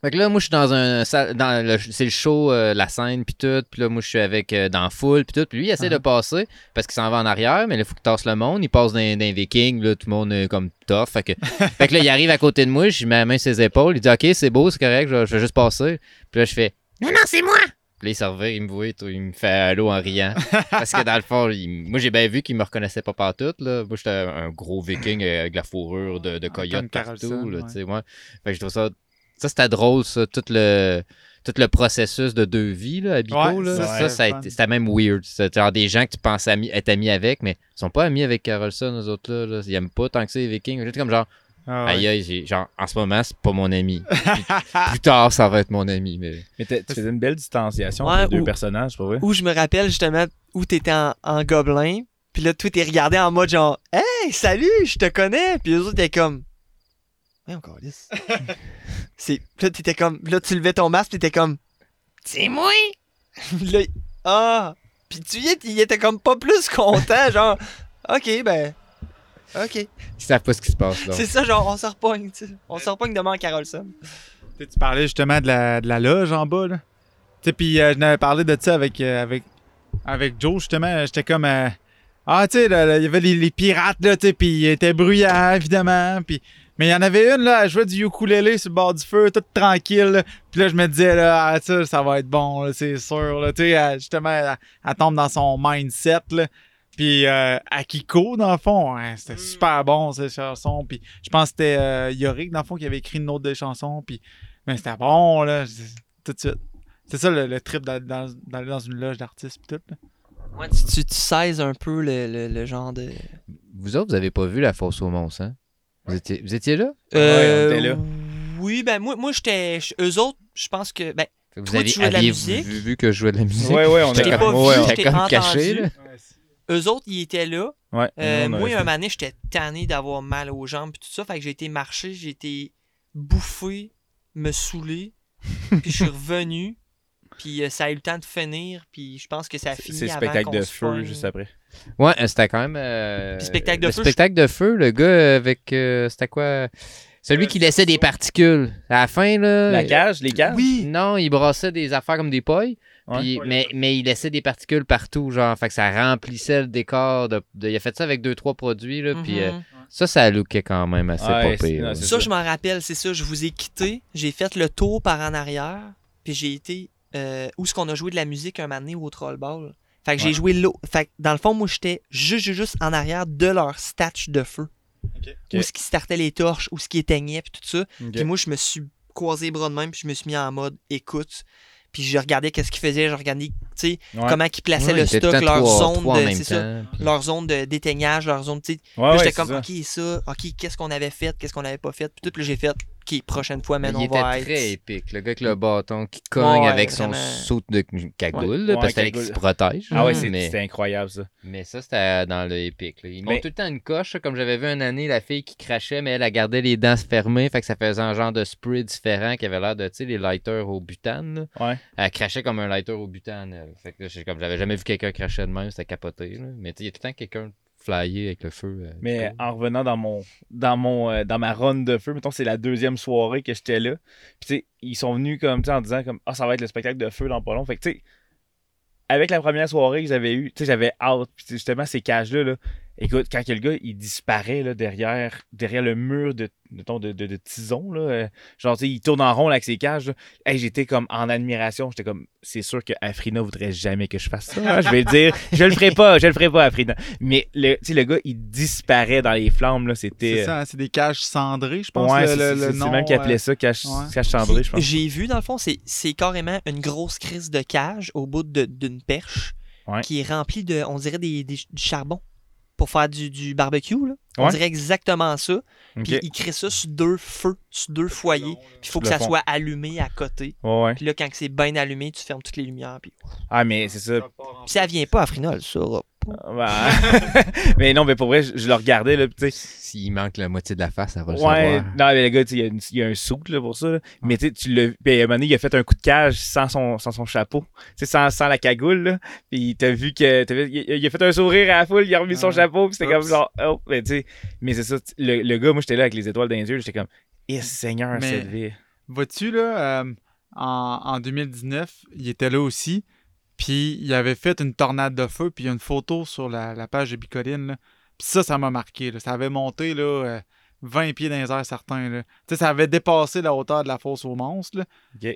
Fait que là, moi, je suis dans un. Dans le, c'est le show, euh, la scène, puis tout. Puis là, moi, je suis avec. euh, dans la foule, puis tout. Puis lui, il essaie de passer parce qu'il s'en va en arrière. Mais là, il faut qu'il tasse le monde. Il passe les Vikings. Là, tout le monde est comme tough. Fait que, fait que là, il arrive à côté de moi. Je mets la main sur ses épaules. Il dit, OK, c'est beau, c'est correct. Je, je vais juste passer. Puis là, je fais. Non, non, c'est moi. Puis là, il se revient, il me voit, il me fait allô en riant. Parce que dans le fond, il- moi, j'ai bien vu qu'il me reconnaissait pas partout. Là. Moi, j'étais un gros viking avec la fourrure de, de coyote partout. Carlson, Là, ouais. tu sais, ouais. Fait que je trouve ça... Ça, c'était drôle, ça. Tout le... tout le processus de deux vies là, à Bico, Ouais, là, ça, c'est c'était même weird. C'était genre des gens que tu penses ami- être amis avec, mais ils sont pas amis avec Carolson, eux autres là. là. Ils aiment pas tant que ça les Vikings. J'étais comme genre, Ah ouais. aïe aïe, genre, en ce moment, c'est pas mon ami. Puis- plus tard, ça va être mon ami. Mais... Tu faisais une belle distanciation Ouais, entre les deux personnages, c'est pas vrai? Où je me rappelle justement où t'étais en, en gobelin, puis là, tout est regardé en mode genre, hey, salut, je te connais, puis les autres étaient comme, ouais, encore lisse. C'est, là, t'étais comme, là, tu levais ton masque, t'étais comme, C'est moi! Là, ah, puis tu y il était comme pas plus content, genre, ok, ben, ok. Ils savent pas ce qui se passe là. C'est ça, genre, on se repogne, tu sais. On se repogne demain à Carolson. Tu parlais justement de la, de la loge en bas, là. Tu sais, puis euh, je n'avais parlé de ça avec, euh, avec, avec Joe, justement. J'étais comme... euh, ah, tu sais, il y avait les, les pirates, là, tu sais, puis ils étaient bruyants, évidemment, puis... Mais il y en avait une, là, elle jouait du ukulélé sur le bord du feu, toute tranquille, là. Puis là, je me disais, là, ah, ça, ça va être bon, là, c'est sûr, là. Tu sais, elle- justement, elle, elle tombe dans son mindset, là. Puis euh, Akiko, dans le fond, ouais, c'était super bon, ces chansons. Puis je pense que c'était euh, Yorick, dans le fond, qui avait écrit une autre des chansons. Puis mais c'était bon, là, tout de suite. C'est ça le, le trip d'aller dans, d'aller dans une loge d'artistes pis tout. Là. Ouais, tu, tu, tu saises un peu le, le, le genre de. Vous autres, vous avez pas vu la fosse aux monstres, hein? Vous étiez, vous étiez là? Euh, on était là. Oui, ben moi, moi j'étais. Eux autres, je pense que. Ben, Vous Toi, avez, tu jouais de la musique? vu, vu que je jouais de la musique? Ouais, ouais, on t'ai a pas ouais, vu, on- comme caché, là. eux autres, ils étaient là. Ouais, Euh, moi, un année, j'étais tanné d'avoir mal aux jambes et tout ça. Fait que j'ai été marcher, j'ai été bouffé, me saouler. puis je suis revenu. Puis euh, ça a eu le temps de finir. Puis je pense que ça a fini C'est spectacle de feu juste après. Ouais, euh, c'était quand même. euh, Puis spectacle de le feu, spectacle de feu, le gars avec. euh, c'était quoi? Celui qui laissait des particules. À la fin, là. La cage, les cages? Oui! Non, il brassait des affaires comme des. Ouais. puis- mais, mais il laissait des particules partout, genre. Fait que ça remplissait le décor. De, de- il a fait ça avec deux, trois produits, là. Puis euh, Mhm. ça, ça lookait quand même assez Ouais, non, c'est Ça, ça. je m'en rappelle, c'est ça. Je vous ai quitté. J'ai fait le tour par en arrière. Puis j'ai été. Euh, où est-ce qu'on a joué de la musique un moment donné au Trollball? Fait que j'ai joué l'eau. Fait que dans le fond, moi, j'étais juste, juste, en arrière de leur statch de feu. Où ce qui startait les torches, où ce qui éteignait, puis tout ça. Puis moi, je me suis croisé les bras de même, puis je me suis mis en mode écoute. Puis je regardais qu'est-ce qu'ils faisaient, je regardais, tu sais, Ouais. comment ils plaçaient Ouais, le stock, le temps leur trois- zone de. C'est ça. temps, puis- Leur zone de- d'éteignage, leur zone, tu sais. Ouais, j'étais comme, ça. ok, ça, ok, qu'est-ce qu'on avait fait, qu'est-ce qu'on avait pas fait. Puis tout, puis là, j'ai fait, ok, prochaine fois, il on va était très être. épique. Le gars avec le bâton qui cogne Ouais, avec son saut de cagoule, Ouais. parce Ouais, qu'il se protège. Ah ouais, c'est- mais, c'était incroyable ça. mais ça, c'était dans le épique. là. Ils Mais- montent tout le temps une coche, comme j'avais vu une année, la fille qui crachait, mais elle, elle gardait les dents fermées, fait que ça faisait un genre de spray différent qui avait l'air de, tu sais, les lighters au butane. là. Ouais. Elle crachait comme un lighter au butane. elle. Fait que là, j'ai- comme j'avais jamais vu quelqu'un cracher de même, c'était capoté. là. Mais tu sais, il y a tout le temps quelqu'un flyer avec le feu. euh, Mais en revenant dans mon dans mon euh, dans ma run de feu, mettons c'est la deuxième soirée que j'étais là. Puis tu sais, ils sont venus comme en disant comme ah ça va être le spectacle de feu dans pas long. Fait que tu sais avec la première soirée que j'avais eue, tu sais j'avais hâte Puis, justement ces cages là, là écoute quand que le gars il disparaît là derrière derrière le mur de mettons, de, de, de tison là, euh, genre tu sais il tourne en rond là, avec ses cages. Hey, j'étais comme en admiration, j'étais comme c'est sûr que Afrina voudrait jamais que je fasse ça, hein, je vais le dire, je le ferai pas, je le ferai pas Afrina. Mais le tu sais le gars il disparaît dans les flammes là, c'était C'est ça, hein, c'est des cages cendrées, je pense. Ouais, le, c'est- le- c'est c'est même qui appelait ça cache, ouais. cache cendrée, je pense. J'ai vu, dans le fond, c'est c'est carrément une grosse crise de cage au bout de- d'une perche Ouais. qui est remplie de, on dirait, des, des- du charbon pour faire du, du barbecue. Là. On Ouais. dirait exactement ça. Ok. Puis ils créent ça sur deux feux, sur deux foyers. Puis il faut que ça fond. soit allumé à côté. Ouais, ouais. Puis là, quand c'est bien allumé, tu fermes toutes les lumières. Puis, Ah, mais c'est ça. puis ça vient pas à Frinol, ça. Ah, mais non, mais pour vrai, je, je le regardais, là, puis tu sais. S'il manque la moitié de la face, ça va le Ouais, savoir. non, mais le gars, tu sais, il y a une- il y, a un souk là, pour ça. là. Mais tu sais, tu l'as. Puis à un moment donné, il a fait un coup de cage sans son, sans son chapeau. Tu sais, sans, sans la cagoule, là. Puis t'as vu que. t'as vu- il, il a fait un sourire à la foule, il a remis son Ah. chapeau, puis c'était comme Oups. genre. Oh, mais tu sais. Mais c'est ça, tu- le, le gars, moi, j'étais là avec les étoiles dans les yeux, j'étais comme. Eh, Seigneur, Mais- cette vie. Vois-tu, là, euh, en, en 2019, il était là aussi. Puis il avait fait une tornade de feu. Puis il y a une photo sur la, la page de Bicoline. Là. Puis ça, ça m'a marqué. là. Ça avait monté là, euh, 20 pieds dans les airs certains. là. Tu sais, ça avait dépassé la hauteur de la fosse aux monstres. là.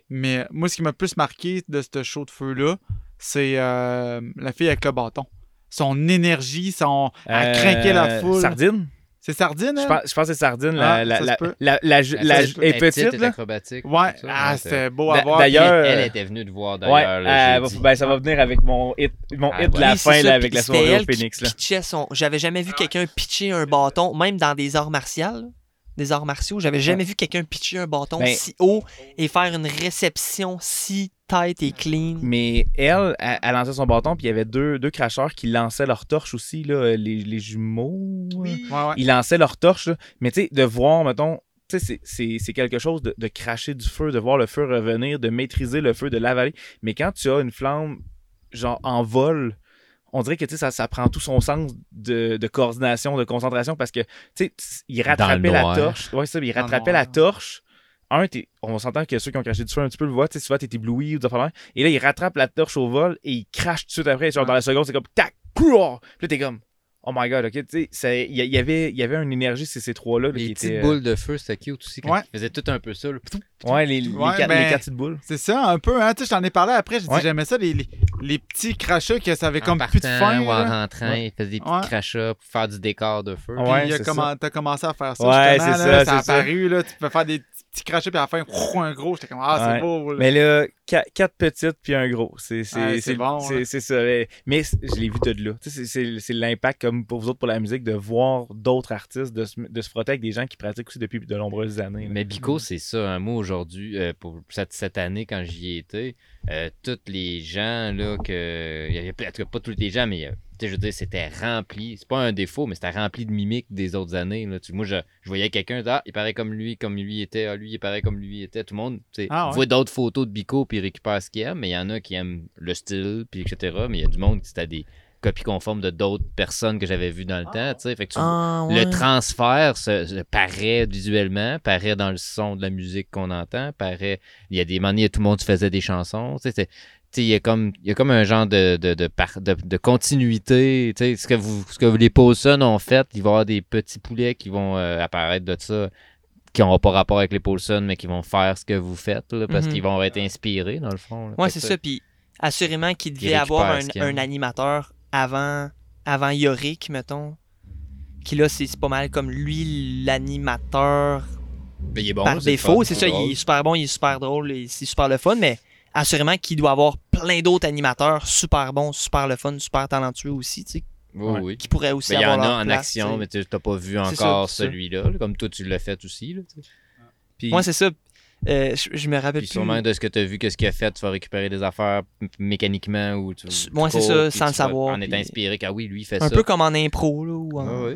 Mais moi, ce qui m'a le plus marqué de ce show de feu-là, c'est euh, la fille avec le bâton. Son énergie, son... elle Euh, craquait la foule. Sardine? C'est Sardine, Je pense, je pense que c'est Sardine, la, Ah, la, la, la, Elle est elle petite, là. acrobatique. Ouais. ça, Ah, c'était beau à voir. d'ailleurs, Elle euh, était venue te voir d'ailleurs. le euh, ben, ça va venir avec mon hit, mon Ah, hit de la Oui, fin ça, là, avec la soirée au elle Phoenix. Son... J'avais jamais vu quelqu'un pitcher un bâton, même dans des arts martiaux, des arts martiaux. J'avais jamais vu quelqu'un pitcher un bâton Ben- si haut et faire une réception si tight et clean. Mais elle, elle, elle lançait son bâton, puis il y avait deux, deux cracheurs qui lançaient leur torche aussi, là, les, les jumeaux. Ouais, ouais. Ils lançaient leur torche, là. mais tu sais, de voir, mettons, tu sais, c'est- c'est c'est quelque chose de, de cracher du feu, de voir le feu revenir, de maîtriser le feu, de l'avaler. Mais quand tu as une flamme, genre en vol, on dirait que tu sais, ça, ça prend tout son sens de, de coordination, de concentration, parce que, tu sais, il rattrapait la torche. Ouais, ça, il rattrapait la torche. Un, t'es- on s'entend que ceux qui ont craché du feu un petit peu le voient, tu sais, souvent t'es ébloui ou des affaires. Et là, il rattrape la torche au vol et il crache tout de suite après. Genre, dans la seconde, c'est comme tac, couah! Puis là, t'es comme, oh my god, ok, tu sais, ça- il y, avait, il y avait une énergie, c'est ces trois-là. là, Les qui petites étaient, euh, boules de feu, c'était cute aussi. Quand Ouais. ils faisaient tout un peu ça. là. Ouais, les, les, Ouais, quatre, ben- les quatre petites boules. C'est ça, un peu, hein. Tu sais, je t'en ai parlé après. J'ai dit, Ouais. j'aimais ça, les, les, les petits crachats que ça avait En comme plus de partant fin. ou en rentrant, Ouais. ils faisaient des petits Ouais. crachats pour faire du décor de feu. Ouais. Puis il a t'as commencé à faire ça. Ouais, justement, c'est là, ça, Ça a c'est ça. apparu, là. Tu peux faire des petits crachats, puis à la fin, un gros. J'étais comme, ah, Ouais. c'est beau. là. Mais là, qua- quatre petites puis un gros. C'est c'est- Ouais, bon, c'est- hein. c'est ça. Mais, je l'ai vu de là. C'est c'est- c'est l'impact, comme pour vous autres, pour la musique, de voir d'autres artistes, de se, de se frotter avec des gens qui pratiquent aussi depuis de nombreuses années. là. Mais Bico, c'est ça. Un mot aujourd'hui, euh, pour cette, cette année, quand j'y étais, euh, tous les gens, là, que. Il y avait, en tout cas, pas tous les gens, mais euh, je veux dire, c'était rempli. C'est pas un défaut, mais c'était rempli de mimiques des autres années. Là. Tu- moi, je, je voyais quelqu'un, ah, il paraît comme lui, comme lui était, ah, lui, il paraît comme lui était. Tout le monde, tu sais, Ah, ouais. voit d'autres photos de Bico, puis il récupère ce qu'il aime, mais il y en a qui aiment le style, puis etc. Mais il y a du monde qui c'était des copies conformes de d'autres personnes que j'avais vues dans le temps, tu sais. Fait que tu Ah, ouais. le transfert se, se paraît visuellement, paraît dans le son de la musique qu'on entend, paraît. Il y a des où tout le monde faisait des chansons. Tu sais, il y a comme il y a comme un genre de, de, de, par- de- de continuité. Ce que vous ce que les Paulson ont fait, il va y avoir des petits poulets qui vont euh, apparaître de ça qui n'auront pas rapport avec les Paulson, mais qui vont faire ce que vous faites, là, parce Mhm. qu'ils vont être inspirés, dans le fond. Fait c'est ça. Puis assurément qu'il devait avoir un, animateur avant, avant Yorick, mettons. Qui là, c'est pas mal comme lui, l'animateur Ben, il est bon, par défaut. C'est ça, il est super bon, il est super drôle, c'est super le fun, mais assurément qu'il doit avoir plein d'autres animateurs super bons, super le fun, super talentueux aussi, tu sais, Oui, oui. qui pourraient aussi Ben, il y avoir en a en place, action, tu sais. mais tu n'as pas vu encore celui-là, là, comme toi tu l'as fait aussi. Là. Puis, Moi, c'est ça. Euh, je, je me rappelle Puis plus. sûrement de ce que tu as vu, qu'est-ce qu'il a fait, tu vas récupérer des affaires mécaniquement ou tu. Moi, c'est ça, sans tu le savoir, En étant puis- inspiré, ah oui, lui il fait un ça. peu comme en impro, là. Ou en- Ah oui.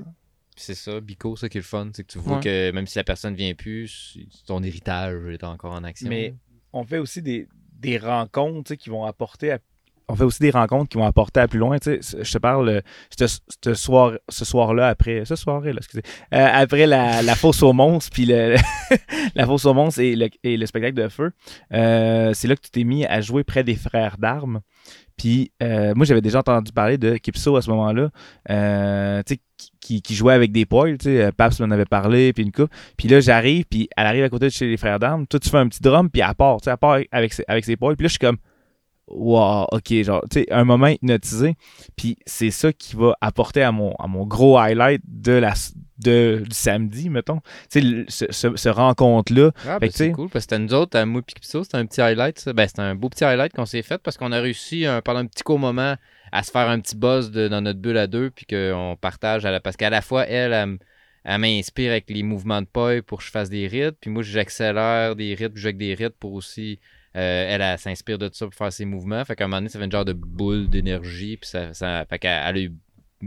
Puis c'est ça, Bico, ça qui est le fun, c'est que tu vois Ouais. que même si la personne vient plus, ton héritage est encore en action. Mais on fait aussi des, des rencontres qui vont apporter à- on fait aussi des rencontres qui vont apporter à plus loin. tu sais. Je te parle ce, soir, ce soir-là, après. Ce soir-là, excusez. euh, après la, la fosse aux monstres, puis la fosse et le, et le spectacle de feu. euh, c'est là que tu t'es mis à jouer près des frères d'armes. Puis euh, moi, j'avais déjà entendu parler de Kipso à ce moment-là, euh, qui- qui, jouait avec des poils. euh, Paps m'en avait parlé, puis une coupe. Puis là, j'arrive, puis elle arrive à côté de chez les frères d'armes. Toi, tu fais un petit drum, puis elle part, elle part avec ses, avec ses poils. Puis là, je suis comme, wow, ok, genre, tu sais, un moment hypnotisé. Puis c'est ça qui va apporter à mon, à mon gros highlight de la, de, du samedi, mettons. Tu sais, ce, ce, rencontre-là. Ah, ben, c'est cool, parce que nous autres, à moi et Pipso, c'était un petit highlight. ça. Ben, c'était un beau petit highlight qu'on s'est fait parce qu'on a réussi euh, pendant un petit court moment à se faire un petit buzz de- dans notre bulle à deux, puis qu'on partage. À la, parce qu'à la fois, elle, elle, m'inspire avec les mouvements de paille pour que je fasse des rides, puis moi, j'accélère des puis je joue avec des rides pour aussi. Euh, elle, elle, s'inspire de ça pour faire ses mouvements. Fait qu'à un moment donné, ça fait une genre de boule d'énergie, puis ça, ça- fait qu'elle elle a eu-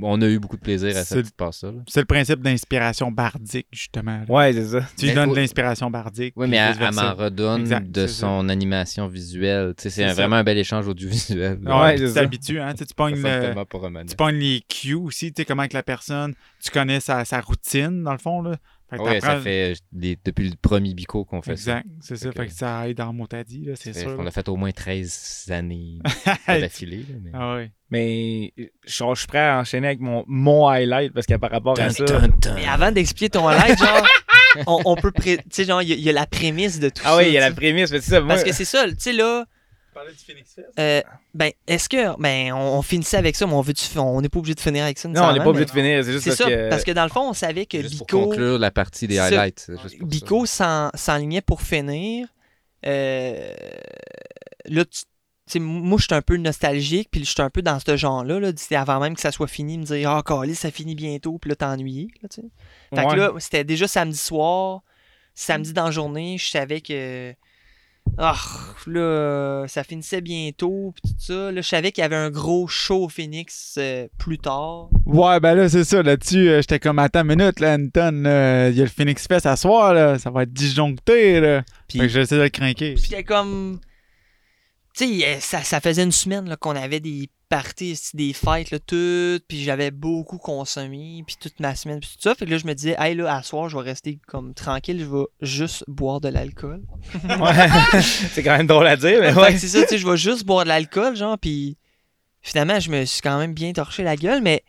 on a eu beaucoup de plaisir à cette petite passe-là. là. C'est le principe d'inspiration bardique, justement. là. Ouais, c'est ça. Tu lui donnes de l'inspiration bardique. Oui, mais elle, m'en redonne Exact, de ça. son animation visuelle. Tu sais, c'est C'est un- ça. vraiment un bel échange audiovisuel. Ouais, Ouais, tu ça. t'habitues, hein. Pognes le- tu pognes les cues aussi, tu sais, comment que la personne, tu connais sa, sa routine, dans le fond, là. Fait que Ouais, ça fait des- depuis le premier bico qu'on fait Exact, c'est ça. Fait que- Fait que ça aide en mot à dit, là, ça. c'est Fait sûr. là. l'a fait au moins 13 années d'affilée. là, mais- Ah ouais. Mais je, je suis prêt à enchaîner avec mon, mon highlight parce que par rapport à ça. Dun, dun. Mais avant d'expliquer ton highlight, genre, on, on peut. pré- Tu sais, genre, il y, a- y a la prémisse de tout ça. Ah oui, il y a la prémisse, mais c'est ça. Moi, Parce que c'est ça, tu sais, là, parler du Phoenix Fest? Euh, ben, est-ce que. Ben, on, on finissait avec ça, mais on veut on n'est pas obligé de finir avec ça. Non, on n'est pas obligé de finir, c'est juste parce ça, que... parce que dans le fond, on savait que Juste pour Bico, conclure la partie des ça. highlights. juste pour. Bico s'en- s'enlignait pour finir. Euh, là, tu tu sais, moi, je suis un peu nostalgique, puis je suis un peu dans ce genre-là. Là, C'était avant même que ça soit fini, me dire Ah, oh, ça finit bientôt, puis là, t'ennuyer. Là, tu sais. Fait que Ouais. là, c'était déjà samedi soir, samedi dans la journée, je savais que. Ah, là, ça finissait bientôt, puis tout ça. Là, je savais qu'il y avait un gros show au Phoenix euh, plus tard. Ouais, ben là, c'est ça. Là-dessus, euh, j'étais comme, attends une minute, là, Anton. Il y a le Phoenix Fest à soir, là. Ça va être disjoncté, là. Puis- Fait que j'essaie de le craquer. Puis comme. Tu sais, euh, ça, ça faisait une semaine là, qu'on avait des parties, des fêtes, là, toutes. Puis j'avais beaucoup consommé, puis toute ma semaine, puis tout ça. Fait que là, je me disais, hey, là, à soir, je vais rester comme tranquille, je vais juste boire de l'alcool. Ouais. c'est quand même drôle à dire, mais Fait ouais. que c'est ça, tu sais, je vais juste boire de l'alcool, genre, puis finalement, je me suis quand même bien torché la gueule, mais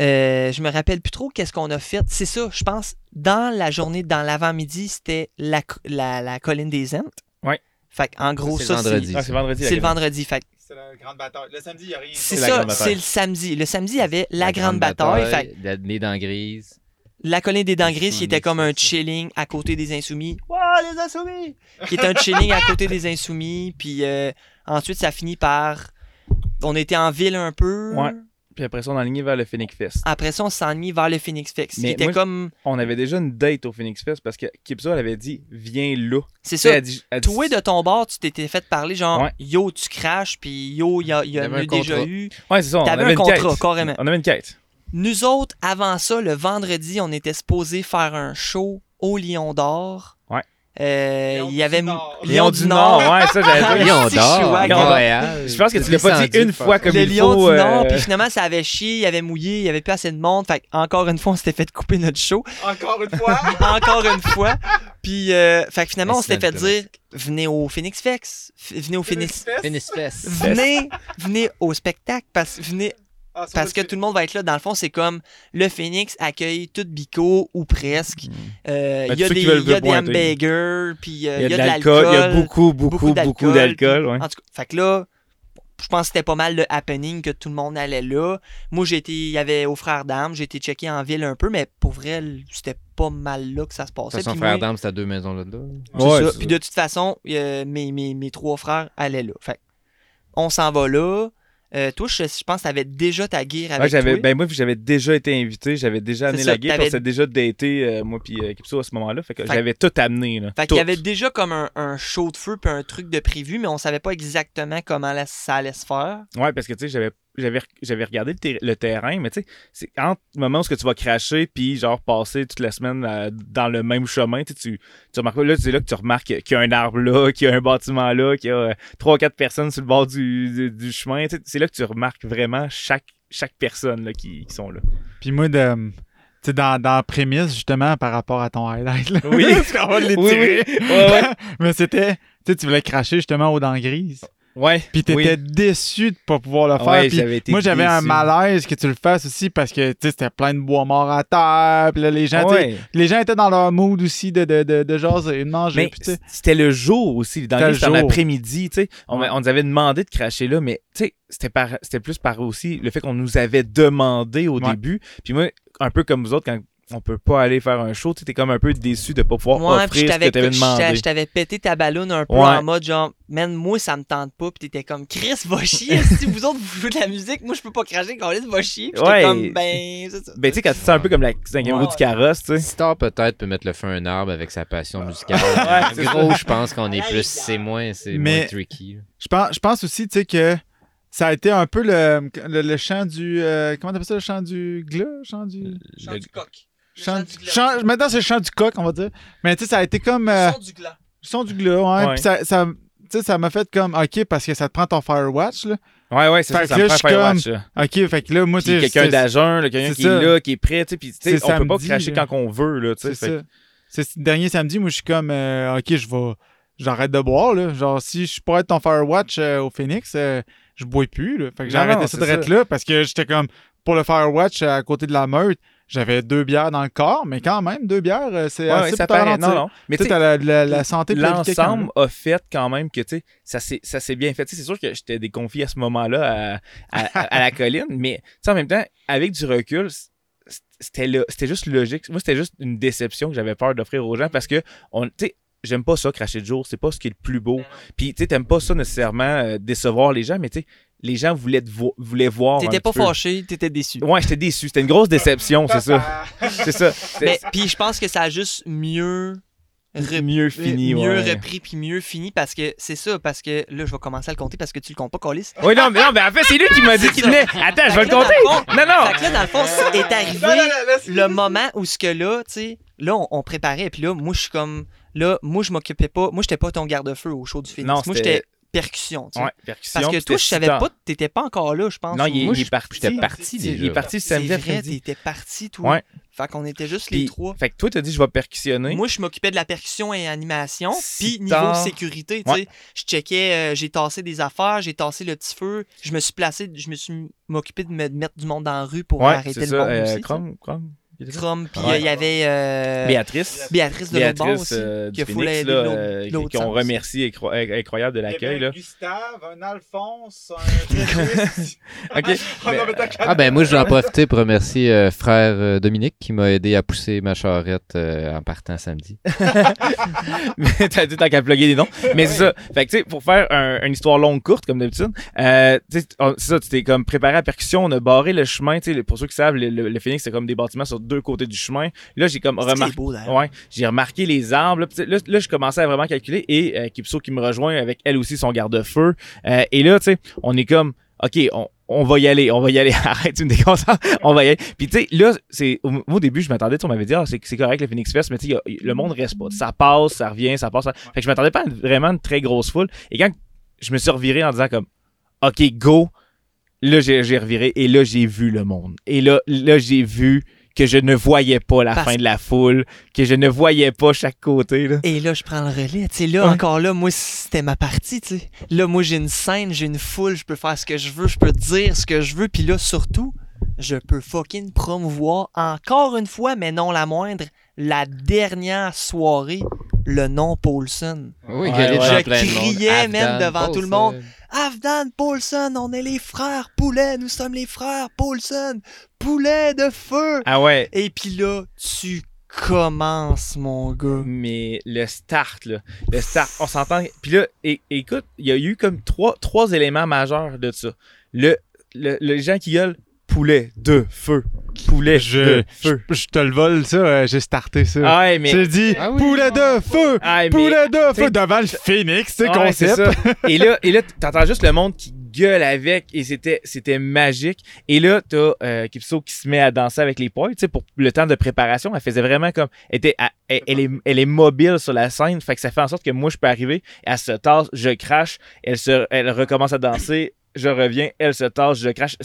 euh, je me rappelle plus trop qu'est-ce qu'on a fait. C'est ça, je pense, dans la journée, dans l'avant-midi, c'était la, la, la colline des Entes. Ouais. Fait en gros, C'est ça, vendredi. Ah, c'est vendredi. c'est le vendredi. Fait que C'est la grande bataille. Le samedi, il n'y a rien. c'est ça, bataille. c'est le samedi. Le samedi, il y avait la, grande, bataille. Fait que La nez dans grise. la colline des dents grises, qui était comme un chilling à côté des insoumis. Wow, les insoumis! Qui était un chilling à côté des insoumis. Puis euh, ensuite, ça finit par. On était en ville un peu. Ouais. Puis après ça, on a aligné vers le Phoenix Fest. Après ça, on s'est mis vers le Phoenix Fest. Mais qui était moi, comme. On avait déjà une date au Phoenix Fest parce que Kipso, elle avait dit, viens là. C'est ça. dit- dit- Toi, de ton bord, tu t'étais fait parler genre, Ouais. yo, tu craches, puis yo, il y a, il y a eu déjà contrat. eu. Ouais, c'est ça. On T'avais avait un une contrat, quête. carrément. On avait une quête. Nous autres, avant ça, le vendredi, on était supposé faire un show au Lion d'Or. Euh, Lion il y avait. du Nord. Lion du Nord, ouais, ça, j'avais dit. Lion d'or. Je pense que tu l'as pas dit une fois comme le il lion faut. du Nord, euh, puis finalement, ça avait chié, il avait mouillé, il y avait plus assez de monde. Fait encore une fois, on s'était fait couper notre show. Encore une fois? encore une fois. Puis, euh, fait que finalement, on s'était fait dire venez au Phoenix Fest. F- Venez au Phoenix. Phoenix Fest? Venez, venez au spectacle parce, venez, Ah, parce que tout le monde va être là. Dans le fond, c'est comme le Phoenix accueille tout Bico ou presque. Euh, Ben, Il y a des, y a des hamburgers, puis euh, Il y a de l'alcool, il y a beaucoup, beaucoup, beaucoup d'alcool. ouais. En tout cas, fait que là, je pense que c'était pas mal le happening que tout le monde allait là. Moi, été, il y avait au frère d'âme, j'ai été checké en ville un peu, mais pour vrai, c'était pas mal là que ça se passait. Son Puis frère moi, d'âme, c'était à deux maisons là. c'est Ouais, Puis de toute façon, euh, mes, mes, mes trois frères allaient là. Fait que on s'en va là. Euh, toi, je, je pense que t'avais déjà ta guerre avec Ouais, toi. ben moi, j'avais déjà été invité, j'avais déjà amené ça, la t'avais- on s'était déjà daté, euh, moi puis euh, Kipso à ce moment-là, fait que j'avais tout amené, là. Fait qu'il y avait déjà comme un, un show de feu puis un truc de prévu, mais on savait pas exactement comment la- ça allait se faire. Ouais, parce que tu sais, j'avais, j'avais, j'avais regardé le, ter- le terrain, mais tu sais, c'est entre le moment où ce que tu vas cracher, puis genre passer toute la semaine euh, dans le même chemin, tu, tu, remarques là, c'est là que tu remarques qu'il y a un arbre là, qu'il y a un bâtiment là, qu'il y a euh, trois ou quatre personnes sur le bord du, du, du chemin, c'est là que tu remarques vraiment chaque, chaque personne là, qui, qui sont là. Puis moi, de, tu sais, dans, dans la prémisse, justement, par rapport à ton highlight, là. Oui. Parce qu'on va l'étirer. Ouais, ouais. Mais c'était, tu sais, tu voulais cracher justement aux dents grises. Ouais. Puis t'étais oui. déçu de pas pouvoir le faire. Ouais, j'avais été moi, j'avais un malaise que tu le fasses aussi parce que, tu sais, c'était plein de bois morts à terre. Puis là, les gens, sais, Ouais. les gens étaient dans leur mood aussi de, de, de, de jaser, de manger. C'était le jour aussi. Dans C'était le le c'était en jour. après-midi, tu sais. On, nous avait demandé de cracher là, mais tu sais, c'était par c'était plus par aussi le fait qu'on nous avait demandé au Ouais. début. Puis moi, un peu comme vous autres, quand on peut pas aller faire un show, tu sais, t'es comme un peu déçu de pas pouvoir Ouais, offrir ce que t'avais je t'a- demandé. je t'avais pété ta ballonne un peu Ouais. en mode genre, man, moi ça me tente pas, puis t'étais comme Chris, va chier. si vous autres vous jouez de la musique, moi je peux pas cracher, quand va chier. Puis j'étais Ouais. comme, ben, c'est ça. Ben, tu sais, quand tu sens un peu comme la cinquième roue du carrosse, tu sais. Star peut-être peut mettre le feu à un arbre avec sa passion musicale. Ouais, c'est Gros, je pense qu'on est plus, c'est moins, c'est moins tricky. Je pense, je pense aussi, tu sais, que ça a été un peu le, le, le chant du. euh, comment t'appelles ça, le chant du glas Chant du. Chant Le- du coq. Le Chant, chant du- du glas. chant- maintenant, c'est le chant du coq, on va dire. Mais tu sais, ça a été comme. euh, Le son du glas. le son du glas, ouais. Ouais. Puis ça. ça tu sais, ça m'a fait comme, OK, parce que ça te prend ton Firewatch, là. Ouais, ouais, c'est Fait ça, que ça me là, prend je suis Firewatch, là. OK, fait que là, moi, tu quelqu'un d'agent, là, quelqu'un qui ça. est là, qui est prêt, tu sais, puis tu sais, on peut pas cracher là. quand on veut, là, tu sais. C'est fait ce dernier samedi, moi, je suis comme, euh, OK, je vais. J'arrête de boire, là. Genre, si je pourrais être ton Firewatch euh, au Phoenix, euh, je bois plus, là. Fait que j'ai arrêté de là parce que j'étais comme, pour le Firewatch à côté de la meute, j'avais deux bières dans le corps, mais quand même, deux bières, euh, c'est Ouais, assez ouais, ça pour paraît. Non, non. Mais Tu la, la- la santé quelqu'un, l'ensemble a fait quand même que, tu sais, ça s'est ça s'est bien fait. Tu sais, c'est sûr que j'étais déconfié à ce moment-là à, à- à- à la colline, mais, tu sais, en même temps, avec du recul, c'était juste logique. Moi, c'était juste une déception que j'avais peur d'offrir aux gens parce que, on, tu sais, j'aime pas ça, cracher de jour. C'est pas ce qui est le plus beau. Puis, tu sais, t'aimes pas ça nécessairement euh, décevoir les gens, mais, tu sais, les gens voulaient, te vo- voulaient voir. T'étais pas peu. fâché, t'étais déçu. Ouais, j'étais déçu. C'était une grosse déception, c'est ça. C'est ça. Mais puis je pense que ça a juste mieux re- mieux fini, mieux ouais. repris puis mieux fini parce que c'est ça parce que là je vais commencer à le compter parce que tu le comptes pas Colis. Oui, non, mais non, mais en fait, c'est lui qui m'a dit qu'il venait. Attends, je vais le compter. Non, non. Fait que là dans le fond c'est- est arrivé le moment où ce que là, tu sais, là on, on préparait puis là moi je suis comme là moi je m'occupais pas, moi j'étais pas ton garde-feu au show du Phoenix. Non, moi c'était- j'étais percussion, tu sais. Ouais, percussion. Parce que toi, je savais pas, t'étais pas encore là, je pense. Non, il est, Moi, il est je- parti. J'étais parti Il est parti C'est samedi vrai, après-midi. t'étais parti, toi. Ouais. Fait qu'on était juste les trois. Fait que toi, t'as dit je vais percussionner. Moi, je m'occupais de la percussion et animation. Si Puis, niveau tard- sécurité, tu sais, Ouais. je checkais, euh, j'ai tassé des affaires, j'ai tassé le petit feu. Je me suis placé, je me suis m'occupé de me mettre du monde dans la rue pour ouais, arrêter le ça. monde euh, aussi. tu sais. Chrome, Chrome. Chrome, puis euh, Ouais. il y avait euh, Béatrice. Béatrice de Béatrice aussi. euh, qui a du full Phoenix, aidé là, de l'autre- euh, de l'autre qui- qu'on sens. remercie incro- incroyable de l'accueil. là. Gustave, un Alphonse, un Ok. Mais, Ah ben moi, je vais en profiter pour remercier euh, frère euh, Dominique qui m'a aidé à pousser ma charrette euh, en partant samedi. mais t'as dit tant qu'à plugger des noms. Mais c'est ça. Fait que, tu sais, pour faire un- une histoire longue, courte, comme d'habitude, euh, tu sais, on- c'est ça, tu t'es comme préparé à percussion, on a barré le chemin, tu sais, pour ceux qui savent, le, le- le Phoenix, c'est comme des bâtiments sur deux côtés du chemin. Là, j'ai comme remarqué. Ouais, j'ai remarqué les arbres. Là, là, là, je commençais à vraiment calculer et euh, Kipso qui me rejoint avec elle aussi son garde-feu. Euh, et là, tu sais, on est comme, OK, on, on va y aller, on va y aller. Arrête, tu me déconcentres. on va y aller. Puis, tu sais, là, c'est, au, au début, je m'attendais, on m'avait dit, ah, c'est, correct le Phoenix Fest, mais tu sais, le monde reste pas. Ça passe, ça revient, ça passe. ça- Fait que je m'attendais pas à vraiment une très grosse foule. Et quand je me suis reviré en disant comme, OK, go, là, j'ai, j'ai reviré et là, j'ai vu le monde. Et là, là, j'ai vu que je ne voyais pas la Parce- fin de la foule, que je ne voyais pas chaque côté. Là. Et là, je prends le relais. Tu sais, là, Ouais. encore là, moi, c'était ma partie, tu sais. Là, moi, j'ai une scène, j'ai une foule, je peux faire ce que je veux, je peux dire ce que je veux. Puis là, surtout, je peux fucking promouvoir encore une fois, mais non la moindre, la dernière soirée, le nom Paulson. Oui, Ouais, ouais. Je de criais, Afghan, devant tout le monde. Afdan Paulson, on est les frères Poulet, nous sommes les frères Paulson, Poulet de feu. Ah ouais. Et puis là, tu commences, mon gars. Mais le start, là. Le start, on s'entend. Puis là, écoute, il y a eu comme trois, trois éléments majeurs de ça. Le, le, les gens qui gueulent poulet de feu. Poulet Je, de feu. je te le vole, ça. euh, J'ai starté ça. Ah ouais, mais. Tu dis Ah oui. poulet de feu! Ah, mais- Poulet de feu! Devant le phénix, tu sais, Ouais, c'est concept. ça. Et là, et là t'entends juste le monde qui gueule avec et c'était c'était magique. Et là, t'as euh, Kipso qui se met à danser avec les poils, tu sais, pour le temps de préparation. Elle faisait vraiment comme... Elle, était, elle est, elle est mobile sur la scène, fait que ça fait en sorte que moi, je peux arriver, elle se tasse, je crache, elle, se, elle recommence à danser, je reviens, elle se tasse, je crache.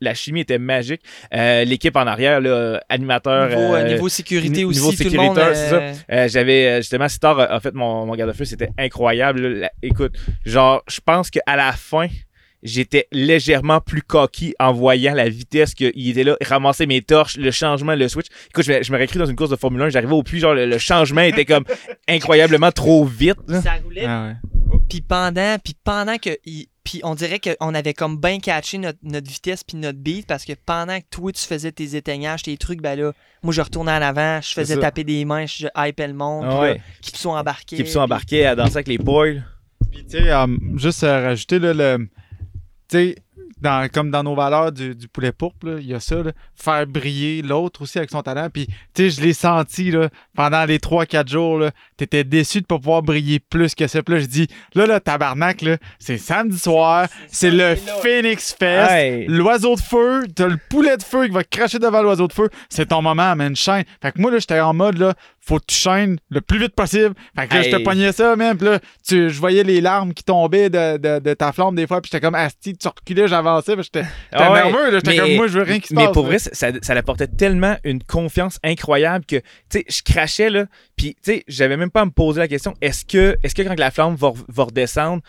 La chimie était magique. Euh, L'équipe en arrière, là, animateur... Niveau, euh, euh, niveau sécurité aussi, niveau sécuritaire, c'est euh, euh, j'avais justement Star a, a fait mon, mon garde-feu, c'était incroyable. là. La- écoute, genre, je pense qu'à la fin, j'étais légèrement plus cocky en voyant la vitesse qu'il était là, ramasser mes torches, le changement, le switch. Écoute, je me, je me réécris dans une course de Formule 1, j'arrivais au puits, genre, le, le changement était comme incroyablement trop vite. là. Ça roulait. Ah ouais. Puis pendant, puis pendant que. il- Puis on dirait qu'on avait comme bien catché notre, notre vitesse puis notre beat parce que pendant que toi tu faisais tes éteignages, tes trucs, ben là, moi je retournais en avant, je faisais taper des mains, je hypais le monde, Ah ouais. qui sont embarqués. Qui sont embarqués à danser avec les poils. Puis, tu sais, euh, juste à rajouter, là, le. Tu sais, dans, comme dans nos valeurs du, du poulet pourpre, il y a ça, là, faire briller l'autre aussi avec son talent. Puis, tu sais, je l'ai senti, là, pendant les 3-4 jours, là, t'étais déçu de pas pouvoir briller plus que ça. Puis là, je dis, là, là, tabarnak, là, c'est samedi soir, c'est le Phoenix Fest. Hey. L'oiseau de feu, t'as le poulet de feu qui va cracher devant l'oiseau de feu. C'est ton moment, man, chaîne. Fait que moi, là, j'étais en mode, là, faut que tu chaînes le plus vite possible. Fait que là, je te pognais ça, même. Puis là, tu, je voyais les larmes qui tombaient de, de, de ta flamme des fois. Puis j'étais comme, asti, tu reculais, j'avançais. Puis j'étais j'étais Ah ouais, nerveux, là. J'étais mais- comme, moi, je veux rien qui se Mais passe. pour vrai, ça, ça, ça apportait tellement une confiance incroyable que, tu sais, je crachais, là, puis, tu sais, j'avais même pas à me poser la question, est-ce que, est-ce que quand la flamme va, va redescendre,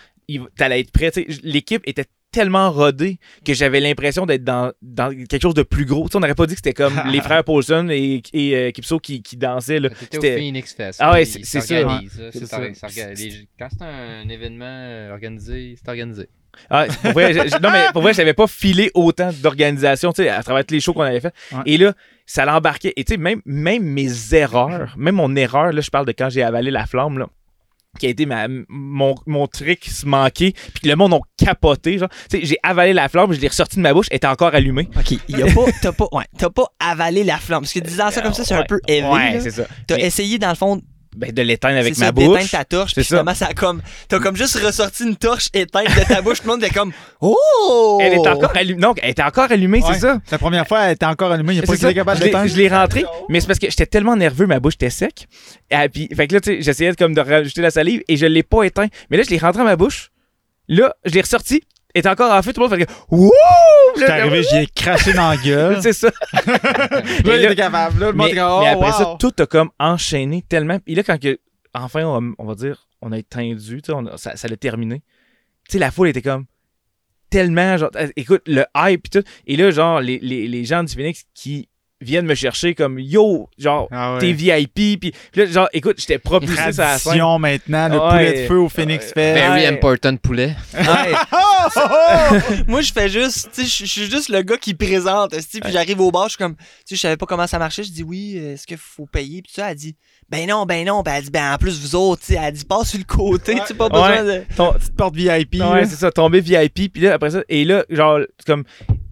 t'allais être prêt, l'équipe était tellement rodé que j'avais l'impression d'être dans, dans quelque chose de plus gros. On n'aurait pas dit que c'était comme les frères Paulson et, et euh, Kipso qui, qui dansaient. Là. T'étais au C'était- Phoenix Fest. Ah ouais, c'est- ça, Quand c'est un événement euh, organisé, c'est organisé. Ah, pour vrai, je- non, mais pour vrai, j'avais pas filé autant d'organisation, tu sais, à travers tous les shows qu'on avait fait. Ouais. Et là, ça l'embarquait. Et tu sais, même, même mes erreurs, même mon erreur, là, je parle de quand j'ai avalé la flamme, là, qui a été ma, mon, mon trick se manquer, puis que le monde ont capoté, genre. Tu sais, j'ai avalé la flamme, je l'ai ressorti de ma bouche, elle était encore allumée. Ok, y a pas, t'as pas, ouais, t'as pas avalé la flamme. Parce que disant ça comme ça, c'est un peu heavy. Ouais, c'est ça. T'as Mais- essayé, dans le fond, Ben, de l'éteindre avec ma ça, d'éteindre bouche. ta torche, puis ça. finalement, ça a comme, t'as comme juste ressorti une torche éteinte de ta bouche, tout le monde était comme, oh! Elle était encore allumée. Non, elle était encore allumée, Ouais. c'est ça. La première fois, elle était encore allumée. Il n'y a pas est ça. capable Je l'ai- d'éteindre. Je l'ai rentré, mais c'est parce que j'étais tellement nerveux, ma bouche était sec. Et puis, fait que là, tu sais, j'essayais de, comme de rajouter la salive et je l'ai pas éteint. Mais là, je l'ai rentré dans ma bouche. Là, je l'ai ressorti. Était encore en feu. Tout le monde fait que Wouh! J'étais arrivé, j'y ai craché dans la gueule. C'est ça. Là, il était capable. Là, le monde mais, comme, mais après ça, tout a comme enchaîné tellement. Et là, quand que, enfin, on, va dire, on a a- ça, ça l'a terminé. Tu sais, la foule était comme tellement, genre, euh, écoute, le hype et tout. Et là, genre, les, les, les gens du Phoenix qui viennent me chercher comme yo, genre, Ah ouais. t'es VIP. Puis là, genre, écoute, j'étais propulsé sur la scène. Maintenant, le Ouais. poulet de feu au Phoenix Ouais. Fest. Very Ouais. important poulet. Ouais. Moi, je fais juste, tu sais, je- suis juste le gars qui présente, puis j'arrive au bar, je suis comme, tu sais, je savais pas comment ça marchait, je dis oui, est-ce qu'il faut payer, puis ça, elle dit, ben non, ben non, ben elle dit, ben en plus vous autres, tu sais, elle dit, passe sur le côté, tu sais, pas besoin de... Ton- Petite porte VIP. Ouais, c'est ça, tombé VIP. Puis là, après ça, et là, genre, comme,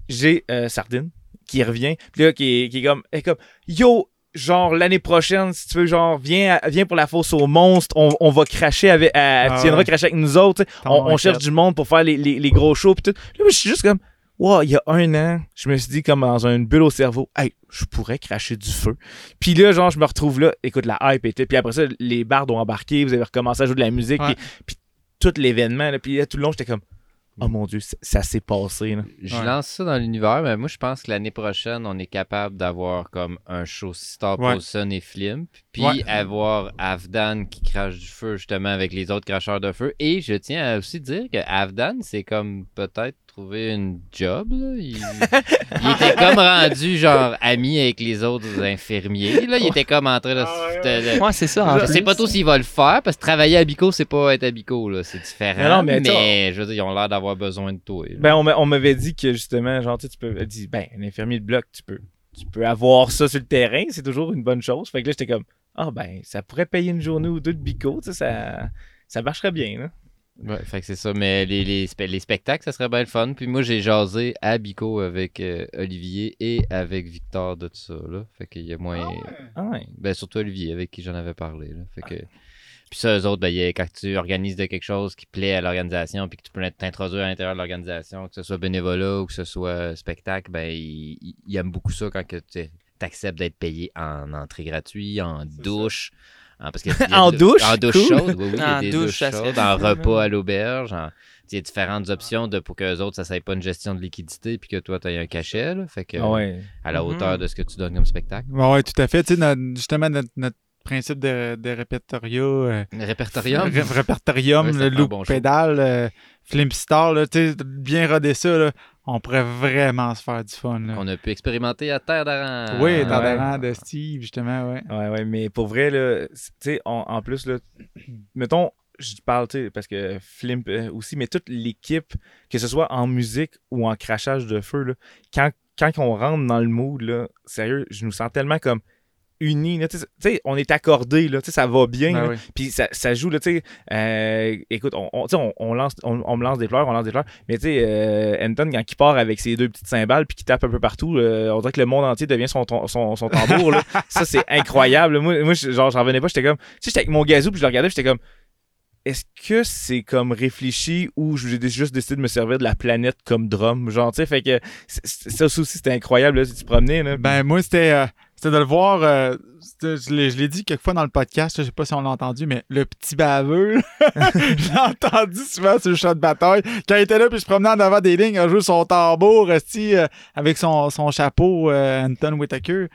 j'ai euh, Sardine qui revient. Puis là, qui est, qui est comme, est comme, yo, genre, l'année prochaine, si tu veux, genre, viens, viens pour la fosse aux monstres, on, on va cracher avec, Ah tu viendras ouais. cracher avec nous autres, on, on cherche du monde pour faire les, les, les gros shows. Puis tout. Là, je suis juste comme, wow, il y a un an, je me suis dit, comme dans une bulle au cerveau, hey, je pourrais cracher du feu. Puis là, genre, je me retrouve là, écoute, la hype était. Puis après ça, les bardes ont embarqué, vous avez recommencé à jouer de la musique. Puis, puis tout l'événement, là, puis là, tout le long, j'étais comme, oh mon Dieu, ça, s'est passé. Là. Je Ouais. lance ça dans l'univers, mais moi, je pense que l'année prochaine, on est capable d'avoir comme un show Star Ouais. Paulson et Flimp, puis Ouais. avoir Avdan qui crache du feu justement avec les autres cracheurs de feu. Et je tiens à aussi dire que Avdan, c'est comme peut-être trouver une job. là. Il, il était comme rendu genre ami avec les autres infirmiers. Là. Il était comme en train de... se- de- de- Ouais, c'est ça, je sais pas trop s'il va le faire parce que travailler à Bico, c'est pas être à Bico, là. C'est différent. Non, mais je veux dire, ils ont l'air d'avoir besoin de toi. là. Ben, on m'a- on m'avait dit que justement, genre, tu peux. Dit, ben, un infirmier de bloc, tu peux, tu peux avoir ça sur le terrain, c'est toujours une bonne chose. Fait que là, j'étais comme, ah, ben, ça pourrait payer une journée ou deux de bico, tu sais, ça, ça marcherait bien, là. Ouais, fait que c'est ça. Mais les, les, spe- les spectacles, ça serait bien le fun. Puis moi, j'ai jasé à Bico avec euh, Olivier et avec Victor de tout ça. Là. Fait qu'il y a moins. Ah, ouais? Ben, surtout Olivier, avec qui j'en avais parlé. Là. Fait que. Puis ça, eux autres, ben, il y a- quand tu organises de quelque chose qui plaît à l'organisation, puis que tu peux t'introduire à l'intérieur de l'organisation, que ce soit bénévolat ou que ce soit spectacle, ben, ils, aiment beaucoup ça quand que tu acceptes d'être payé en entrée gratuite, en douche. En- parce que il y a En de- douche? En douche Cool. chaude, oui, oui. il y a En des douche, douches chaudes, en repas à l'auberge. en- Il y a différentes options de, pour que les autres, ça ne soit pas une gestion de liquidité puis que toi, tu aies un cachet. Là, fait que, Ah ouais. à la Mhm. hauteur de ce que tu donnes comme spectacle. Ouais, ouais, tout à fait. Tu sais, notre- justement, notre, notre principe de, de euh, Répertorium? ré- répertorium, Ouais, le bon show. pédale, euh, Flim Star, là, tu sais, bien roder ça, là, on pourrait vraiment se faire du fun. Là. qu'on a pu expérimenter à Terre d'Aran. oui, le rang de Steve, justement, ouais. Ouais, ouais, mais pour vrai, là, c- tu sais, en, plus, là, mettons, je parle, tu sais, parce que Flimp euh, aussi, mais toute l'équipe, que ce soit en musique ou en crachage de feu, là, quand, quand on rentre dans le mood, là, sérieux, je nous sens tellement comme unis, là, tu sais, tu sais, on est accordés, là, tu sais, ça va bien, Ben là. oui. Puis ça, ça joue, là, tu sais. euh, écoute, on, on, on, on lance, on, me lance des fleurs, on lance des fleurs. Mais tu sais, euh, Anton, quand il part avec ses deux petites cymbales puis qu'il tape un peu partout, euh, on dirait que le monde entier devient son, son, son tambour, là. Ça, c'est incroyable. Moi, moi je- genre, j'en revenais pas. J'étais comme, tu sais, j'étais avec mon gazou puis je le regardais, j'étais comme, est-ce que c'est comme réfléchi ou j'ai dé- juste décidé de me servir de la planète comme drum? Genre, tu sais, fait que ça aussi, c'était incroyable, là, si tu te promenais, là. Ben, moi, c'était euh, c'était de le voir. euh, je l'ai dit quelquefois dans le podcast, je sais pas si on l'a entendu, mais le petit baveux, je l'ai entendu souvent sur le champ de bataille. Quand il était là, puis je promenais en avant des lignes, a joué son tambour, esti, euh, avec son, son chapeau, euh, Anton Whitaker.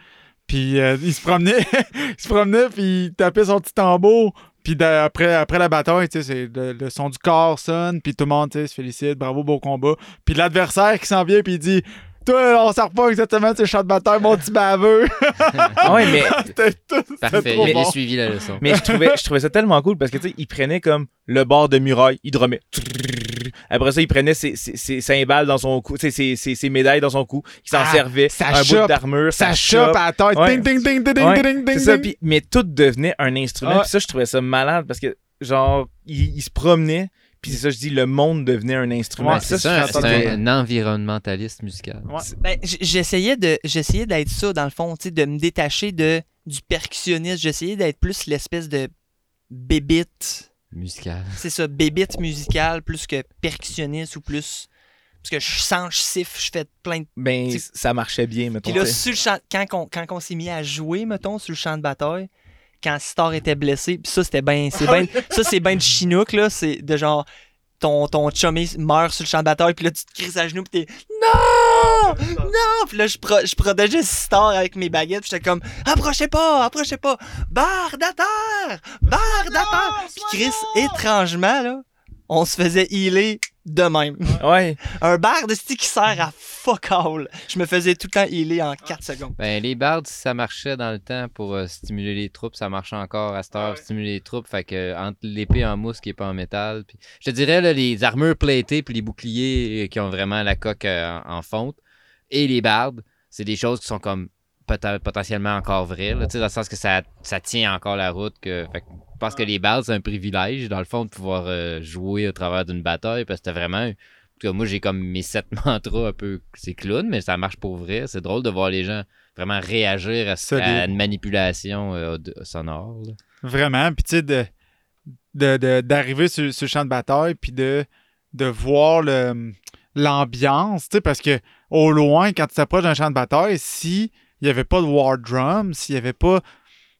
Puis il se promenait, il se promenait, puis il tapait son petit tambour. Puis après, après la bataille, c'est le, le son du corps sonne, puis tout le monde se félicite, bravo, beau combat. Puis l'adversaire qui s'en vient, puis il dit Toi, on s'en pas exactement, le champ de bataille, mon petit baveux. Ah ouais, mais, tout. Parfait, trop bon. suivi la leçon. mais je, trouvais, je trouvais ça tellement cool parce que, tu sais, il prenait comme le bord de muraille, il drumait. Après ça, il prenait ses, ses, ses cymbales dans son cou, tu sais, ses, ses, ses médailles dans son cou, il s'en Ah, servait, ça un bout d'armure, Ça chope à la tête. Ouais. Ding, ding, ding, ding, ding, Ouais, ding, ding, C'est ça, mais tout devenait un instrument. Ah. Puis ça, je trouvais ça malade parce que, genre, il, il se promenait, puis c'est ça, je dis, le monde devenait un instrument. Ouais, C'est ça, ça, c'est un, un environnementaliste musical. Ouais. Ben, j'essayais de j'essayais d'être ça dans le fond, tu sais, de me détacher de du percussionniste. J'essayais d'être plus l'espèce de bébite. Musical. C'est ça, bébite musicale plus que percussionniste ou plus parce que je sens, je siffle, je fais plein de Ben, ça marchait bien, mettons. Puis là, tu sais. sur le champ, quand on, quand on s'est mis à jouer, mettons, sur le champ de bataille, quand Star était blessé, puis ça, c'était bien. c'est ben, ça, c'est bien de chinook, là. C'est de genre. Ton, ton chummy meurt sur le champ de bataille, puis là, tu te crises à genoux, puis t'es Non! Non! Puis là, je, pro- je protégeais Star avec mes baguettes, puis j'étais comme Approchez pas! Approchez pas! Barre à terre! Barre à terre! Puis Chris, étrangement, là, on se faisait healer de même. Ouais. Un bar de style qui sert à fuck all? Je me faisais tout le temps healer en 4 secondes. Ben, les bardes, si ça marchait dans le temps pour euh, stimuler les troupes, ça marche encore à cette heure, stimuler les troupes. Fait que euh, entre l'épée en mousse qui est pas en métal, puis je te dirais là, les armures platées puis les boucliers euh, qui ont vraiment la coque euh, en, en fonte et les bardes, c'est des choses qui sont comme potentiellement encore là, sais, dans le sens que ça, ça tient encore la route. Que, fait je pense que les bardes, c'est un privilège, dans le fond, de pouvoir euh, jouer au travers d'une bataille, parce que c'était vraiment en tout cas, moi, j'ai comme mes sept mantras un peu. C'est clown, mais ça marche pour vrai. C'est drôle de voir les gens vraiment réagir à, à une manipulation euh, sonore. là. Vraiment. Puis tu sais, de, de- de- d'arriver sur, sur le champ de bataille, puis de, de voir le, l'ambiance, tu sais, parce que au loin, quand tu t'approches d'un champ de bataille, si il n'y avait pas de war drum, s'il n'y avait pas.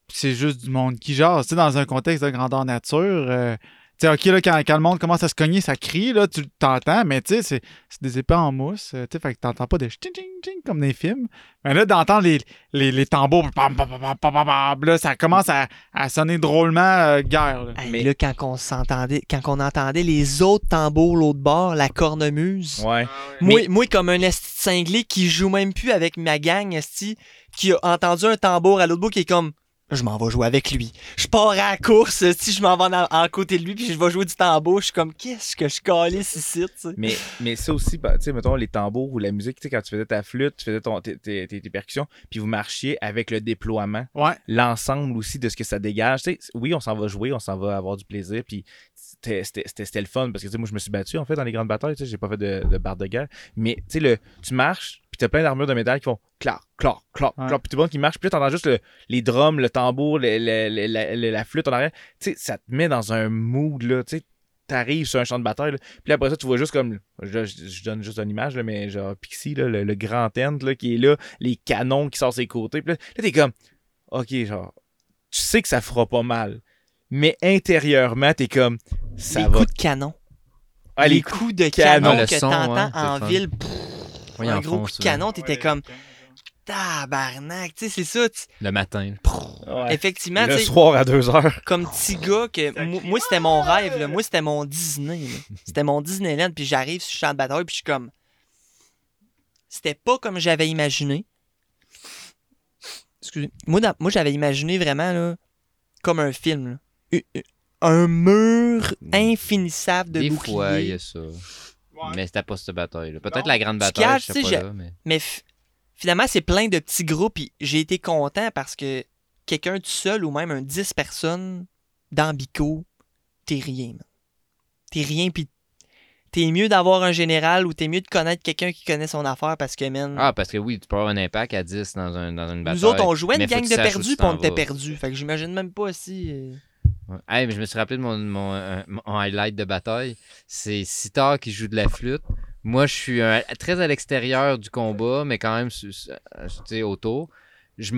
C'est juste du monde qui jase. Tu dans un contexte de grandeur nature, euh, sais, OK, là, quand, quand le monde commence à se cogner, ça crie, là, tu t'entends, mais tu sais, c'est, c'est des épées en mousse, euh, tu sais, fait que t'entends pas de ching, ching, ching comme dans les films. Mais là, d'entendre les, les, les tambours, là, ça commence à, à sonner drôlement euh, guerre. là. Hey, Mais- là, quand on s'entendait, quand on entendait les autres tambours l'autre bord, la cornemuse. Ouais. Moi, moi, comme un esti de cinglé qui joue même plus avec ma gang, esti, qui a entendu un tambour à l'autre bout qui est comme je m'en vais jouer avec lui. Je pars à la course, si je m'en vais en, en côté de lui, puis je vais jouer du tambour. Je suis comme, qu'est-ce que je calisse ici, tu sais? Mais, mais ça aussi, bah, tu sais, mettons, les tambours ou la musique, tu sais, quand tu faisais ta flûte, tu faisais ton, tes, tes- tes- tes percussions, puis vous marchiez avec le déploiement, Ouais. l'ensemble aussi de ce que ça dégage. Tu sais, oui, on s'en va jouer, on s'en va avoir du plaisir, puis c'était c'était- c'était- c'était le fun, parce que, tu sais, moi, je me suis battu, en fait, dans les grandes batailles, tu sais, j'ai pas fait de, de barre de guerre, mais, tu sais, le, tu marches, puis t'as plein d'armures de métal qui font clac, clac, clac, clac, puis tout le monde qui marche, puis là, t'entends juste le- les drums, le tambour, le- le- le- la, flûte en arrière. Tu sais, ça te met dans un mood, là, tu sais, t'arrives sur un champ de bataille, là, puis là, après ça, tu vois juste comme, je, je- je donne juste une image, là, mais genre Pixie, là, le, le grand tent là, qui est là, les canons qui sortent ses côtés, puis là, là, t'es comme, ok, genre, tu sais que ça fera pas mal, mais intérieurement, t'es comme, ça les va. coups de canon. Ah, les les coups de canon. canon Ah, le que son, t'entends ouais, en ville. pff, Un en gros coup de canon, t'étais comme tabarnak. Tu sais, c'est ça. Le matin. Ouais. Effectivement, Le soir à 2 heures. comme petit gars que moi, moi, c'était mon rêve là. moi c'était mon Disney c'était mon Disneyland puis j'arrive sur le champ de bataille puis je suis comme c'était pas comme j'avais imaginé excusez moi dans- moi j'avais imaginé vraiment là comme un film là. Un mur infinissable de Des boucliers fois, il y a ça. Mais c'était pas cette bataille. Peut-être la grande bataille, caches, je sais pas là, mais... mais f- finalement c'est plein de petits groupes puis j'ai été content parce que quelqu'un tout seul ou même un 10 personnes dans Bico t'es rien t'es rien puis t'es mieux d'avoir un général ou t'es mieux de connaître quelqu'un qui connaît son affaire parce que man Ah, parce que oui, tu peux avoir un impact à 10 dans, un, dans une bataille. nous autres on jouait une gang de perdus puis on était perdus fait que j'imagine même pas si euh, Je me suis rappelé de euh, mon highlight de bataille. C'est Sitar qui joue de la flûte. Moi, je suis très à l'extérieur du combat, mais quand même euh, sais, autour. J'ai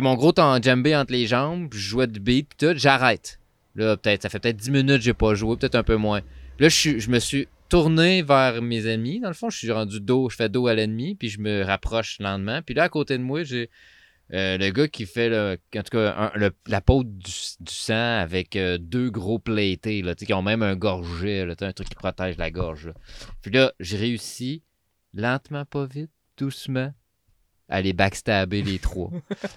mon gros temps djembé entre les jambes, je jouais du beat, puis tout. J'arrête. Là, peut-être, ça fait peut-être 10 minutes que j'ai pas joué, peut-être un peu moins. Là, je, je me suis tourné vers mes ennemis. Dans le fond, je suis rendu dos, je fais dos à l'ennemi, puis je me rapproche lentement. Puis là, à côté de moi, j'ai Euh, le gars qui fait, la peau du, sang avec euh, deux gros platés, là, qui ont même un gorget, un truc qui protège la gorge. Puis là, j'ai réussi, lentement, pas vite, doucement, à les backstabber les trois.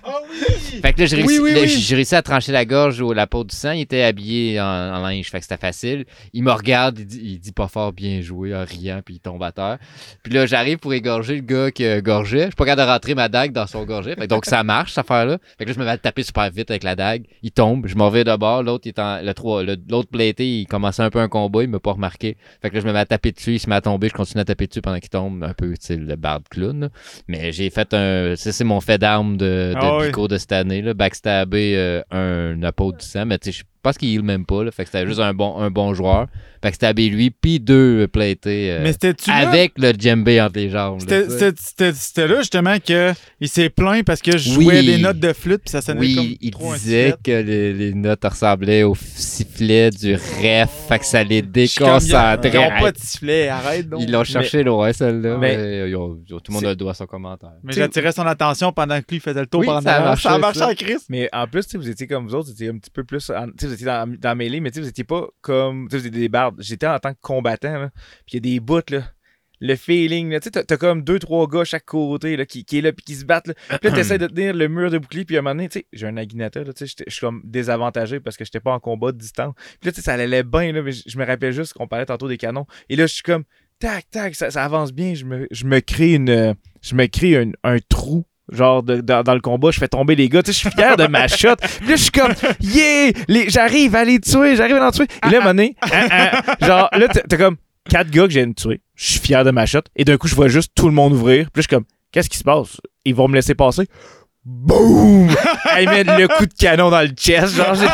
Ah oui! Fait que là, j'ai réussi, oui, là, oui. j'ai réussi à trancher la gorge ou la peau du sang. Il était habillé en, en linge, fait que c'était facile. Il me regarde, il dit, il dit pas fort bien joué en riant, puis il tombe à terre. Puis là, j'arrive pour égorger le gars qui a gorgé. Je suis pas capable de rentrer ma dague dans son gorget. Fait que donc, ça marche, cette affaire-là. Fait que là, je me mets à le taper super vite avec la dague. Il tombe, je m'en vais de bord. L'autre, le trois, l'autre platé, il commençait un peu un combat, il m'a pas remarqué. Fait que là, je me mets à taper dessus, il se met à tomber, je continue à taper dessus pendant qu'il tombe, un peu, tu sais, le barbe clown. Mais j'ai fait un. Ça, c'est mon fait d'arme de, de Ah oui. De cette année, là. Backstabber euh, un apôtre du sang. Mais tu sais, je pense qu'il même pas, là. Fait que c'était juste un bon, un bon joueur. Backstabber lui, puis deux euh, platés euh, Mais c'était-tu là? avec le djembé entre les jambes. C'était-. C'était c'était- c'était là justement que il s'est plaint parce que je Oui. jouais des notes de flûte puis ça sonnait Oui, comme il trop disait que les, les notes ressemblaient au sifflet du ref, fait que ça les déconcentrait. Ils ont pas de sifflet, arrête donc. Ils l'ont cherché loin, celle-là. Mais- Mais, ils ont- ils ont- tout le monde a le doigt à son commentaire. Mais j'attirais son attention pendant que lui faisait le tour Oui, pendant ça ça. en crise. Mais en plus, vous étiez comme vous autres, vous étiez un petit peu plus. en- étiez dans, dans la mêlée, mais vous étiez pas comme. Vous étiez des bardes. J'étais en tant que combattant. Puis il y a des bouts, là. Le feeling, là. Tu sais, t'as- comme deux, trois gars à chaque côté, là, qui, est là, puis qui se battent. Puis là, t'essaies de tenir le mur de bouclier, puis à un moment donné, tu sais, j'ai un aguinateur, là, tu sais, je suis comme désavantagé parce que j'étais pas en combat de distance. Puis là, tu sais, ça allait bien, mais je me rappelle juste qu'on parlait tantôt des canons. Et là, je suis comme, tac, tac, ça, avance bien. Je me, je me crée une. Je me crée un trou. Genre de- dans, dans le combat, je fais tomber les gars. Tu sais, je suis fier de ma shot. Puis là, je suis comme, yeah! J'arrive à les tuer, j'arrive à les tuer. Et là, à un moment donné, hein, hein, genre, là, t'as t'as comme quatre gars que j'ai tuer. Je suis fier de ma shot. Et d'un coup, je vois juste tout le monde ouvrir. Puis là, je suis comme, qu'est-ce qui se passe? Ils vont me laisser passer. Boum! Hey, man, le coup de canon dans le chest. Genre, j'ai-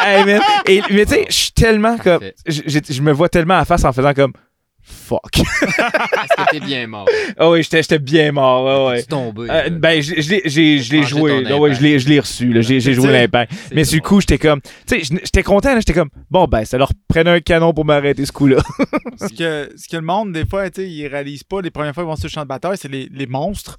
Hey, man. Et, mais tu sais, je suis tellement comme. Je me vois tellement à face en faisant comme. Fuck. Est-ce que t'es bien mort? Ah oui, j'étais j'étais bien mort. ouais, ouais. Tu tombé. Euh, ben, je, l'ai- j'ai- je l'ai Mangé joué. ouais, je l'ai je l'ai reçu. là. J'ai j'ai joué l'impact. Mais bon. coup, j'étais comme. Tu sais, j'étais content. là, J'étais comme. Bon, ben, ça leur prenait un canon pour m'arrêter ce coup-là. Ce que, ce que le monde, des fois, tu sais, ils réalisent pas les premières fois qu'ils vont sur le champ de bataille, c'est les, les monstres.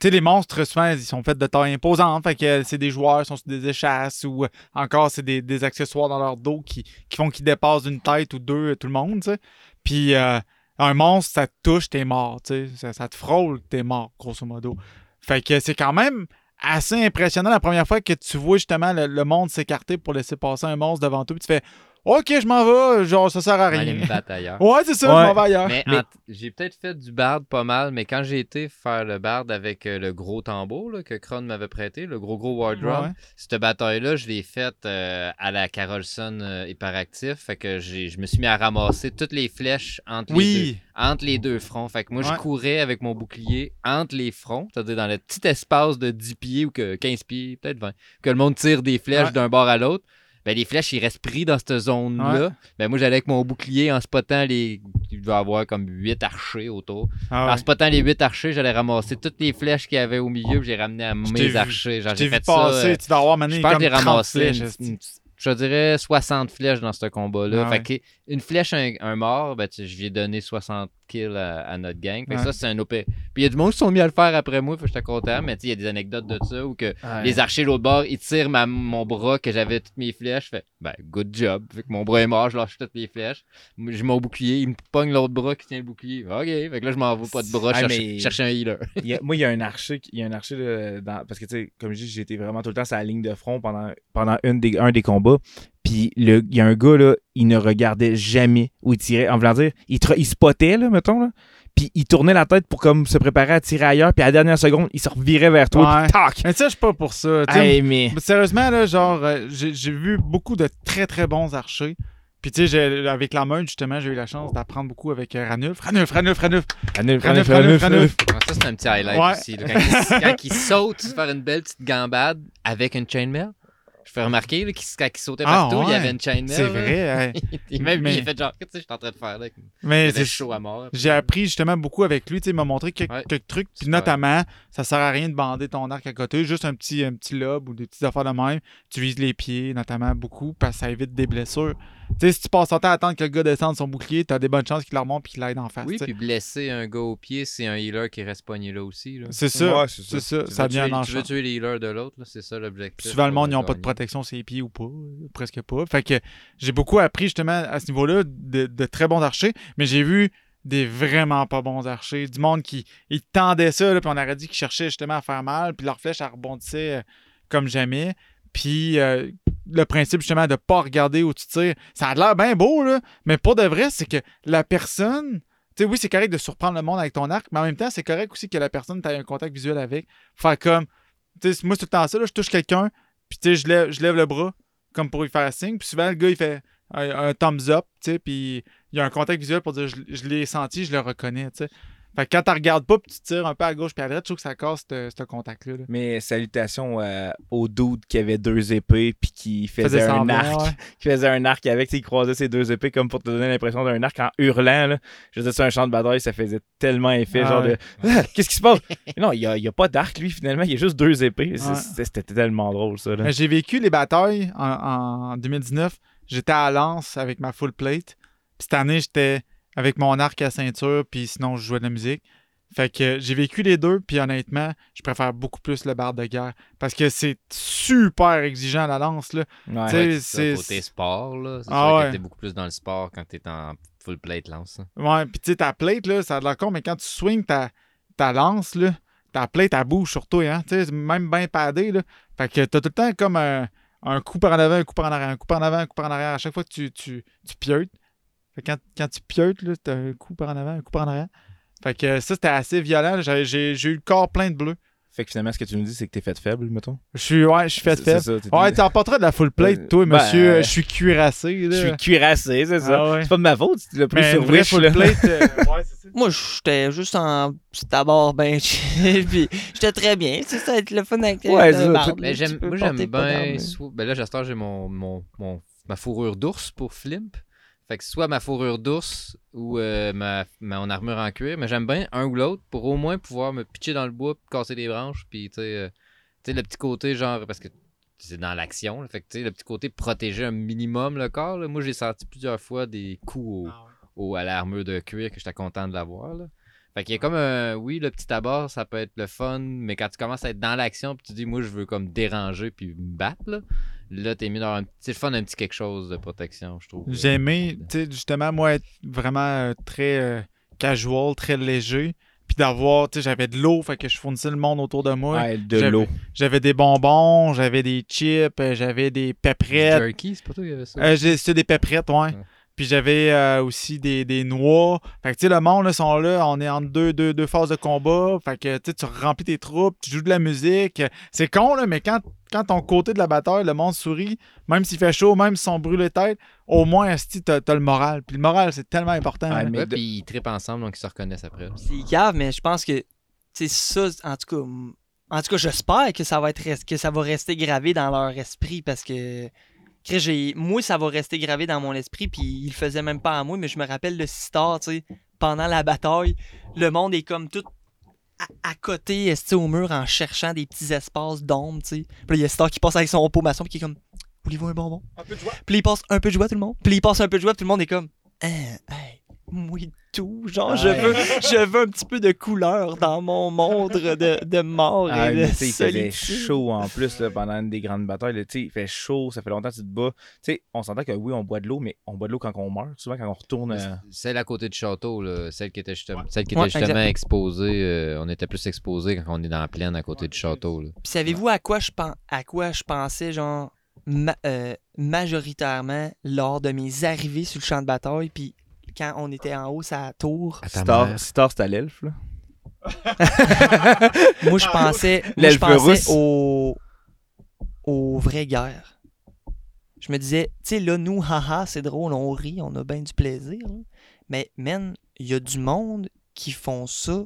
Tu sais, les monstres, souvent, ils sont faits de taille imposante. Fait que c'est des joueurs, ils sont sur des échasses ou euh, encore, c'est des, des accessoires dans leur dos qui, qui font qu'ils dépassent d'une tête ou deux euh, tout le monde, tu sais. Puis euh, un monstre, ça te touche, t'es mort, tu sais. Ça, te frôle, t'es mort, grosso modo. Fait que c'est quand même assez impressionnant la première fois que tu vois justement le, le monde s'écarter pour laisser passer un monstre devant toi. Puis tu fais Ok, je m'en vais, genre ça sert à va aller rien. me battre ailleurs. Ouais, c'est ça, Ouais. je m'en vais ailleurs. Mais, j'ai peut-être fait du bard pas mal, mais quand j'ai été faire le bard avec euh, le gros tambour là, que Kron m'avait prêté, le gros gros war drum, Ouais. cette bataille-là, je l'ai faite euh, à la Carolson euh, hyperactif. Fait que j'ai- je me suis mis à ramasser toutes les flèches entre, les, deux, Oui. entre les deux fronts. Fait que moi, Ouais. je courais avec mon bouclier entre les fronts, c'est-à-dire dans le petit espace de 10 pieds ou que 15 pieds, peut-être 20, que le monde tire des flèches Ouais. d'un bord à l'autre. Ben, les flèches, ils restent pris dans cette zone-là. Ouais. Ben, moi, j'allais avec mon bouclier en spottant les. Il y avoir comme 8 archers autour. Ah En ouais. spottant les 8 archers, j'allais ramasser toutes les flèches qu'il y avait au milieu, j'ai ramené à mes vu. archers. J'ai vu fait ça. passer, euh, tu dois avoir je pense que j'ai 30 ramassé, flèches, une- une- je dirais 60 flèches dans ce combat-là. Ah fait ouais. que une flèche, un, un mort, ben, je lui ai donné 60 kills à, à notre gang. Fait que Ouais. ça, c'est un OP. Puis il y a du monde qui sont mis à le faire après moi, fait que j'étais content. Mais tu sais, il y a des anecdotes de ça où que les archers de l'autre bord, ils tirent ma- mon bras que j'avais toutes mes flèches. Fait, ben, good job. Fait que mon bras est mort, je lâche toutes mes flèches. J'ai mon bouclier, il me pogne l'autre bras qui tient le bouclier. Ok, fait que là, je m'en vais pas de bras Ah, chercher, mais- chercher un healer. Il y a- moi, il y a un archer, il y a un archer dans- parce que tu sais, comme je dis, j'étais vraiment tout le temps sur la ligne de front pendant, pendant une des, un des combats. Puis le- il y a un gars là, il ne regardait jamais où il tirait. En voulant dire, il, tra- il spottait là, mettons là. Puis il tournait la tête pour comme se préparer à tirer ailleurs. Puis à la dernière seconde, il se revirait vers toi. Ouais. puis tac. Mais ça, je suis pas pour ça. tu sais. Hey, mais Sérieusement, là, genre, euh, j'ai j'ai vu beaucoup de très très bons archers. Puis tu sais, avec la meute, justement, j'ai eu la chance d'apprendre beaucoup avec euh, Ranulf. Ranulf, Ranulf, Ranulf. Ranulf, Ranulf, Ranulf, Ranulf, Ranulf, Ranulf. Ça, c'est un petit highlight Ouais. aussi. là, quand, il, quand il saute, faire une belle petite gambade avec une chainmail. Je fais remarquer là, qu'il, quand il sautait Ah, partout, il y avait une chainmail. C'est là. vrai. hein. Et même Mais- lui, il a fait genre, qu'est-ce que je suis en train de faire là? Mais c'est chaud à mort. J'ai appris justement beaucoup avec lui. tu sais, Il m'a montré quelques, Ouais. quelques trucs. Puis notamment, ça sert à rien de bander ton arc à côté. Juste un petit, un petit lobe ou des petites affaires de même. Tu vises les pieds, notamment beaucoup, parce que ça évite des blessures. Tu sais, si tu passes ton temps à attendre que le gars descende son bouclier, t'as des bonnes chances qu'il le remonte puis qu'il l'aide en face. Oui, puis blesser un gars au pied, c'est un healer qui reste pogné là aussi. Là. C'est ça. Ouais, c'est ça. ça. Tu Ça veux devient tuer- un Tu veux tuer les healers de l'autre, là, c'est ça l'objectif. Souvent, le monde, ils n'ont pas de protection sur les pieds ou pas, euh, presque pas. Fait que j'ai beaucoup appris justement à ce niveau-là de, de très bons archers, mais j'ai vu des vraiment pas bons archers. Du monde qui ils tendaient ça, là, puis on aurait dit qu'ils cherchaient justement à faire mal, puis leur flèche, elle rebondissait euh, comme jamais. Puis euh, le principe justement de pas regarder où tu tires, ça a l'air bien beau, là, mais pour de vrai, c'est que la personne. Tu sais, oui, c'est correct de surprendre le monde avec ton arc, mais en même temps, c'est correct aussi que la personne t'ait un contact visuel avec. Faire comme. Tu sais, moi, tout le temps ça, là, je touche quelqu'un, puis tu sais, je lève, le bras comme pour lui faire signe. Puis souvent, le gars, il fait un, un thumbs up, tu sais, puis il y a un contact visuel pour dire je l'ai senti, je le reconnais, tu sais. Fait que quand tu regardes pas, puis tu tires un peu à gauche puis à droite, je trouve que ça casse ce contact-là. là. Mais salutations euh, au dude qui avait deux épées puis qui faisait, Faisait un arc. ouais. Qui faisait un arc avec, tu il croisait ses deux épées comme pour te donner l'impression d'un arc en hurlant. Là. Je dire, sur un champ de bataille, ça faisait tellement effet, Ah genre ouais. de Ah, Qu'est-ce qui se passe? Non, il n'y a, pas d'arc, lui, finalement, il y a juste deux épées. C'est- Ouais. C'était tellement drôle, ça. J'ai vécu les batailles en, en 2019. J'étais à Lens avec ma full plate. Puis cette année, j'étais avec mon arc à ceinture, puis sinon, je jouais de la musique. Fait que j'ai vécu les deux, puis honnêtement, je préfère beaucoup plus le barde de guerre. Parce que c'est super exigeant la lance, là. Ouais. c'est côté sport, là. C'est Ah ouais. que t'es beaucoup plus dans le sport quand t'es en full plate lance. hein. Ouais, puis tu sais, ta plate, là, ça a de l'air con, mais quand tu swings ta, ta lance, là, ta plate, elle bouge sur toi, hein. Tu sais, même bien padé, là. Fait que t'as tout le temps comme un, un coup par en avant, un coup par en arrière, un coup par en avant, un coup par en arrière. À chaque fois que tu, tu, tu piotes. Fait que quand, quand tu piotes, là, t'as un coup par en avant, un coup par en arrière. Fait que ça, c'était assez violent. J'ai, j'ai, j'ai eu le corps plein de bleu. Fait que finalement, ce que tu nous dis, c'est que t'es fait faible, mettons? Je suis, ouais, je suis fait C'est- faible. c'est ça, t'es- Ouais, t'en porteras de la full plate, Euh, toi, ben, monsieur. euh, je suis cuirassé, là. Je suis cuirassé, c'est ça. Ah ouais. C'est pas de ma faute, tu l'as pris sur Wish, full là. plate. euh, ouais, c'est ça. Moi, j'étais juste en petit abord ben chill, puis j'étais très bien. C'est ça, être le fun avec euh, Ouais, barbe, tu j'aime, moi, j'aime bien. Ben là, j'espère j'ai mon, mon, mon, ma fourrure d'ours pour Flimp. Fait que soit ma fourrure d'ours ou euh, ma, ma- mon armure en cuir. Mais j'aime bien un ou l'autre pour au moins pouvoir me pitcher dans le bois, puis casser des branches. Puis, tu sais, euh, le petit côté, genre, parce que c'est dans l'action. Fait que, tu sais, le petit côté protéger un minimum le corps. là. Moi, j'ai senti plusieurs fois des coups Ah au, au- à l'armure de cuir que j'étais content de l'avoir. Fait qu'il y a comme un. Oui, le petit abord, ça peut être le fun, mais quand tu commences à être dans l'action, puis tu dis, moi, je veux comme déranger puis me battre, là, là t'es mis dans un petit fun, un petit quelque chose de protection, je trouve. J'ai aimé, tu sais, justement, moi, être vraiment euh, très euh, casual, très léger. Puis d'avoir, tu sais, j'avais de l'eau, fait que je fournissais le monde autour de moi. Ouais, de J'avais- l'eau. J'avais des bonbons, j'avais des chips, euh, j'avais des Du péprettes. Jerky, c'est pas toi qui avait ça? Euh, j'ai- C'était des péprettes, ouais. Ouais. Puis j'avais euh, aussi des, des noix. Fait que, tu sais, le monde, là, sont là. On est en deux, deux, deux phases de combat. Fait que, tu sais, tu remplis tes troupes, tu joues de la musique. C'est con, là, mais quand, quand ton côté de la bataille, le monde sourit, même s'il fait chaud, même s'ils sont brûlés tête, au moins, esti, t'as t'as le moral. Puis le moral, c'est tellement important. Ouais, mais de- puis ils trippent ensemble, donc ils se reconnaissent après. C'est grave, mais je pense que c'est ça, en tout cas. En tout cas, j'espère que ça va être que ça va rester gravé dans leur esprit parce que moi ça va rester gravé dans mon esprit puis il le faisait même pas à moi mais je me rappelle de Sistar, tu sais, pendant la bataille, le monde est comme tout à, à côté esti, au mur en cherchant des petits espaces d'ombre, tu sais. Puis il y a Sistar qui passe avec son pot maçon puis qui est comme voulez-vous un bonbon? Puis il passe un peu de joie tout le monde. Puis il passe un peu de joie, tout le monde est comme hein, hey, moi tout, genre je veux je veux un petit peu de couleur dans mon monde de, de mort Ah, et mais de tu sais, il faisait chaud en plus là, pendant une des grandes batailles. là, tu sais, il fait chaud, ça fait longtemps que tu te bats. Tu sais, on s'entend que oui, on boit de l'eau, mais on boit de l'eau quand on meurt. Souvent, quand on retourne. euh, Celle à côté du château, là, celle qui était justement, celle qui Ouais, était justement exposée, euh, on était plus exposé quand on est dans la plaine à côté du château. là. Puis savez-vous à quoi je pen- à quoi je pensais genre ma- euh, majoritairement lors de mes arrivées sur le champ de bataille puis quand on était en haut sa tour, Star. Star c'est à l'elfe. là. moi je pensais moi, je L'elfe pensais russe. aux aux vraies guerres. Je me disais, tu sais là nous haha, c'est drôle, on rit, on a bien du plaisir, là. mais man, il y a du monde qui font ça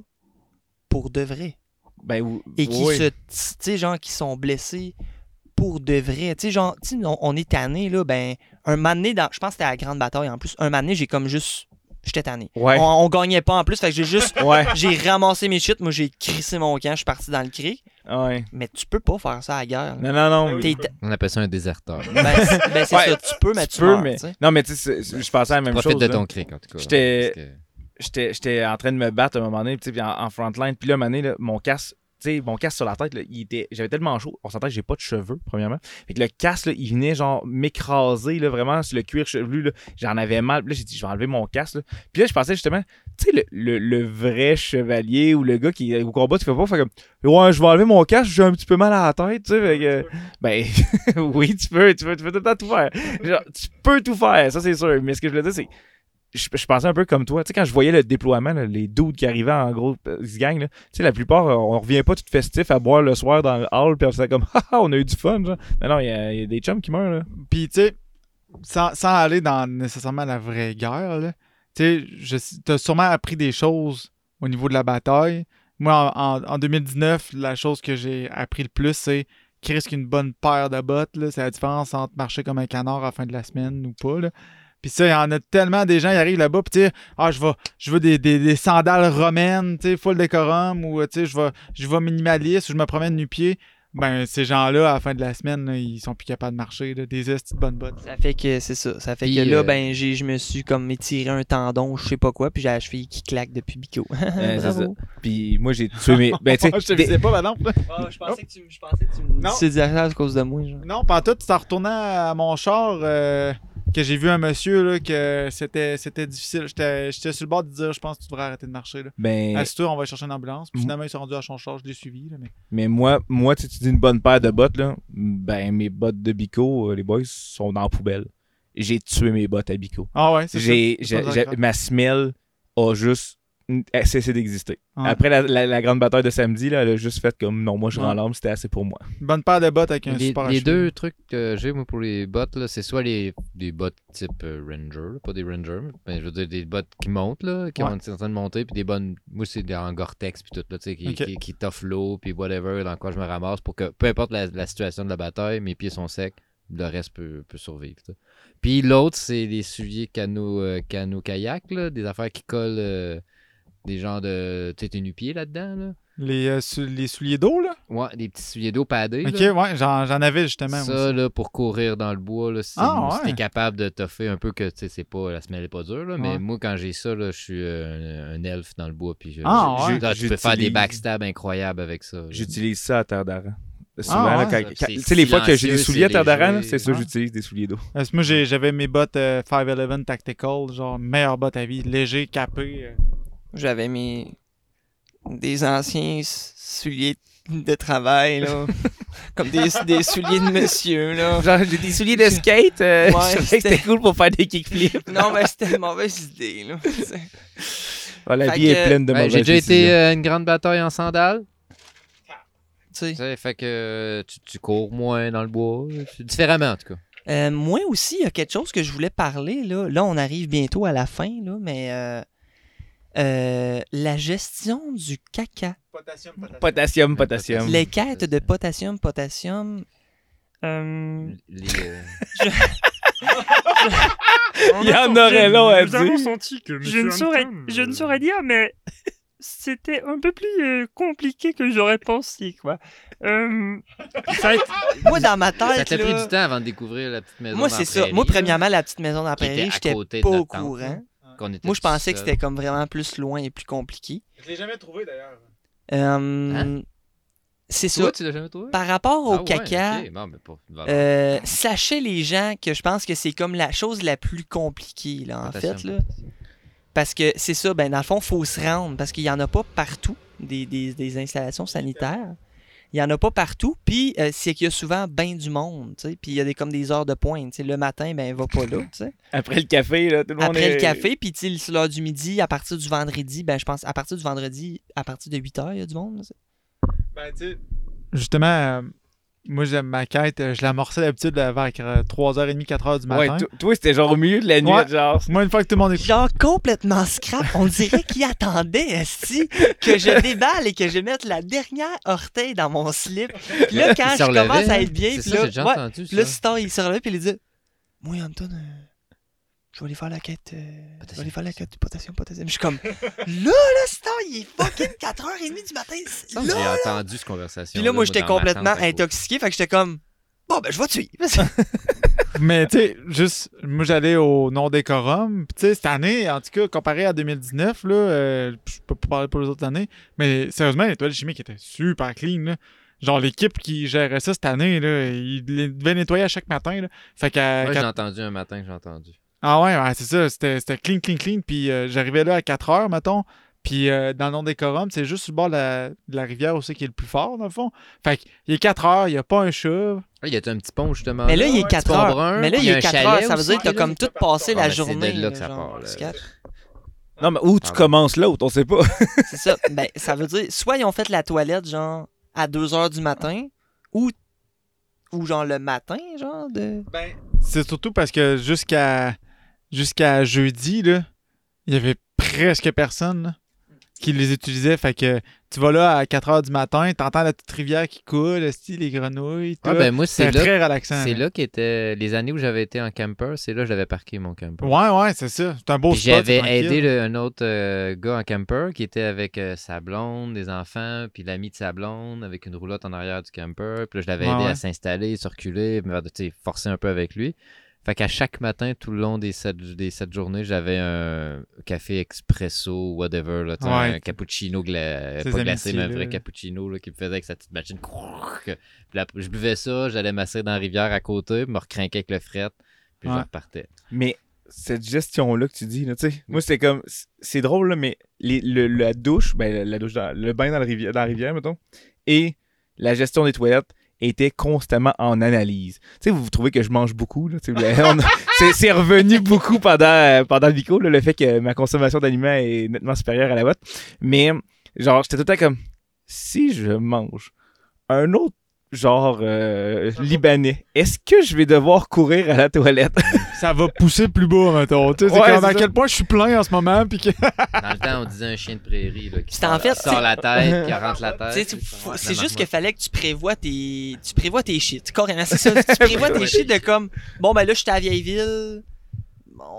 pour de vrai. Ben, et qui oui. se tu sais genre qui sont blessés pour de vrai tu sais genre tu sais, on, on est tanné là ben un moment donné dans je pense que c'était à la grande bataille en plus un moment donné j'ai comme juste j'étais tanné Ouais. on, on gagnait pas en plus fait que j'ai juste Ouais. j'ai ramassé mes shit moi j'ai crissé mon camp je suis parti dans le cric Ouais. Mais tu peux pas faire ça à la guerre. Non, non, non. On appelle ça un déserteur. Ben, c'est ben, ça, tu peux, mais tu, Tu peux, meurs, mais. Non, mais tu sais, je pensais à la même Profite chose. de là. ton cric, en tout cas. J'étais- j'étais j'étais en train de me battre à un moment donné, tu sais, puis en, en frontline. Puis là, à un moment donné, là, mon casque, sais, mon casque sur la tête, là, il était, j'avais tellement chaud. On s'entend que j'ai pas de cheveux, premièrement. Fait que le casque, là, il venait genre m'écraser, là, vraiment, sur le cuir chevelu, là. J'en avais mal. Puis là, j'ai dit, je vais enlever mon casque, là. Puis là, je pensais justement, tu sais, le, le, le vrai chevalier ou le gars qui est au combat, tu fais pas, fait comme, ouais, je vais enlever mon casque, j'ai un petit peu mal à la tête, tu sais. Fait que, ben, oui, tu peux, tu peux, tu peux tout le temps tout faire. Genre, tu peux tout faire, ça, c'est sûr. Mais ce que je voulais dire, c'est je, pensais un peu comme toi. Tu sais, quand je voyais le déploiement, les dudes qui arrivaient en gros euh, ils se gang, là, tu sais, la plupart, euh, on revient pas tout festif à boire le soir dans le hall, puis on fait comme, haha, on a eu du fun, genre. Non, non, il y, a- des chums qui meurent, là. Puis, tu sais, sans, aller dans nécessairement la vraie guerre, là, tu as sûrement appris des choses au niveau de la bataille. Moi, en, en- en 2019, la chose que j'ai appris le plus, c'est qu'il risque une bonne paire de bottes. C'est la différence entre marcher comme un canard à la fin de la semaine ou pas. Puis ça, il y en a tellement des gens qui arrivent là-bas, puis tu sais, ah, je veux, je veux des, des, des sandales romaines, tu sais, full décorum, ou tu sais, je vais, je vais minimaliste, ou je me promène nu-pied. Ben, ces gens-là, à la fin de la semaine, là, ils sont plus capables de marcher, là, des estis de bonnes bottes. Ça fait que c'est ça. Ça fait Puis, que là, euh, ben, j'ai, je me suis comme étiré un tendon, je sais pas quoi, puis j'ai la cheville qui claque depuis Bico. c'est Bravo. ça. Puis moi, j'ai tué mes. Ben, tu sais, je te des- disais pas, madame. Ah, je pensais que tu, je pensais que tu me Non. disais ça à cause de moi. Genre. Non, pas tout. C'est en retournant à mon char euh, que j'ai vu un monsieur là, que c'était, c'était difficile. J'étais, j'étais sur le bord de dire je pense que tu devrais arrêter de marcher. Là. ben, Assis-toi, on va chercher une ambulance. Puis finalement, ils sont rendus à son char, je l'ai suivi. Là, mais... mais moi, moi tu dis une bonne paire de bottes, là. Ben, mes bottes de Bico, euh, les boys, sont dans la poubelle. J'ai tué mes bottes à Bico. Ah ouais, c'est J'ai, ça. j'ai- j'ai- ma semelle a juste a cessé d'exister. Ouais. Après la, la- la grande bataille de samedi, là, elle a juste fait comme non, moi je Ouais. rends l'arme, c'était assez pour moi. Bonne paire de bottes avec un Les, super les deux trucs que j'ai moi pour les bottes, là, c'est soit les des bottes type euh, Ranger, là, pas des Ranger, mais je veux dire des bottes qui montent, là, qui Ouais. ont en train de monter, puis des bonnes. Moi, c'est des en Gore-Tex, puis tout, là, tu sais, qui, Ok. qui, l'eau, puis whatever, dans quoi je me ramasse, pour que peu importe la, la situation de la bataille, mes pieds sont secs, le reste peut, peut survivre. Puis l'autre, c'est les souliers canot, euh, canot des affaires qui collent euh, des genres de. Tu sais, t'es nu-pied là-dedans, là. Les, euh, sou- les souliers d'eau, là? Ouais, des petits souliers d'eau padés. Ok, là. ouais, j'en, j'en avais justement. Ça, aussi. là, pour courir dans le bois, là, si, Ah, si t'es capable de toffer un peu que, tu sais, c'est pas, la semelle est pas dure, là, mais moi, quand j'ai ça, là, je suis euh, un, un elfe dans le bois, puis je- Ah, je- ouais. là, tu peux faire des backstabs incroyables avec ça. J'utilise ça à terre d'Aran. Souvent, Ah, là, ouais. tu sais, les fois que j'ai des souliers à c'est terre d'Aran, là, léger. c'est ça, Ah. j'utilise des souliers d'eau. Parce que moi, j'ai- j'avais mes bottes euh, 511 Tactical, genre meilleures bottes à vie, léger, capé. euh. J'avais mes. des anciens souliers de travail, là. Comme des, des souliers de monsieur, là. Genre, j'ai des souliers de skate, euh, Ouais, je trouvais que c'était cool pour faire des kickflips. Non, mais c'était une mauvaise idée, là. La Fait vie est pleine de Ouais, mauvaises j'ai déjà été euh, une grande bataille en sandales. Tu sais. Tu sais, fait que euh, tu, tu cours moins dans le bois. Différemment, en tout cas. Euh, moi aussi, il y a quelque chose que je voulais parler. Là, là on arrive bientôt à la fin, là, mais euh, la gestion du caca. Potassium, Potassium, potassium. Les quêtes de potassium, potassium. euh, Les, euh, Il y en aurait long à dire. senti que je ne, saurais, je ne saurais dire, mais c'était un peu plus euh, compliqué que j'aurais pensé, quoi. Euh, ça a été- moi, dans ma tête, ça t'a pris là, du temps avant de découvrir la petite maison. moi, c'est ça. prairie, Moi, premièrement, la petite maison dans la prairie, j'étais pas au tente, courant. là, qu'on était Moi, je pensais que c'était comme vraiment plus loin et plus compliqué. Je l'ai jamais trouvé d'ailleurs. Euh, Hein? C'est ça. Toi, tu l'as jamais trouvé? Par rapport au Ah ouais, caca, Euh, sachez les gens que je pense que c'est comme la chose la plus compliquée là, en fait là. Parce que c'est ça, ben dans le fond, il faut se rendre parce qu'il y en a pas partout des, des- des installations sanitaires. Il y en a pas partout, puis euh, c'est qu'il y a souvent bien du monde, tu sais, puis il y a des comme des heures de pointe, tu sais, le matin ben va pas là, tu sais. Après le café, là, tout le monde Après est- le café, puis tu sais sur l'heure du midi, à partir du vendredi, ben je pense à partir du vendredi, à partir de 8 heures, il y a du monde. là, Ben, tu sais, justement, euh, moi, j'aime ma quête. euh, Je l'amorçais d'habitude vers euh, 3h30, 4h du Ouais, matin. to- toi, c'était genre au milieu de la nuit, Ouais. genre. moi, une fois que tout le monde est Genre complètement scrap. On dirait qu'il attendait, esti, que je déballe et que je mette la dernière orteille dans mon slip. Puis là, quand je relevait, commence à être bien, puis là, ouais, entendu là, il se relève puis il dit Moi, Anton, euh, je vais aller faire la quête. euh, je vais Potassium, aller faire la quête du potassium, potassium. Je suis comme, là, là, c'est tard, il est fucking 4h30 du matin. J'ai Là. entendu cette conversation. Puis là, moi, j'étais complètement intoxiqué. Fait que j'étais comme, bon, ben, je vais te suivre. Mais tu sais, juste, moi j'allais au non-décorum. Puis tu sais, cette année, en tout cas, comparé à 2019, là, euh, je peux pas parler pour les autres années, mais sérieusement, les toilettes chimiques étaient super clean. Là. Genre, l'équipe qui gérait ça cette année, là, ils les devaient nettoyer à chaque matin. Là. Fait qu'à Moi, quatre- j'ai entendu un matin que j'ai entendu. Ah ouais, ouais, c'est ça. C'était c'était clean, clean, clean. Puis euh, j'arrivais là à 4 heures, mettons. Puis euh, dans le non-décorum, c'est juste sur le bord de la, de la rivière aussi qui est le plus fort, dans le fond. Fait qu'il est 4 heures, il n'y a pas un chat. Ah, il y a un petit pont, justement. Mais là, il est ouais, 4 petit pont heures. brun, Mais là, il y a est un 4 chalet heures. Ça veut aussi, dire que t'as comme tout passé Ah, la c'est journée. de là que ça part, là. Non, mais où tu Pardon. commences l'autre, on sait pas. C'est ça. Ben, ça veut dire, soit ils ont fait la toilette, genre, à 2 heures du matin, ou, ou genre le matin, genre, de. Ben, c'est surtout parce que jusqu'à jusqu'à jeudi, là, il y avait presque personne là, qui les utilisait. Fait que tu vas là à 4 heures du matin, t'entends la petite rivière qui coule, les grenouilles, tout. Ah, ben moi, c'est très relaxant. c'est là. là qu'étaient les années où j'avais été en camper, c'est là que j'avais parqué mon camper. Ouais, ouais, c'est ça. C'est un beau spot. j'avais aidé le- un autre euh, gars en camper qui était avec euh, sa blonde, des enfants, puis l'ami de sa blonde avec une roulotte en arrière du camper. Puis là, je l'avais Ouais, aidé ouais. à s'installer, se reculer, me forcer un peu avec lui. Fait qu'à chaque matin, tout le long des sept, des sept journées, j'avais un café expresso, whatever, là, Ouais. un cappuccino, gla- pas glacé, mais un vrai cappuccino là, qui me faisait avec sa petite machine. Puis là, je buvais ça, j'allais masser dans la rivière à côté, me recrinquer avec le fret, puis je repartais. Mais cette gestion-là que tu dis, là, tu sais, moi, c'est comme. c'est- C'est drôle, là, mais les, le- la douche, ben, la douche, dans, le bain dans la, rivière, dans la rivière, mettons, et la gestion des toilettes était constamment en analyse. Tu sais, vous, vous trouvez que je mange beaucoup, là, c'est- revenu beaucoup pendant, pendant le Vico, là, le fait que ma consommation d'aliments est nettement supérieure à la vôtre. Mais, genre, j'étais tout le temps comme, si je mange un autre genre euh, libanais, est-ce que je vais devoir courir à la toilette? Ça va pousser plus bas, mettons. Tu sais, Ouais, à quel point je suis plein en ce moment. Puis que... Dans le temps, on disait un chien de prairie là, qui C'était sort, en fait, qui sort c'est- la tête, qui rentre la tête. c'est juste qu'il fallait que tu prévois tes, tu prévois tes shit. Carrément, c'est ça. Tu prévois tes shit de comme, bon, ben là, je suis à Vieilleville.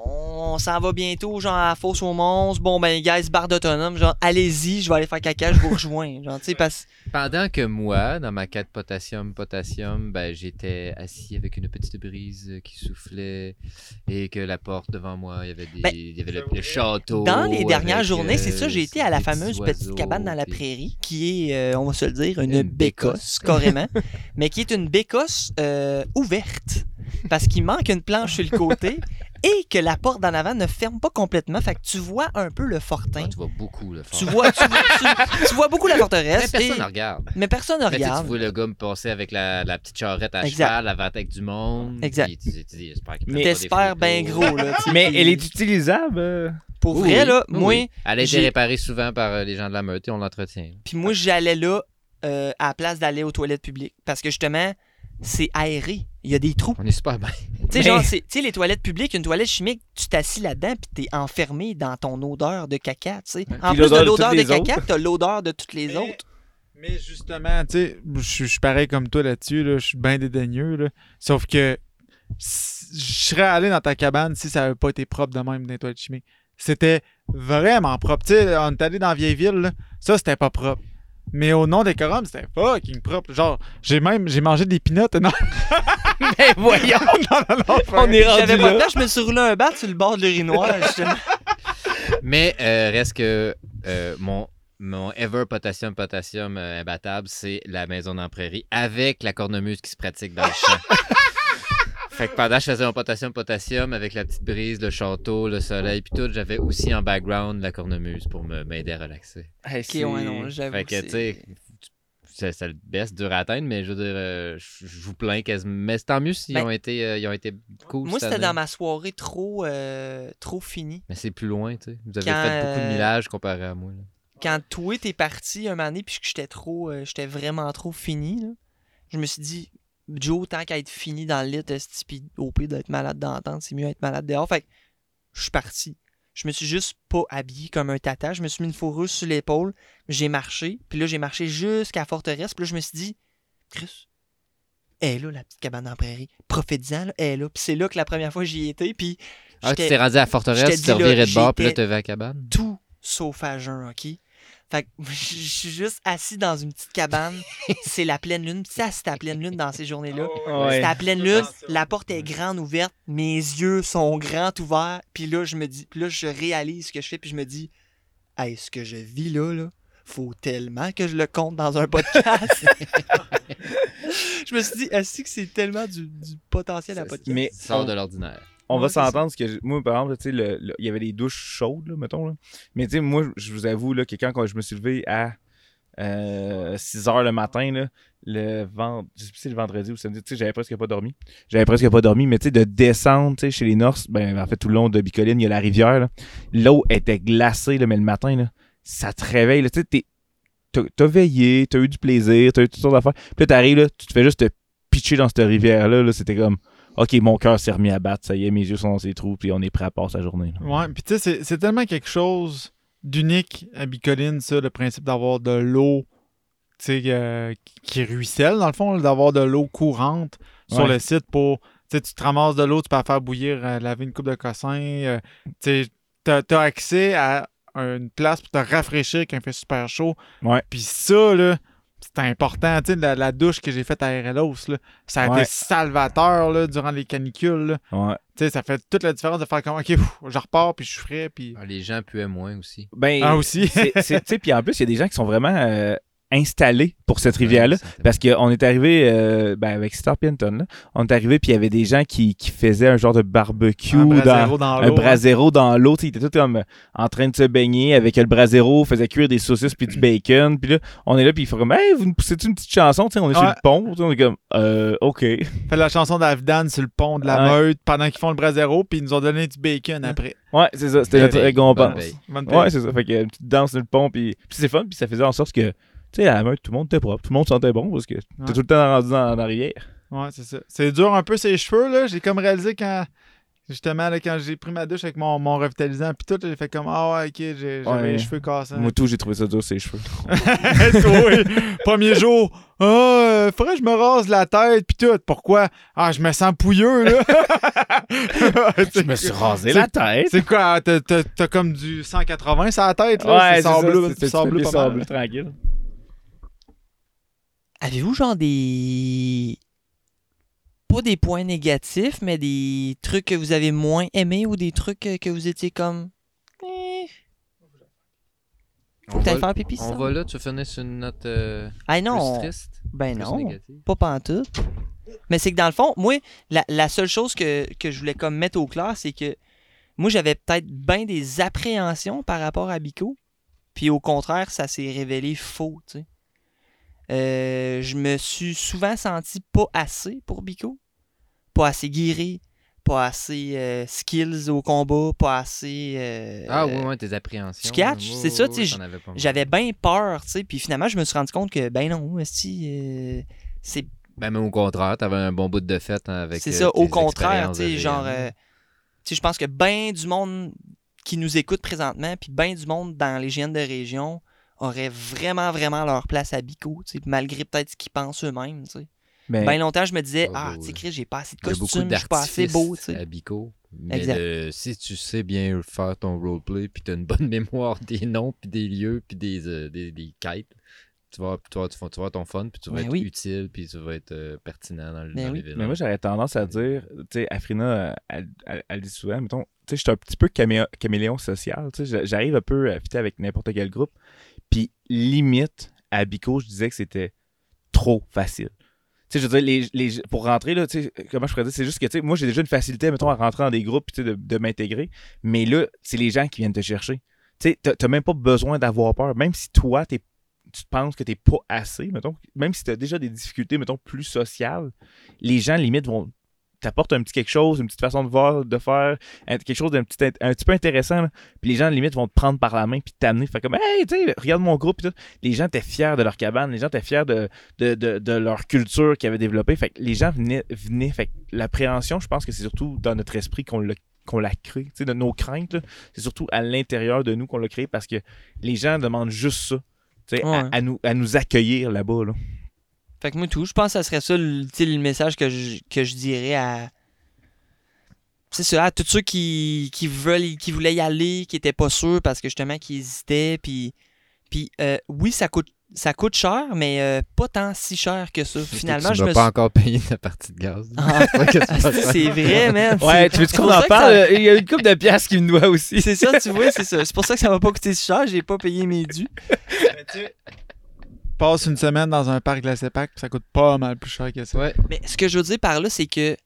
On s'en va bientôt, genre, à Fosse aux Monstres. Bon, ben, guys, barre d'autonome. Genre, allez-y, je vais aller faire caca, je vous rejoins. Genre, tu sais, parce Pendant que moi, dans ma quête potassium, potassium, ben, j'étais assis avec une petite brise qui soufflait et que la porte devant moi, il y avait, des, Ben, il y avait le, le château. dans les dernières journées, c'est ça, j'ai été à la fameuse petite cabane dans la prairie, qui est, euh, on va se le dire, une, Une bécosse, bécosse. carrément. mais qui est une bécosse euh, ouverte. Parce qu'il manque une planche sur le côté et que la porte d'en avant ne ferme pas complètement. Fait que tu vois un peu le fortin. Ah, tu vois beaucoup le fort. Tu vois, tu, vois- tu- tu vois beaucoup la Mais forteresse. personne et- ne regarde. mais personne ne Mais tu regarde. vois le gars me passer avec la, la petite charrette à Exact. cheval, la vente avec du monde. Exact. puis Tu, Mais- T'espères bien gros, là. Mais elle est utilisable. euh? Pour Oui, vrai, oui, là, oui, moi. Elle a été j'ai- réparée souvent par euh, les gens de la meute et on l'entretient. puis moi, j'allais là euh, à la place d'aller aux toilettes publiques. Parce que justement, c'est aéré. Il y a des trous. On est super bien. Tu sais, Mais- les toilettes publiques, une toilette chimique, tu t'assis là-dedans, puis t'es enfermé dans ton odeur de caca, tu sais. En plus de de l'odeur de les caca, t'as l'odeur de toutes les Mais- autres. Mais justement, tu sais, je suis- pareil comme toi là-dessus. Là, je suis bien dédaigneux. Là. Sauf que je serais allé dans ta cabane si ça n'avait pas été propre de même dans toilettes chimiques. C'était vraiment propre. Tu sais, on est allé dans Vieilleville, là, ça c'était pas propre. Mais au nom des corums, c'était fucking propre. Genre, j'ai même j'ai mangé des pinottes. Non, Mais voyons! non, non, non, On est rendu J'avais pas le là. temps, je me suis roulé un bat sur le bord de l'urinoir, justement. Mais euh, reste que euh, mon, mon Ever Potassium Potassium euh, imbattable, c'est la maison dans la prairie avec la cornemuse qui se pratique dans le champ. fait que pendant que je faisais mon Potassium Potassium avec la petite brise, le château, le soleil, puis tout, j'avais aussi en background la cornemuse pour me- m'aider à relaxer. Hey, Ok, c'est- ouais, non, j'avoue. Fait que, c'est- tu sais, ça, ça le baisse dur à atteindre, mais je veux dire, euh, je je vous plains quasiment. Mais c'est tant mieux s'ils Ben, ont, été, euh, ils ont été cool. Moi, c'était dans ma soirée trop, euh, trop finie. Mais c'est plus loin, tu sais. Vous avez Quand, fait beaucoup de euh, millage comparé à moi. là. Quand toi, t'es parti un moment donné, puis que j'étais trop, euh, j'étais vraiment trop fini, là, je me suis dit, Joe, tant qu'à être fini dans le lit, puis au pire d'être malade d'entendre, c'est mieux être malade dehors. Fait que je suis parti. Je me suis juste pas habillé comme un tata. Je me suis mis une fourrure sur l'épaule. J'ai marché. Puis là, j'ai marché jusqu'à la forteresse. Puis là, je me suis dit, Chris, elle est là, la petite cabane en prairie. Prophétisant, là, elle est là. Puis c'est là que la première fois j'y étais. Puis Ah, tu t'es rendu à la forteresse, te tu là, reviré de bord, puis là, j'étais- t'es à la cabane. tout sauf à jeun, OK? Fait que je suis juste assis dans une petite cabane. c'est la pleine lune. Ça, c'est la pleine lune dans ces journées-là. Ouais. C'est la pleine lune. La porte est grande ouverte. Mes yeux sont grands ouverts. Puis là, je me dis, puis là, je réalise ce que je fais. Puis je me dis, hey, ce que je vis là, là, faut tellement que je le compte dans un podcast. je me suis dit, est-ce que c'est tellement du, du potentiel à podcast? Mais Sort de l'ordinaire. On va Ouais, s'entendre, parce que moi, par exemple, le- le- il y avait des douches chaudes, là, mettons. Là. Mais tu sais, moi, je vous avoue là, que quand, quand je me suis levé à euh, 6 h le matin, là, le vend... je sais si le vendredi ou samedi, j'avais presque pas dormi. J'avais presque pas dormi, mais tu sais, de descendre, tu sais, chez les Norse, ben, en fait, tout le long de Bicoline, il y a la rivière. L'eau était glacée, là, mais le matin, là, ça te réveille, tu sais, t'as veillé, t'as eu du plaisir, t'as eu toutes sortes d'affaires. Puis là, t'arrives, là, tu te fais juste te pitcher dans cette rivière-là, là, c'était comme, OK, mon cœur s'est remis à battre, ça y est, mes yeux sont dans ses trous, puis on est prêt à passer la journée. là. Ouais, puis tu sais, c'est- tellement quelque chose d'unique à Bicoline, ça, le principe d'avoir de l'eau, euh, qui- ruisselle, dans le fond, d'avoir de l'eau courante sur Ouais. le site pour, tu sais, tu te ramasses de l'eau, tu peux la faire bouillir, euh, laver une coupe de cossin, euh, tu sais, t'as as accès à une place pour te rafraîchir quand il fait super chaud. Ouais. Puis ça, là, c'est important, tu sais, la, la douche que j'ai faite à RLOS, là, ça a Ouais. été salvateur, là, durant les canicules, là. Ouais. Tu sais, ça fait toute la différence de faire comme, OK, pff, je repars, puis je suis frais, puis... Ah, les gens puaient moins aussi. Ben, Ah, aussi. puis en plus, il y a des gens qui sont vraiment euh, installés pour cette rivière-là. Ouais, Parce qu'on est arrivé euh, ben, avec Star Pinton, là. On est arrivé, puis il y avait des gens qui, qui faisaient un genre de barbecue, un dans, brasero dans, un l'eau. hein. brasero dans l'eau. Ils étaient tous comme euh, en train de se baigner avec le brasero, faisait cuire des saucisses puis du bacon. Puis là, on est là, puis ils font comme, hey, vous nous poussez-tu une petite chanson? Tu sais, on est sur le pont. On est comme, euh, OK. Fait la chanson d'Avdan sur le pont de la Ouais. meute pendant qu'ils font le brasero, puis ils nous ont donné du bacon après. Ouais, c'est ça. C'était notre récompense. Ouais, c'est ça. Fait que une petite danse sur le pont, puis, puis c'est fun, puis ça faisait en sorte que, tu sais, à la meute, tout le monde était propre, tout le monde sentait bon, parce que Ouais. t'es tout le temps rendu dans, dans la rivière. Ouais, c'est ça. C'est dur un peu ses cheveux, là. J'ai comme réalisé quand. Justement, là, quand j'ai pris ma douche avec mon, mon revitalisant, puis tout, j'ai fait comme Ah ouais, ok, j'ai- j'avais Ouais. les cheveux cassés. Moi, tout, j'ai trouvé ça dur, ses cheveux. Premier jour, ah, euh, faudrait que je me rase la tête, puis tout. Pourquoi? Ah, je me sens pouilleux, là. Je me suis rasé la tête. C'est quoi? T'as- comme du 180 sur la tête, là? Ouais, c'est c'est sableux, ça, c'est c'est sableux plus pas mal. sableux, tranquille. Avez-vous genre des. Pas des points négatifs, mais des trucs que vous avez moins aimés ou des trucs que vous étiez comme. Eh. Faut va, faire pipi, ça. on va là, tu finis sur une note euh, Ah non. plus triste, Ben plus non. négative. Pas pantoute. Mais c'est que dans le fond, moi, la, la seule chose que, que je voulais comme mettre au clair, c'est que moi, j'avais peut-être bien des appréhensions par rapport à Bico. Puis au contraire, ça s'est révélé faux, tu sais. Euh, je me suis souvent senti pas assez pour Bico. Pas assez guéri. Pas assez euh, skills au combat. Pas assez. euh, Ah oui, ouais, tes appréhensions. tu catches, c'est ça, tu sais. J'avais bien peur, tu sais. Puis finalement, je me suis rendu compte que, ben non, euh, c'est Ben, même au contraire, t'avais un bon bout de fête hein, avec C'est ça, au contraire, tu sais, genre, tu sais, je pense que ben du monde qui nous écoute présentement, puis ben du monde dans les GN de région aurait vraiment, vraiment leur place à Bico, tu sais, malgré peut-être ce qu'ils pensent eux-mêmes, tu sais. Mais Ben longtemps, je me disais, Ah, ah, oui, tu sais. Chris, j'ai pas assez de costumes, je suis pas assez beau, tu sais. à Bico. Mais Exact. si tu sais bien faire ton roleplay, puis tu as une bonne mémoire des noms, puis des lieux, puis des, euh, des, des quêtes, tu vas, tu, vas, tu vas avoir ton fun, puis tu vas Ben être oui. utile, puis tu vas être euh, pertinent dans, le- Ben dans oui. les villes. Mais moi, j'aurais tendance à dire, tu sais, Afrina, elle, elle- elle dit souvent, mettons, tu sais, je suis un petit peu camé- caméléon social, tu sais, j'a- j'arrive un peu à fitter avec n'importe quel groupe, puis limite, à Bico, je disais que c'était trop facile. Tu sais, je veux dire, les, les- pour rentrer, là, tu sais, comment je pourrais dire, c'est juste que, tu sais, moi, j'ai déjà une facilité, mettons, à rentrer dans des groupes, tu sais, de, de m'intégrer, mais là, c'est les gens qui viennent te chercher. Tu sais, t'as- même pas besoin d'avoir peur, même si toi, tu penses que t'es pas assez, mettons, même si tu as déjà des difficultés, mettons, plus sociales, les gens, limite, vont t'apportent un petit quelque chose, une petite façon de voir, de faire, quelque chose d'un petit, un petit peu intéressant, là. puis les gens, limite, vont te prendre par la main puis t'amener, fait comme, hey, tu sais, regarde mon groupe, puis tout. Les gens étaient fiers de leur cabane, les gens étaient fiers de, de, de, de leur culture qu'ils avaient développée, fait que les gens venaient, venaient, fait que l'appréhension, je pense que c'est surtout dans notre esprit qu'on l'a qu'on l'a créé, tu sais, de nos craintes, c'est surtout à l'intérieur de nous qu'on l'a créé parce que les gens demandent juste ça, tu sais, à- Ouais. à, nous, à nous accueillir là-bas. Là. Fait que moi, tout, je pense que ça serait ça le, le message que je, que je dirais à. c'est ça, à tous ceux qui, qui veulent qui voulaient y aller, qui étaient pas sûrs parce que justement qui hésitaient puis puis euh, oui, ça coûte ça coûte cher, mais euh, pas tant si cher que ça. Finalement, tu je me pas suis- encore payé ta partie de gaz. Ah, C'est que vrai, man. Ouais, tu veux qu'on en que parle? ça- Il y a une couple de pièces qui me doit aussi. C'est ça, tu vois, c'est ça. C'est pour ça que ça m'a pas coûté si cher. J'ai pas payé mes dus. Passe une semaine dans un parc de la CEPAC, ça coûte pas mal plus cher que ça. Ouais. Mais ce que je veux dire par là, c'est que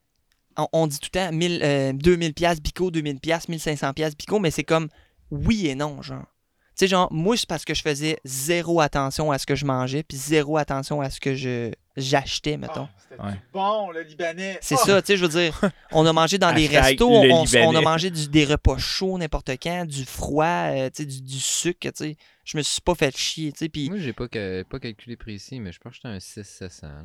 on, on dit tout le temps 1000, euh, 2000 pièces bico, 2000 pièces, 1500 pièces bico, mais c'est comme oui et non, genre. Tu sais, genre, moi, c'est parce que je faisais zéro attention à ce que je mangeais, puis zéro attention à ce que je j'achetais, mettons. c'était Ouais. bon, le Libanais. C'est Ah! ça, tu sais, je veux dire, on a mangé dans des restos, on, a mangé du- des repas chauds n'importe quand, du froid, euh, tu sais, du, du sucre, tu sais. Je me suis pas fait chier, tu sais, puis Moi, j'ai pas, pas calculé précis, mais je pense que j'étais un 6-700. là.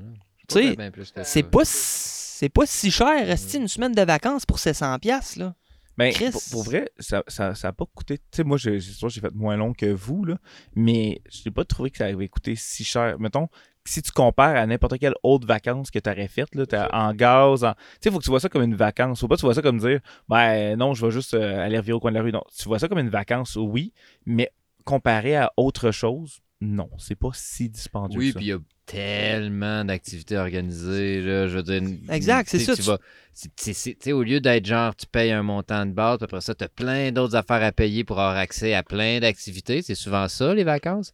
Tu sais, c'est pas, si- c'est pas si cher, rester une semaine de vacances pour 700 pièces là. Mais Chris. pour, pour vrai, ça n'a ça, ça a pas coûté. Tu sais, moi, j'ai- fait moins long que vous, là, mais je n'ai pas trouvé que ça avait coûté si cher. Mettons, si tu compares à n'importe quelle autre vacance que tu aurais faite, là, t'as- en gaz, en... tu sais, il faut que tu vois ça comme une vacance. Faut pas que tu vois ça comme dire, ben non, je vais juste euh, aller revirer au coin de la rue. Non, tu vois ça comme une vacance, oui, mais comparé à autre chose, non, c'est pas si dispendieux. Oui, que ça. puis il y a tellement d'activités organisées. Là, je veux dire, Exact, c'est ça, Tu tu- vas, au lieu d'être genre, tu payes un montant de base, puis après ça, tu as plein d'autres affaires à payer pour avoir accès à plein d'activités. C'est souvent ça, les vacances.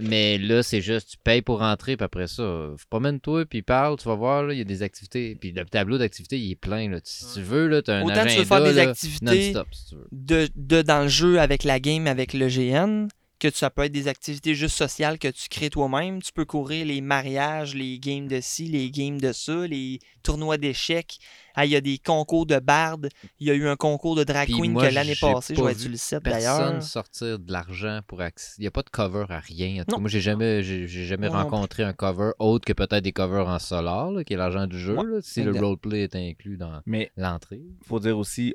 Mais là, c'est juste, tu payes pour rentrer, puis après ça, promène-toi, puis parle, tu vas voir, là, il y a des activités. Puis le tableau d'activités, il est plein. Là. Si tu veux, tu as un Autant agenda tu veux faire des là, activités non-stop, si tu veux. de, de dans le jeu avec la game, avec le GN, que ça peut être des activités juste sociales que tu crées toi-même. Tu peux courir les mariages, les games de ci, les games de ça, les tournois d'échecs. Ah, Il y a des concours de bardes. Il y a eu un concours de drag Puis queen moi, que l'année passée, je pas être vu sur le site Personne d'ailleurs. sortir de l'argent pour accès. Il n'y a pas de cover à rien. En tout cas, Non. moi, j'ai jamais, j'ai, jamais Moi rencontré un cover autre que peut-être des covers en solar, là, qui est l'argent du jeu, Ouais, là, si le roleplay est inclus dans Mais l'entrée. faut dire aussi,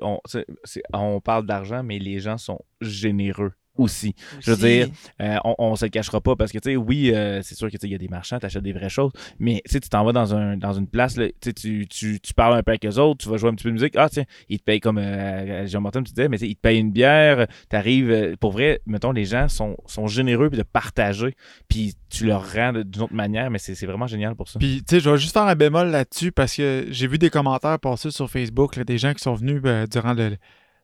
on parle d'argent, mais les gens sont généreux aussi. Je veux dire, Euh, on, on se le cachera pas parce que, tu sais, oui, euh, c'est sûr que tu sais, il y a des marchands, tu achètes des vraies choses, mais tu sais, tu t'en vas dans, un, dans une place, là, tu, tu, tu, tu parles un peu avec eux autres, tu vas jouer un petit peu de musique. Ah, tiens, ils te payent comme euh, Jean-Martin, tu disais, mais tu ils te payent une bière, t'arrives. euh, pour vrai, mettons, les gens sont, sont généreux de partager, puis tu leur rends d'une autre manière, mais c'est c'est vraiment génial pour ça. Puis, tu sais, je vais juste faire un bémol là-dessus parce que j'ai vu des commentaires passer sur Facebook, là, des gens qui sont venus ben, durant le,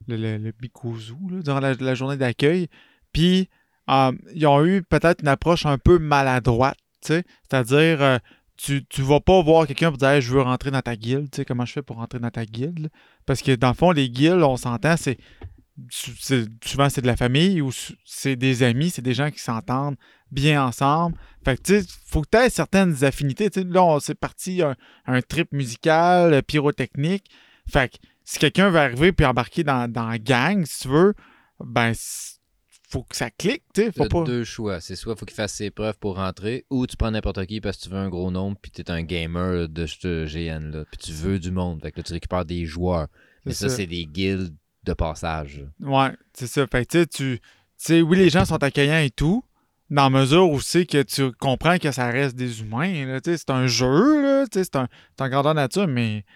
le, le, durant la, journée d'accueil. Puis, euh, ils ont eu peut-être une approche un peu maladroite. C'est-à-dire, euh, tu, tu vas pas voir quelqu'un pour dire je veux rentrer dans ta guilde, tu sais, comment je fais pour rentrer dans ta guilde? Parce que dans le fond, les guildes, on s'entend, c'est. Souvent, c'est de la famille ou c'est des amis, c'est des gens qui s'entendent bien ensemble. Fait que, tu sais, faut que tu aies certaines affinités. Tu sais, là, on- c'est parti un, un trip musical, euh, pyrotechnique. Fait que si quelqu'un veut arriver puis embarquer dans, dans la gang, si tu veux, ben, faut que ça clique, tu sais. Faut as pas. deux choix. C'est soit faut qu'il fasse ses preuves pour rentrer, ou tu prends n'importe qui parce que tu veux un gros nombre, puis tu es un gamer de ce GN-là, puis tu veux du monde. Fait que là, tu récupères des joueurs. Mais ça, c'est des guildes de passage. là. Ouais, c'est ça. Fait que, tu sais, tu. Tu sais, oui, les gens sont accueillants et tout, dans la mesure où c'est que tu comprends que ça reste des humains. là, C'est un jeu, là, c'est un, un grandeur nature, mais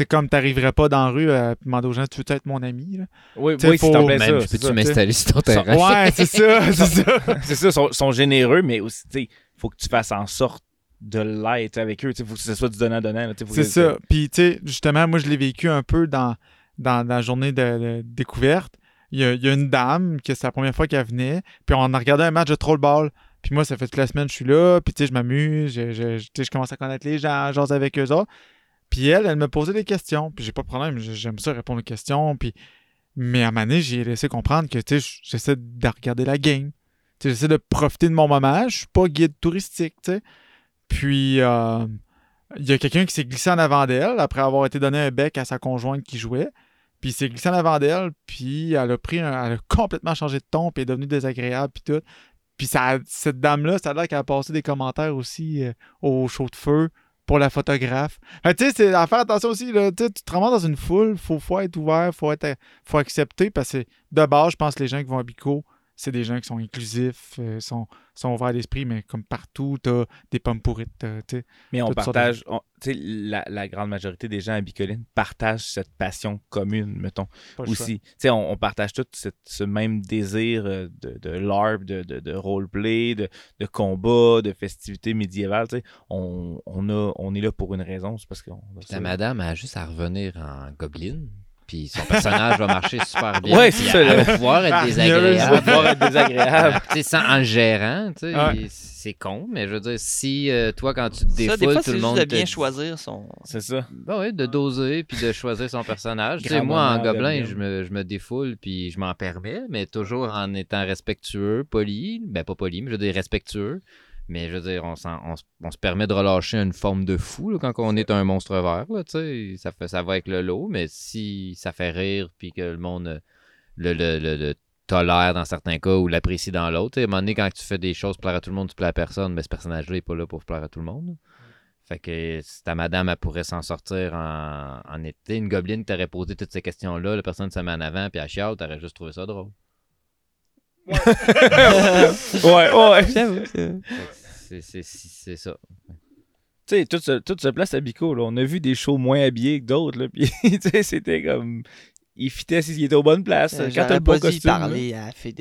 tu sais, comme t'arriverais pas dans la rue à demander aux gens Tu veux être mon ami là? Oui, T'sais, oui, si faut- Même, ça. c'est peux-tu ça. m'installer sur ton terrain? Ouais, c'est ça, c'est ça. c'est ça, sont, sont généreux, mais aussi, tu sais, faut que tu fasses en sorte de l'être avec eux. Il faut que ce soit du donnant-donnant. C'est que- ça. Puis, tu sais, justement, moi, je l'ai vécu un peu dans, dans, dans la journée de, de découverte. Il y, a, il y a une dame, que c'est la première fois qu'elle venait, puis on a regardé un match de trollball. Puis moi, ça fait toute la semaine que je suis là, puis tu sais, je m'amuse, je, je, commence à connaître les gens, j'ose avec eux autres. Puis elle, elle me posait des questions, puis j'ai pas de problème, j'aime ça répondre aux questions, puis... Mais à un moment j'ai laissé comprendre que, j'essaie de regarder la game. J'essaie de profiter de mon moment, je suis pas guide touristique, tu sais. Puis, euh, il y a quelqu'un qui s'est glissé en avant d'elle après avoir été donné un bec à sa conjointe qui jouait. Puis il s'est glissé en avant d'elle, puis elle a pris un- elle a complètement changé de ton, puis est devenue désagréable, puis tout. Puis ça, cette dame-là, ça a l'air qu'elle a passé des commentaires aussi euh, au chaud de feu pour la photographe. Tu sais, c'est à faire attention aussi, tu te ramasses dans une foule, faut, faut être ouvert, faut être faut accepter, parce que de base, je pense que les gens qui vont à Bico, c'est des gens qui sont inclusifs, euh, sont, sont ouverts d'esprit, mais comme partout, t'as des pommes pourrites. t'as- sais. Mais on de- partage, on- la, la grande majorité des gens à Bicoline partagent cette passion commune, mettons, Pas aussi. On, on partage tout cette- ce même désir euh, de, de LARP, de, de, de roleplay, de, de combat, de festivités médiévales. On, on, a, on est là pour une raison, c'est parce. La madame a juste à revenir en gobeline, puis son personnage va marcher super bien. Ouais, c'est ça, Elle va pouvoir être Elle désagréable. va pouvoir être désagréable. Tu sais, sans- en le gérant, tu sais, Ouais. c'est con, mais je veux dire, si euh, toi, quand tu te Ça, défoules, des fois, tout le monde de bien choisir son. C'est ça. Ben oui, de doser puis de choisir son personnage. Tu sais, moi, en gobelin, je me, je me défoule puis je m'en permets, mais toujours en étant respectueux, poli. Ben, pas poli, mais je veux dire respectueux. Mais je veux dire, on, se- on se permet de relâcher une forme de fou là, quand on est un monstre vert. Là, tu sais. ça, fait, ça va avec le lot, mais si ça fait rire puis que le monde euh, le, le, le- le tolère dans certains cas ou l'apprécie dans l'autre, à un moment donné, quand tu fais des choses pour plaire à tout le monde, tu plais à personne, mais ce personnage-là n'est pas là pour plaire à tout le monde. là. Fait que si ta madame, elle pourrait s'en sortir en, en été. Une gobeline t'aurait posé toutes ces questions-là, la personne se met en avant, puis elle chiale, t'aurais juste trouvé ça drôle. Ouais, ouais. C'est- ça. Tu sais, tout se, tout se place à Bico. Là. On a vu des shows moins habillés que d'autres. là, Puis, tu sais, c'était comme. Il fitait s'il était aux bonnes places. Euh, Quand t'as le bon pas là. parler à la fille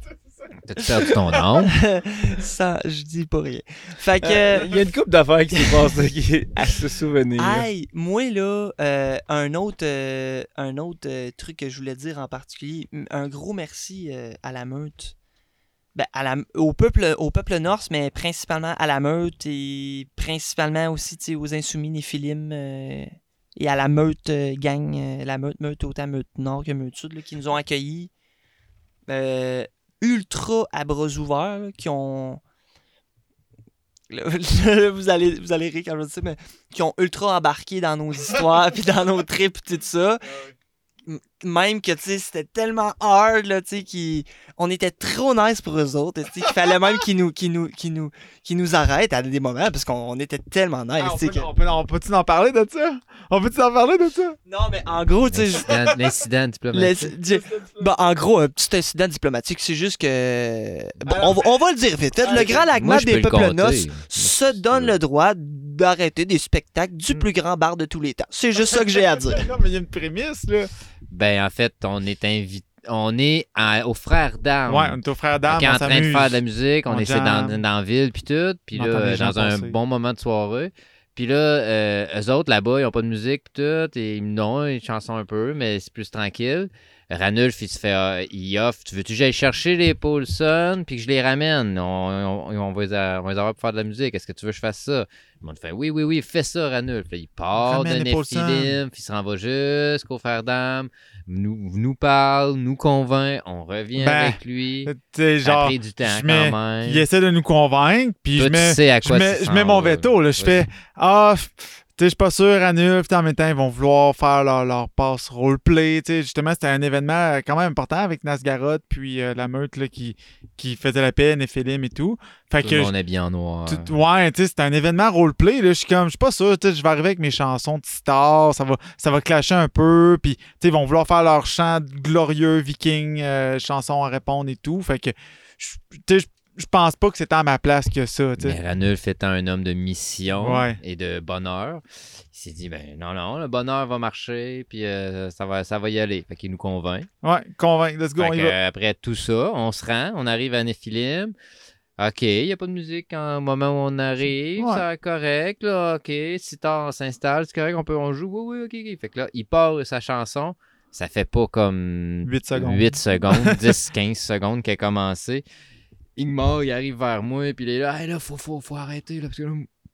tout ça. T'as-tu perdu ton nom? Ça, je dis pas rien. Fait que. Euh, Il y a une couple d'affaires qui s'est passée qui est à se souvenir. Hey, moi là, euh, un autre, euh, un autre euh, truc que je voulais dire en particulier, un gros merci euh, à la meute. Ben, à la, au, peuple, au peuple norse, mais principalement à la meute et principalement aussi aux insoumis Néphilim euh, et à la meute euh, gang, euh, la meute, meute autant meute nord que meute sud, là, qui nous ont accueillis euh, ultra à bras ouverts, là, qui ont. Là, vous, allez, vous allez rire quand je dis ça, mais qui ont ultra embarqué dans nos histoires, puis dans nos trips, tout ça. Même que, tu sais, c'était tellement hard, là, tu sais, qui- on était trop nice pour eux autres, tu sais, qu'il fallait même qu'ils nous, qu'ils nous, qu'ils nous, qu'ils nous arrêtent à des moments, parce qu'on on était tellement nice, Ah, on tu sais. peut- que- on peut- on peut-tu en parler de ça? On peut-tu en parler de ça? Non, mais en gros, tu sais, L'incident- diplomatique. Bon, en gros, un petit incident diplomatique, c'est juste que. Bon, on, va, on va le dire vite. fait, le grand Moi, lagma je peux des le peuples noces se donne tu le droit d'arrêter des spectacles du Mm. plus grand bar de tous les temps. C'est juste ça que j'ai à dire. non, mais il y a une prémisse, là. Ben, en fait, on est invité. On est à- aux frères d'armes. Ouais, on est qui est en train de faire de la musique, on, On essaie dans, dans la ville puis tout, puis là dans un bon moment de soirée. Puis là, euh, eux autres là-bas, ils ont pas de musique puis tout, et non, une chanson un peu, mais c'est plus tranquille. Ranulf, il se fait, euh, il offre, tu veux-tu que j'aille chercher les Paulson puis que je les ramène? On, on- on va les, a- on va les avoir pour faire de la musique. Est-ce que tu veux que je fasse ça? Le monde fait, oui, oui, oui, fais ça, Ranulf. Là, il part de. Nephilim, puis il s'en va jusqu'au frère d'âme, nous, nous parle, nous convainc, on revient Ben, avec lui. Tu genre, pris du temps je mets- quand même. il essaie de nous convaincre, puis Toi, je tu mets, sais à je quoi mets, tu je mets mon veto, là. Je fais, ah, tu sais, je suis pas sûr, annule, puis en même temps, ils vont vouloir faire leur, leur passe roleplay, tu sais. Justement, c'était un événement euh, quand même important avec Nasgaroth, puis euh, la meute, là, qui, qui faisait la paix, Néphilim et tout. Fait Tout que le monde habillé en noir. tout- ouais, tu sais, c'était un événement roleplay. Je suis comme, je suis pas sûr, tu sais, je vais arriver avec mes chansons de star, ça va, ça va clasher un peu, puis tu sais, ils vont vouloir faire leur chant glorieux viking, euh, chansons à répondre et tout. Fait que, tu sais, je- pense pas que c'est à ma place que ça. Mais Ranulf étant un homme de mission Ouais. et de bonheur, il s'est dit ben non non le bonheur va marcher puis euh, ça va ça va y aller. Fait qu'il nous convainc. Ouais, convainc, let's go, on y va. euh, après tout ça, on se rend, on arrive à Nephilim. OK, il n'y a pas de musique en moment où on arrive, Ouais. c'est correct, là, OK, si tard on s'installe, c'est correct, on peut on joue, oui, oui, OK, OK. Fait que là, il part sa chanson, ça fait pas comme 8 secondes. 8 secondes, 10, 15 secondes qu'elle a commencé. Igmar, il arrive vers moi, puis il est là, hey, là, faut, faut, faut arrêter, là, parce que là,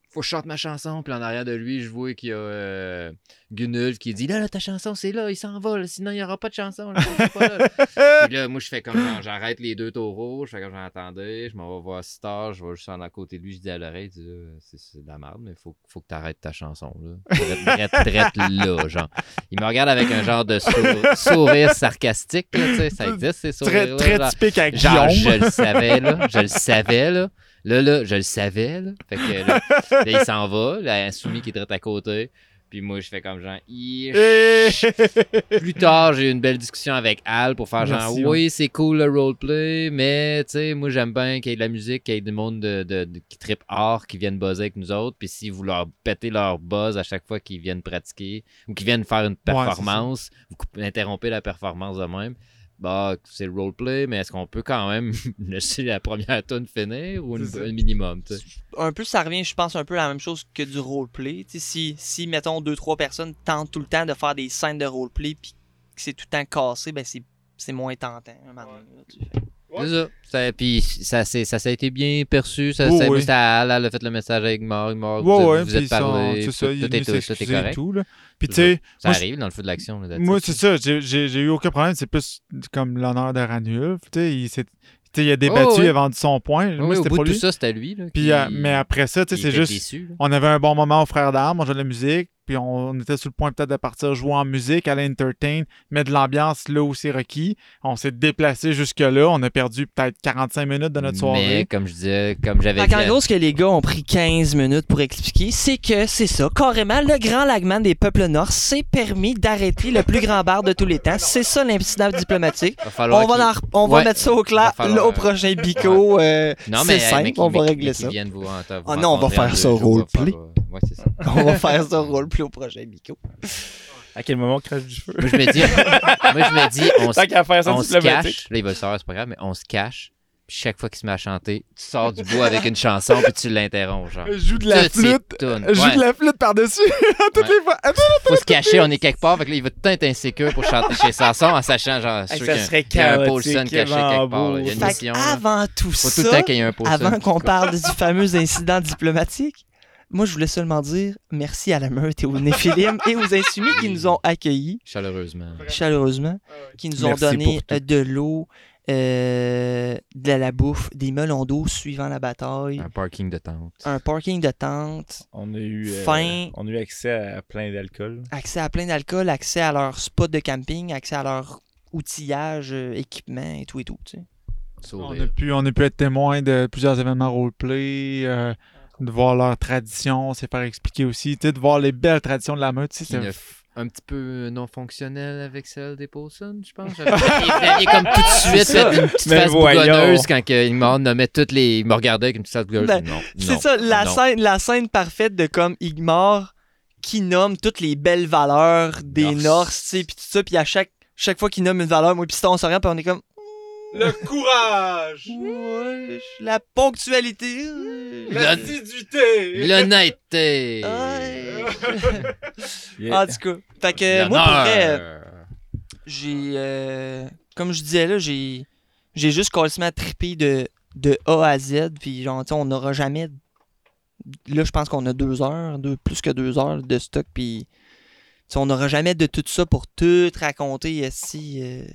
faut que je chante ma chanson. Puis en arrière de lui, je vois qu'il y a euh, Gunulf qui dit, là, là, ta chanson, c'est là, il s'en va, là, sinon il n'y aura pas de chanson. Là, c'est pas là. Puis là, moi, je fais comme, genre, j'arrête les deux taureaux, je fais comme j'entendais, je m'en vais voir Star, je vais juste en à côté de lui, je dis à l'oreille, là, c'est de la merde, mais faut, faut que tu arrêtes ta chanson, là. Là, genre. Il me regarde avec un genre de sou- sourire sarcastique, là, tu sais, ça existe, ces Très, sourires très typique à Genre, Guillaume. je le savais, là. Je le savais, là. Là, là, je le savais, là. Fait que là, là, il s'en va. Là, un soumis qui est à côté. Puis moi, je fais comme genre. Eh! Plus tard, j'ai eu une belle discussion avec Al pour faire genre, Merci, oui, c'est cool le roleplay, mais tu sais, moi, j'aime bien qu'il y ait de la musique, qu'il y ait du monde de, de- de- qui trippe hard, qui viennent buzzer avec nous autres. Puis si vous leur pétez leur buzz à chaque fois qu'ils viennent pratiquer ou qu'ils viennent faire une performance, vous interrompez la performance de même. Bah, c'est le roleplay, mais est-ce qu'on peut quand même laisser la première tune finir ou un minimum, un peu, ça revient, je pense, un peu à la même chose que du roleplay. Si, si, mettons, deux, trois personnes tentent tout le temps de faire des scènes de roleplay puis que c'est tout le temps cassé, ben c'est, c'est moins tentant. un moment donné, là, tu fais. C'est ça. Ça- Puis ça, c'est- ça, ça a été bien perçu. Ça, Oui, elle a fait le message avec Marc. Marc, Ouais, vous, ouais, vous êtes parlé. c'est tout, ça, tout est tout correct. tout, là. Puis tu sais, Ça moi, arrive dans le feu de l'action. Moi, c'est ça. J'ai- eu aucun problème. C'est plus comme l'honneur de Ranulf. Tu sais, il, s'est- il a débattu, Oh, oui. il a vendu son point. Oui, Moi, au c'était bout pas de tout lui. ça, c'était lui. Là, Puis, qui- euh, mais après ça, tu sais, il c'est juste. déçu. On avait un bon moment au frère d'armes, on jouait de la musique, puis on, on était sur le point peut-être de partir jouer en musique, aller entertain, mettre de l'ambiance là où c'est requis. On s'est déplacé jusque-là, on a perdu peut-être 45 minutes de notre Mais soirée. comme je disais, comme j'avais dit. qu'en gros, ce que les gars ont pris 15 minutes pour expliquer, c'est que c'est ça. Carrément, le grand lagman des peuples nord s'est permis d'arrêter le plus grand bar de tous les temps. C'est ça l'incident diplomatique. va On va, qu'il- en re- on va Ouais. mettre ça au clair falloir, au prochain bico. euh, Non, mais, c'est euh, simple, mais on va régler mais ça. viennent vous, en- vous Ah non, on va faire en ça va roleplay. faire, Ouais, c'est ça. on va faire ça roleplay au prochain bico. À quel moment on crache du feu? Moi, je me dis, moi, je me dis, on se Tant qu'à faire ça, on se diplomatique. cache. Là, il va le savoir, c'est pas grave, mais on se cache. Puis chaque fois qu'il se met à chanter, tu sors du bois avec une chanson, puis tu l'interromps, genre. Je joue de la flûte. joue de la flûte par-dessus à toutes Ouais. les fois. Faut se cacher, on est quelque part. Fait que là, il va tout être insécure pour chanter chez Sanson en sachant, genre, sûr Hey, qu'il ça y a- serait qu'il y a un Paulson caché quelque part. là. Il y a une mission. avant tout Faut tout le ça, temps qu'il y ait un Paulson. avant qu'on parle du fameux incident diplomatique, moi je voulais seulement dire merci à la meute et aux Néphilim et aux Insoumis qui nous ont accueillis Chaleureusement. chaleureusement, qui nous ont Merci donné euh, de l'eau, euh, de la bouffe, des melons d'eau suivant la bataille, Un parking de tente. un parking de tente, On a eu, euh, Fin. on a eu accès à plein d'alcool. accès à plein d'alcool, accès à leur spot de camping, accès à leur outillage, euh, équipement et tout et tout. Tu sais. On a, pu, on a pu être témoin de plusieurs événements roleplay, euh, de voir leurs traditions, c'est faire expliquer aussi, tu sais, de voir les belles traditions de la meute. tu sais, un petit peu non fonctionnel avec celle des Paulson, je pense. Aviez comme tout de suite fait une petite Mais face bougonneuse quand que il m'en nommait toutes les. Il me regardait avec une petite face bougonneuse. Ben, non. C'est ça, la non. scène, la scène parfaite de comme Igmar qui nomme toutes les belles valeurs des Norse. Norse, tu sais, puis tout ça, puis à chaque, chaque fois qu'il nomme une valeur, moi, puis on se regarde, puis on est comme, Le courage! ouais, la ponctualité. euh, La- L'assiduité! L'honnêteté. ouais. Yeah. En tout cas, fait que moi, pour vrai, euh, j'ai, euh, comme je disais là, j'ai, j'ai juste complètement trippé de, de A à Z, puis genre, tu sais, on n'aura jamais, là, je pense qu'on a deux heures, deux, plus que deux heures de stock, puis tu sais, on n'aura jamais de tout ça pour tout raconter ici, euh,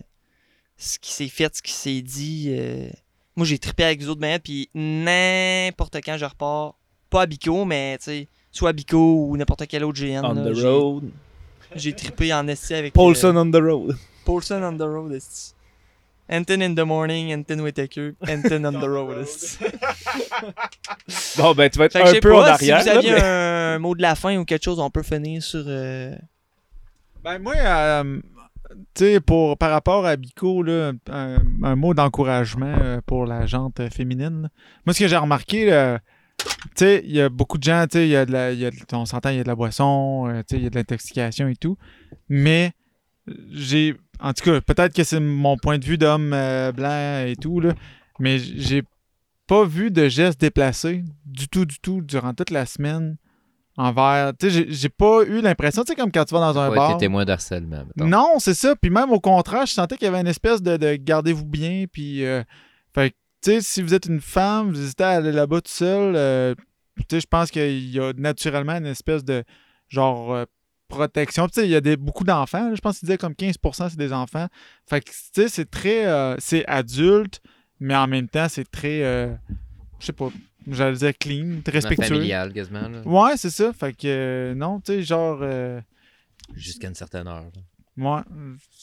ce qui s'est fait, ce qui s'est dit. euh. Moi, j'ai trippé avec les autres bands, puis n'importe quand je repars, pas à Bico, mais tu sais, soit à Bico ou n'importe quel autre GN. On là, the j'ai- road. J'ai trippé en esti avec. euh, Paulson on the road. Paulson on the road, esti. Anton in the morning, Anton Whitaker, Anton on the road. Bon, ben, tu vas être un peu en pas, arrière. si vous là, aviez mais- un mot de la fin ou quelque chose, on peut finir sur... euh, Ben moi, euh, pour par rapport à Bico, un, mot d'encouragement euh, pour la jante féminine. Moi, ce que j'ai remarqué, il y a beaucoup de gens, tu sais, y a de la, on s'entend, il y a de la boisson, euh, tu il y a de l'intoxication et tout. Mais j'ai, en tout cas, peut-être que c'est mon point de vue d'homme euh, blanc et tout, là, mais j'ai pas vu de gestes déplacés du tout, du tout, durant toute la semaine envers. Tu sais, j'ai- pas eu l'impression, tu sais, comme quand tu vas dans un Ouais, bar. t'es témoin d'harcèlement. Non, c'est ça. Puis même au contraire, je sentais qu'il y avait une espèce de, de gardez-vous bien. Puis, euh, fait tu sais, si vous êtes une femme, vous hésitez à aller là-bas tout seul, euh, tu sais, je pense qu'il y a naturellement une espèce de genre euh, protection. Puis, Tu sais, il y a des, beaucoup d'enfants. Je pense qu'il disait comme 15% c'est des enfants. Fait que, tu sais, c'est très. euh, c'est adulte, mais en même temps, c'est très. je sais pas. J'allais dire clean, respectueux. familial quasiment. là. Ouais, c'est ça. Fait que, euh, non, tu sais, genre. euh, Jusqu'à une certaine heure. là. Ouais,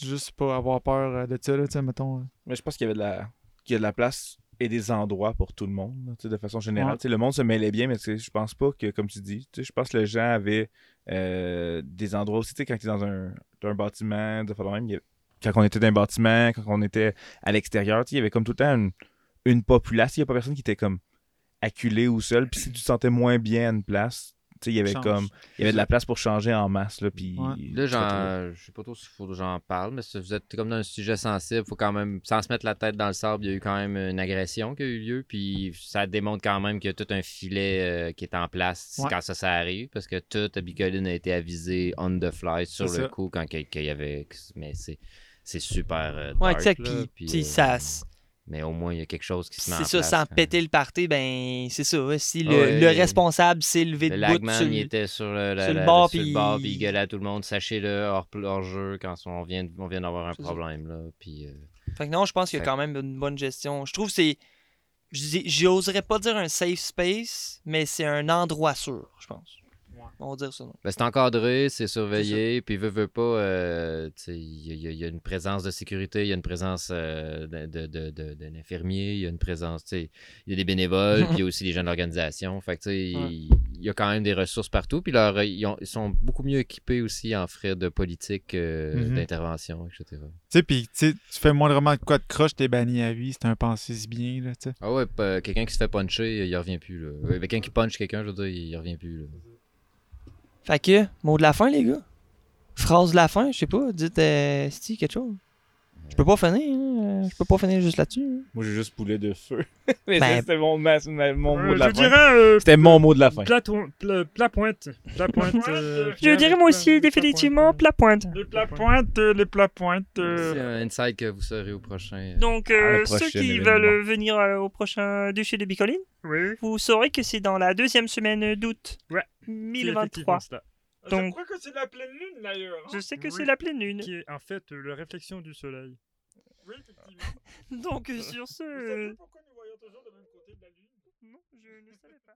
juste pas avoir peur euh, de ça, là, tu sais, mettons. Mais je pense qu'il y avait de la, qu'il y a de la place et des endroits pour tout le monde, là, tu sais, de façon générale. Ouais. Tu sais, Le monde se mêlait bien, mais tu sais, je pense pas que, comme tu dis, tu sais, je pense que les gens avaient euh, des endroits aussi, tu sais, quand tu es dans un, dans un bâtiment, de même, il y a- quand on était dans un bâtiment, quand on était à l'extérieur, tu sais, il y avait comme tout le temps une, une populace, il n'y a pas personne qui était comme acculé ou seul, puis si tu te sentais moins bien à une place, tu sais, il y avait Change. comme, il y avait de la place pour changer en masse, là, puis... Ouais. Là, je sais pas trop s'il faut que j'en parle, mais si vous êtes comme dans un sujet sensible, faut quand même, sans se mettre la tête dans le sable, il y a eu quand même une agression qui a eu lieu, puis ça démontre quand même qu'il y a tout un filet euh, qui est en place Ouais. quand ça, ça arrive, parce que toute Bicoline a été avisée on the fly sur le ça. coup quand qu'il qu'il y avait. Mais c'est, c'est super. euh, Ouais, dark, exact. là, Puis, euh, ça. Mais au moins, il y a quelque chose qui se met en C'est ça, place, sans quand- péter le party, ben, c'est ça. Si le, Ah le responsable s'est levé Le de bout sur il était sur le, la- sur le bord, puis- il gueulait à tout le monde. Sachez-le, hors, hors jeu, quand on vient, on vient d'avoir un problème. Là, puis, euh, Fait que non, je pense qu'il y a quand même une bonne gestion. Je trouve que c'est. J'oserais pas dire un safe space, mais c'est un endroit sûr, je pense. On va dire ça. non? Ben, c'est encadré, c'est surveillé, puis veut, veut pas, euh, tu sais, il y, a- y une présence de sécurité, il y a une présence euh, de- de- de- de- d'un infirmier, il y a une présence, tu sais, il y a des bénévoles, puis il y a aussi des gens de l'organisation. Fait que, tu sais, il y a quand même des ressources partout, puis leur, ils, ont- ils sont beaucoup mieux équipés aussi en frais de politique, euh, Mhm. d'intervention, etc. Tu sais, puis tu sais, tu fais moindrement de quoi de croche, t'es banni à vie, c'est un pensée si bien, là, tu sais. Ah ouais, pas- quelqu'un qui se fait puncher, il revient plus. Là. Ouais, Quelqu'un qui punch quelqu'un, je veux dire, il revient plus. Là. Fait que, mot de la fin, les gars? Phrase de la fin, je sais pas. Dites, euh, quelque chose. Je peux pas finir, hein, Je peux pas finir juste là-dessus. hein. Moi, j'ai juste poulet de feu. Mais Ben- c'était mon, ma- ma- mon Euh, mot de la je fin. dirais euh, C'était mon mot de la fin. plat, pla- plat pointe. Plat pointe. euh, Je dirais moi aussi plat- définitivement plat plat pointe. pointe. Les plats pointes, euh, les plats pointes. euh, C'est un insight que vous saurez au prochain. Donc, euh, ceux qui événement. veulent venir euh, au prochain Duché de Bicoline, Oui. vous saurez que c'est dans la deuxième semaine d'août Ouais, C'est 2023. effectivement cela. Donc- Je crois que c'est la pleine lune d'ailleurs. hein. Je sais que Oui. c'est la pleine lune. Qui est en fait euh, la réflexion du soleil. Oui, effectivement. Donc, sur ce... Vous savez pourquoi nous voyons toujours le même côté de la lune? Non, je ne savais pas.